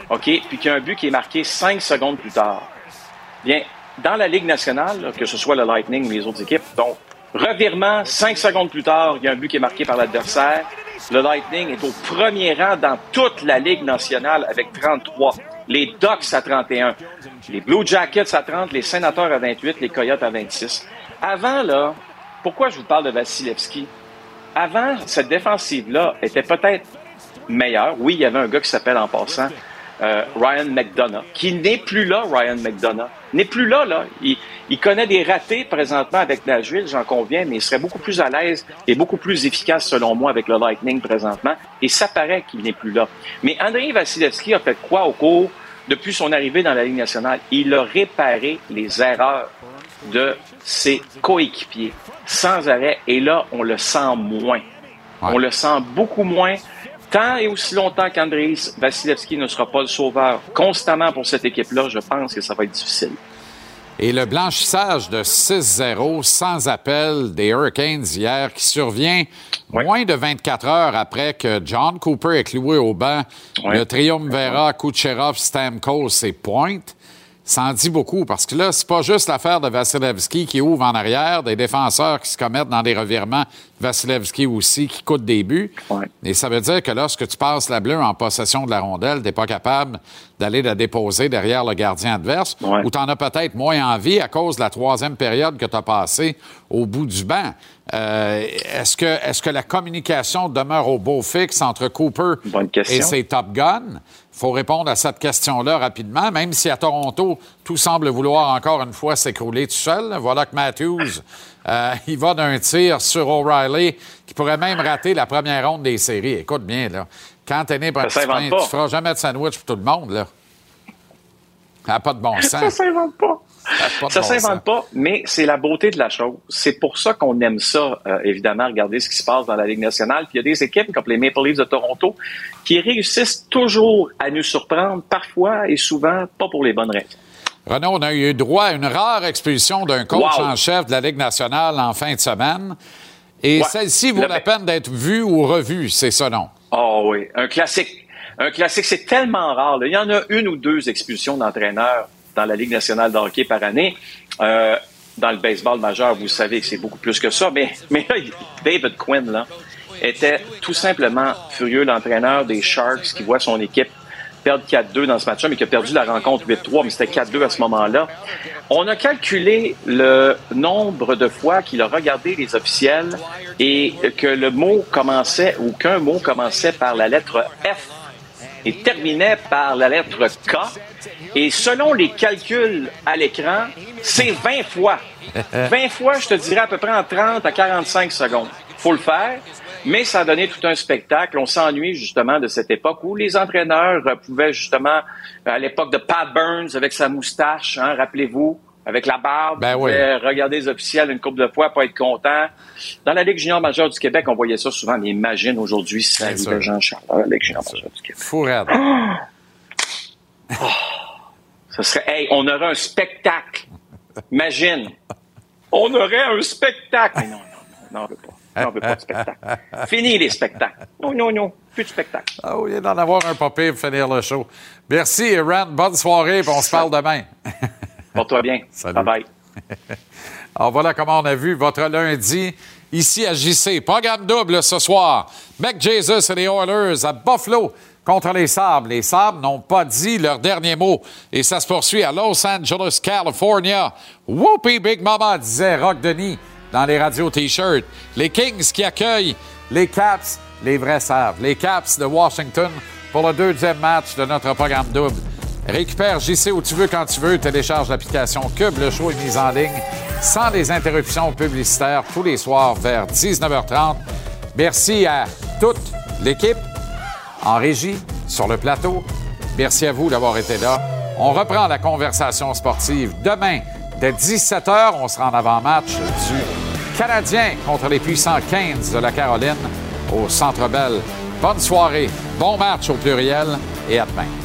OK, puis qu'il y a un but qui est marqué cinq secondes plus tard, bien, dans la Ligue nationale, que ce soit le Lightning ou les autres équipes, donc, revirement, cinq secondes plus tard, il y a un but qui est marqué par l'adversaire. Le Lightning est au premier rang dans toute la Ligue nationale avec 33. Les Ducks à 31. Les Blue Jackets à 30, les Sénateurs à 28, les Coyotes à 26. Avant, là, pourquoi je vous parle de Vasilevski? Avant, cette défensive-là était peut-être meilleure. Oui, il y avait un gars qui s'appelle en passant euh, Ryan McDonough, qui n'est plus là, Ryan McDonough. N'est plus là, là. Il, connaît des ratés présentement avec Nashville, j'en conviens, mais il serait beaucoup plus à l'aise et beaucoup plus efficace, selon moi, avec le Lightning présentement. Et ça paraît qu'il n'est plus là. Mais Andrei Vasilevski a fait quoi au cours, depuis son arrivée dans la Ligue nationale? Il a réparé les erreurs de ses coéquipiers sans arrêt. Et là, on le sent moins. On le sent beaucoup moins. Tant et aussi longtemps qu'Andrei Vasilevski ne sera pas le sauveur constamment pour cette équipe-là, je pense que ça va être difficile. Et le blanchissage de 6-0 sans appel des Hurricanes hier qui survient moins de 24 heures après que John Cooper ait cloué au banc le triumvirat Kucherov, Stamkos et Pointe. Ça en dit beaucoup parce que là, c'est pas juste l'affaire de Vasilevski qui ouvre en arrière, des défenseurs qui se commettent dans des revirements, Vasilevski aussi qui coûte des buts. Et ça veut dire que lorsque tu passes la bleue en possession de la rondelle, t'es pas capable d'aller la déposer derrière le gardien adverse ou tu en as peut-être moins envie à cause de la troisième période que tu as passée au bout du banc. Euh, est-ce que, est-ce que la communication demeure au beau fixe entre Cooper et ses Top Guns? Il faut répondre à cette question-là rapidement, même si à Toronto, tout semble vouloir encore une fois s'écrouler tout seul. Voilà que Matthews, euh, il va d'un tir sur O'Reilly qui pourrait même rater la première ronde des séries. Écoute bien, là. Quand t'es né pour un Ça petit pain, tu feras jamais de sandwich pour tout le monde, là. Ça n'a pas de bon Ça sens. s'invente pas. Ça bon s'invente pas, mais c'est la beauté de la chose. C'est pour ça qu'on aime ça, euh, évidemment, regarder ce qui se passe dans la Ligue nationale. Puis il y a des équipes comme les Maple Leafs de Toronto qui réussissent toujours à nous surprendre, parfois et souvent pas pour les bonnes raisons. Renaud, on a eu droit à une rare expulsion d'un coach Wow. en chef de la Ligue nationale en fin de semaine. Et Ouais. celle-ci vaut Le- la peine d'être vue ou revue, c'est ça, non? Oh oui, un classique. Un classique, c'est tellement rare. là. Il y en a une ou deux expulsions d'entraîneurs dans la Ligue nationale de hockey par année. Euh, dans le baseball majeur, vous savez que c'est beaucoup plus que ça. Mais, mais là, David Quinn, là, était tout simplement furieux, l'entraîneur des Sharks qui voit son équipe perdre 4-2 dans ce match-là, mais qui a perdu la rencontre 8-3, mais c'était 4-2 à ce moment-là. On a calculé le nombre de fois qu'il a regardé les officiels et que le mot commençait, ou qu'un mot commençait par la lettre F et terminait par la lettre K. Et selon les calculs à l'écran, c'est 20 fois. 20 fois, je te dirais à peu près en 30 à 45 secondes. faut le faire, mais ça a donné tout un spectacle. On s'ennuie justement de cette époque où les entraîneurs euh, pouvaient justement, à l'époque de Pat Burns avec sa moustache, hein, rappelez-vous, avec la barbe, Ben oui. regarder les officiels une couple de fois, pas être content. Dans la Ligue junior majeure du Québec, on voyait ça souvent, mais imagine aujourd'hui arrivait sûr. Jean-Charles, dans la Ligue junior majeure du Québec. Fou raide. Ce serait, hey, on aurait un spectacle. Imagine. On aurait un spectacle. Mais non, non, non, non, on veut pas. Non, on veut pas de spectacle. Fini les spectacles. Non, non, non. Plus de spectacle. Ah oui, d'en avoir un papier pour finir le show. Merci, Rand. Bonne soirée, on se parle demain. Porte-toi bien. Salut. Bye-bye. Alors voilà comment on a vu votre lundi ici à JC. Programme double ce soir. Mac Jesus et les Oilers à Buffalo contre les Sabres. Les Sabres n'ont pas dit leur dernier mot. Et ça se poursuit à Los Angeles, California. Whoopie Big Mama, disait Rock Denis dans les radios T-shirts. Les Kings qui accueillent les Caps, les vrais Sabres. Les Caps de Washington pour le deuxième match de notre programme double. Récupère JC où tu veux, quand tu veux. Télécharge l'application Cube. Le show est mis en ligne sans les interruptions publicitaires tous les soirs vers 19h30. Merci à toute l'équipe en régie, sur le plateau. Merci à vous d'avoir été là. On reprend la conversation sportive demain dès 17h. On sera en avant-match du Canadien contre les puissants Canes de la Caroline au Centre Bell. Bonne soirée, bon match au pluriel et à demain.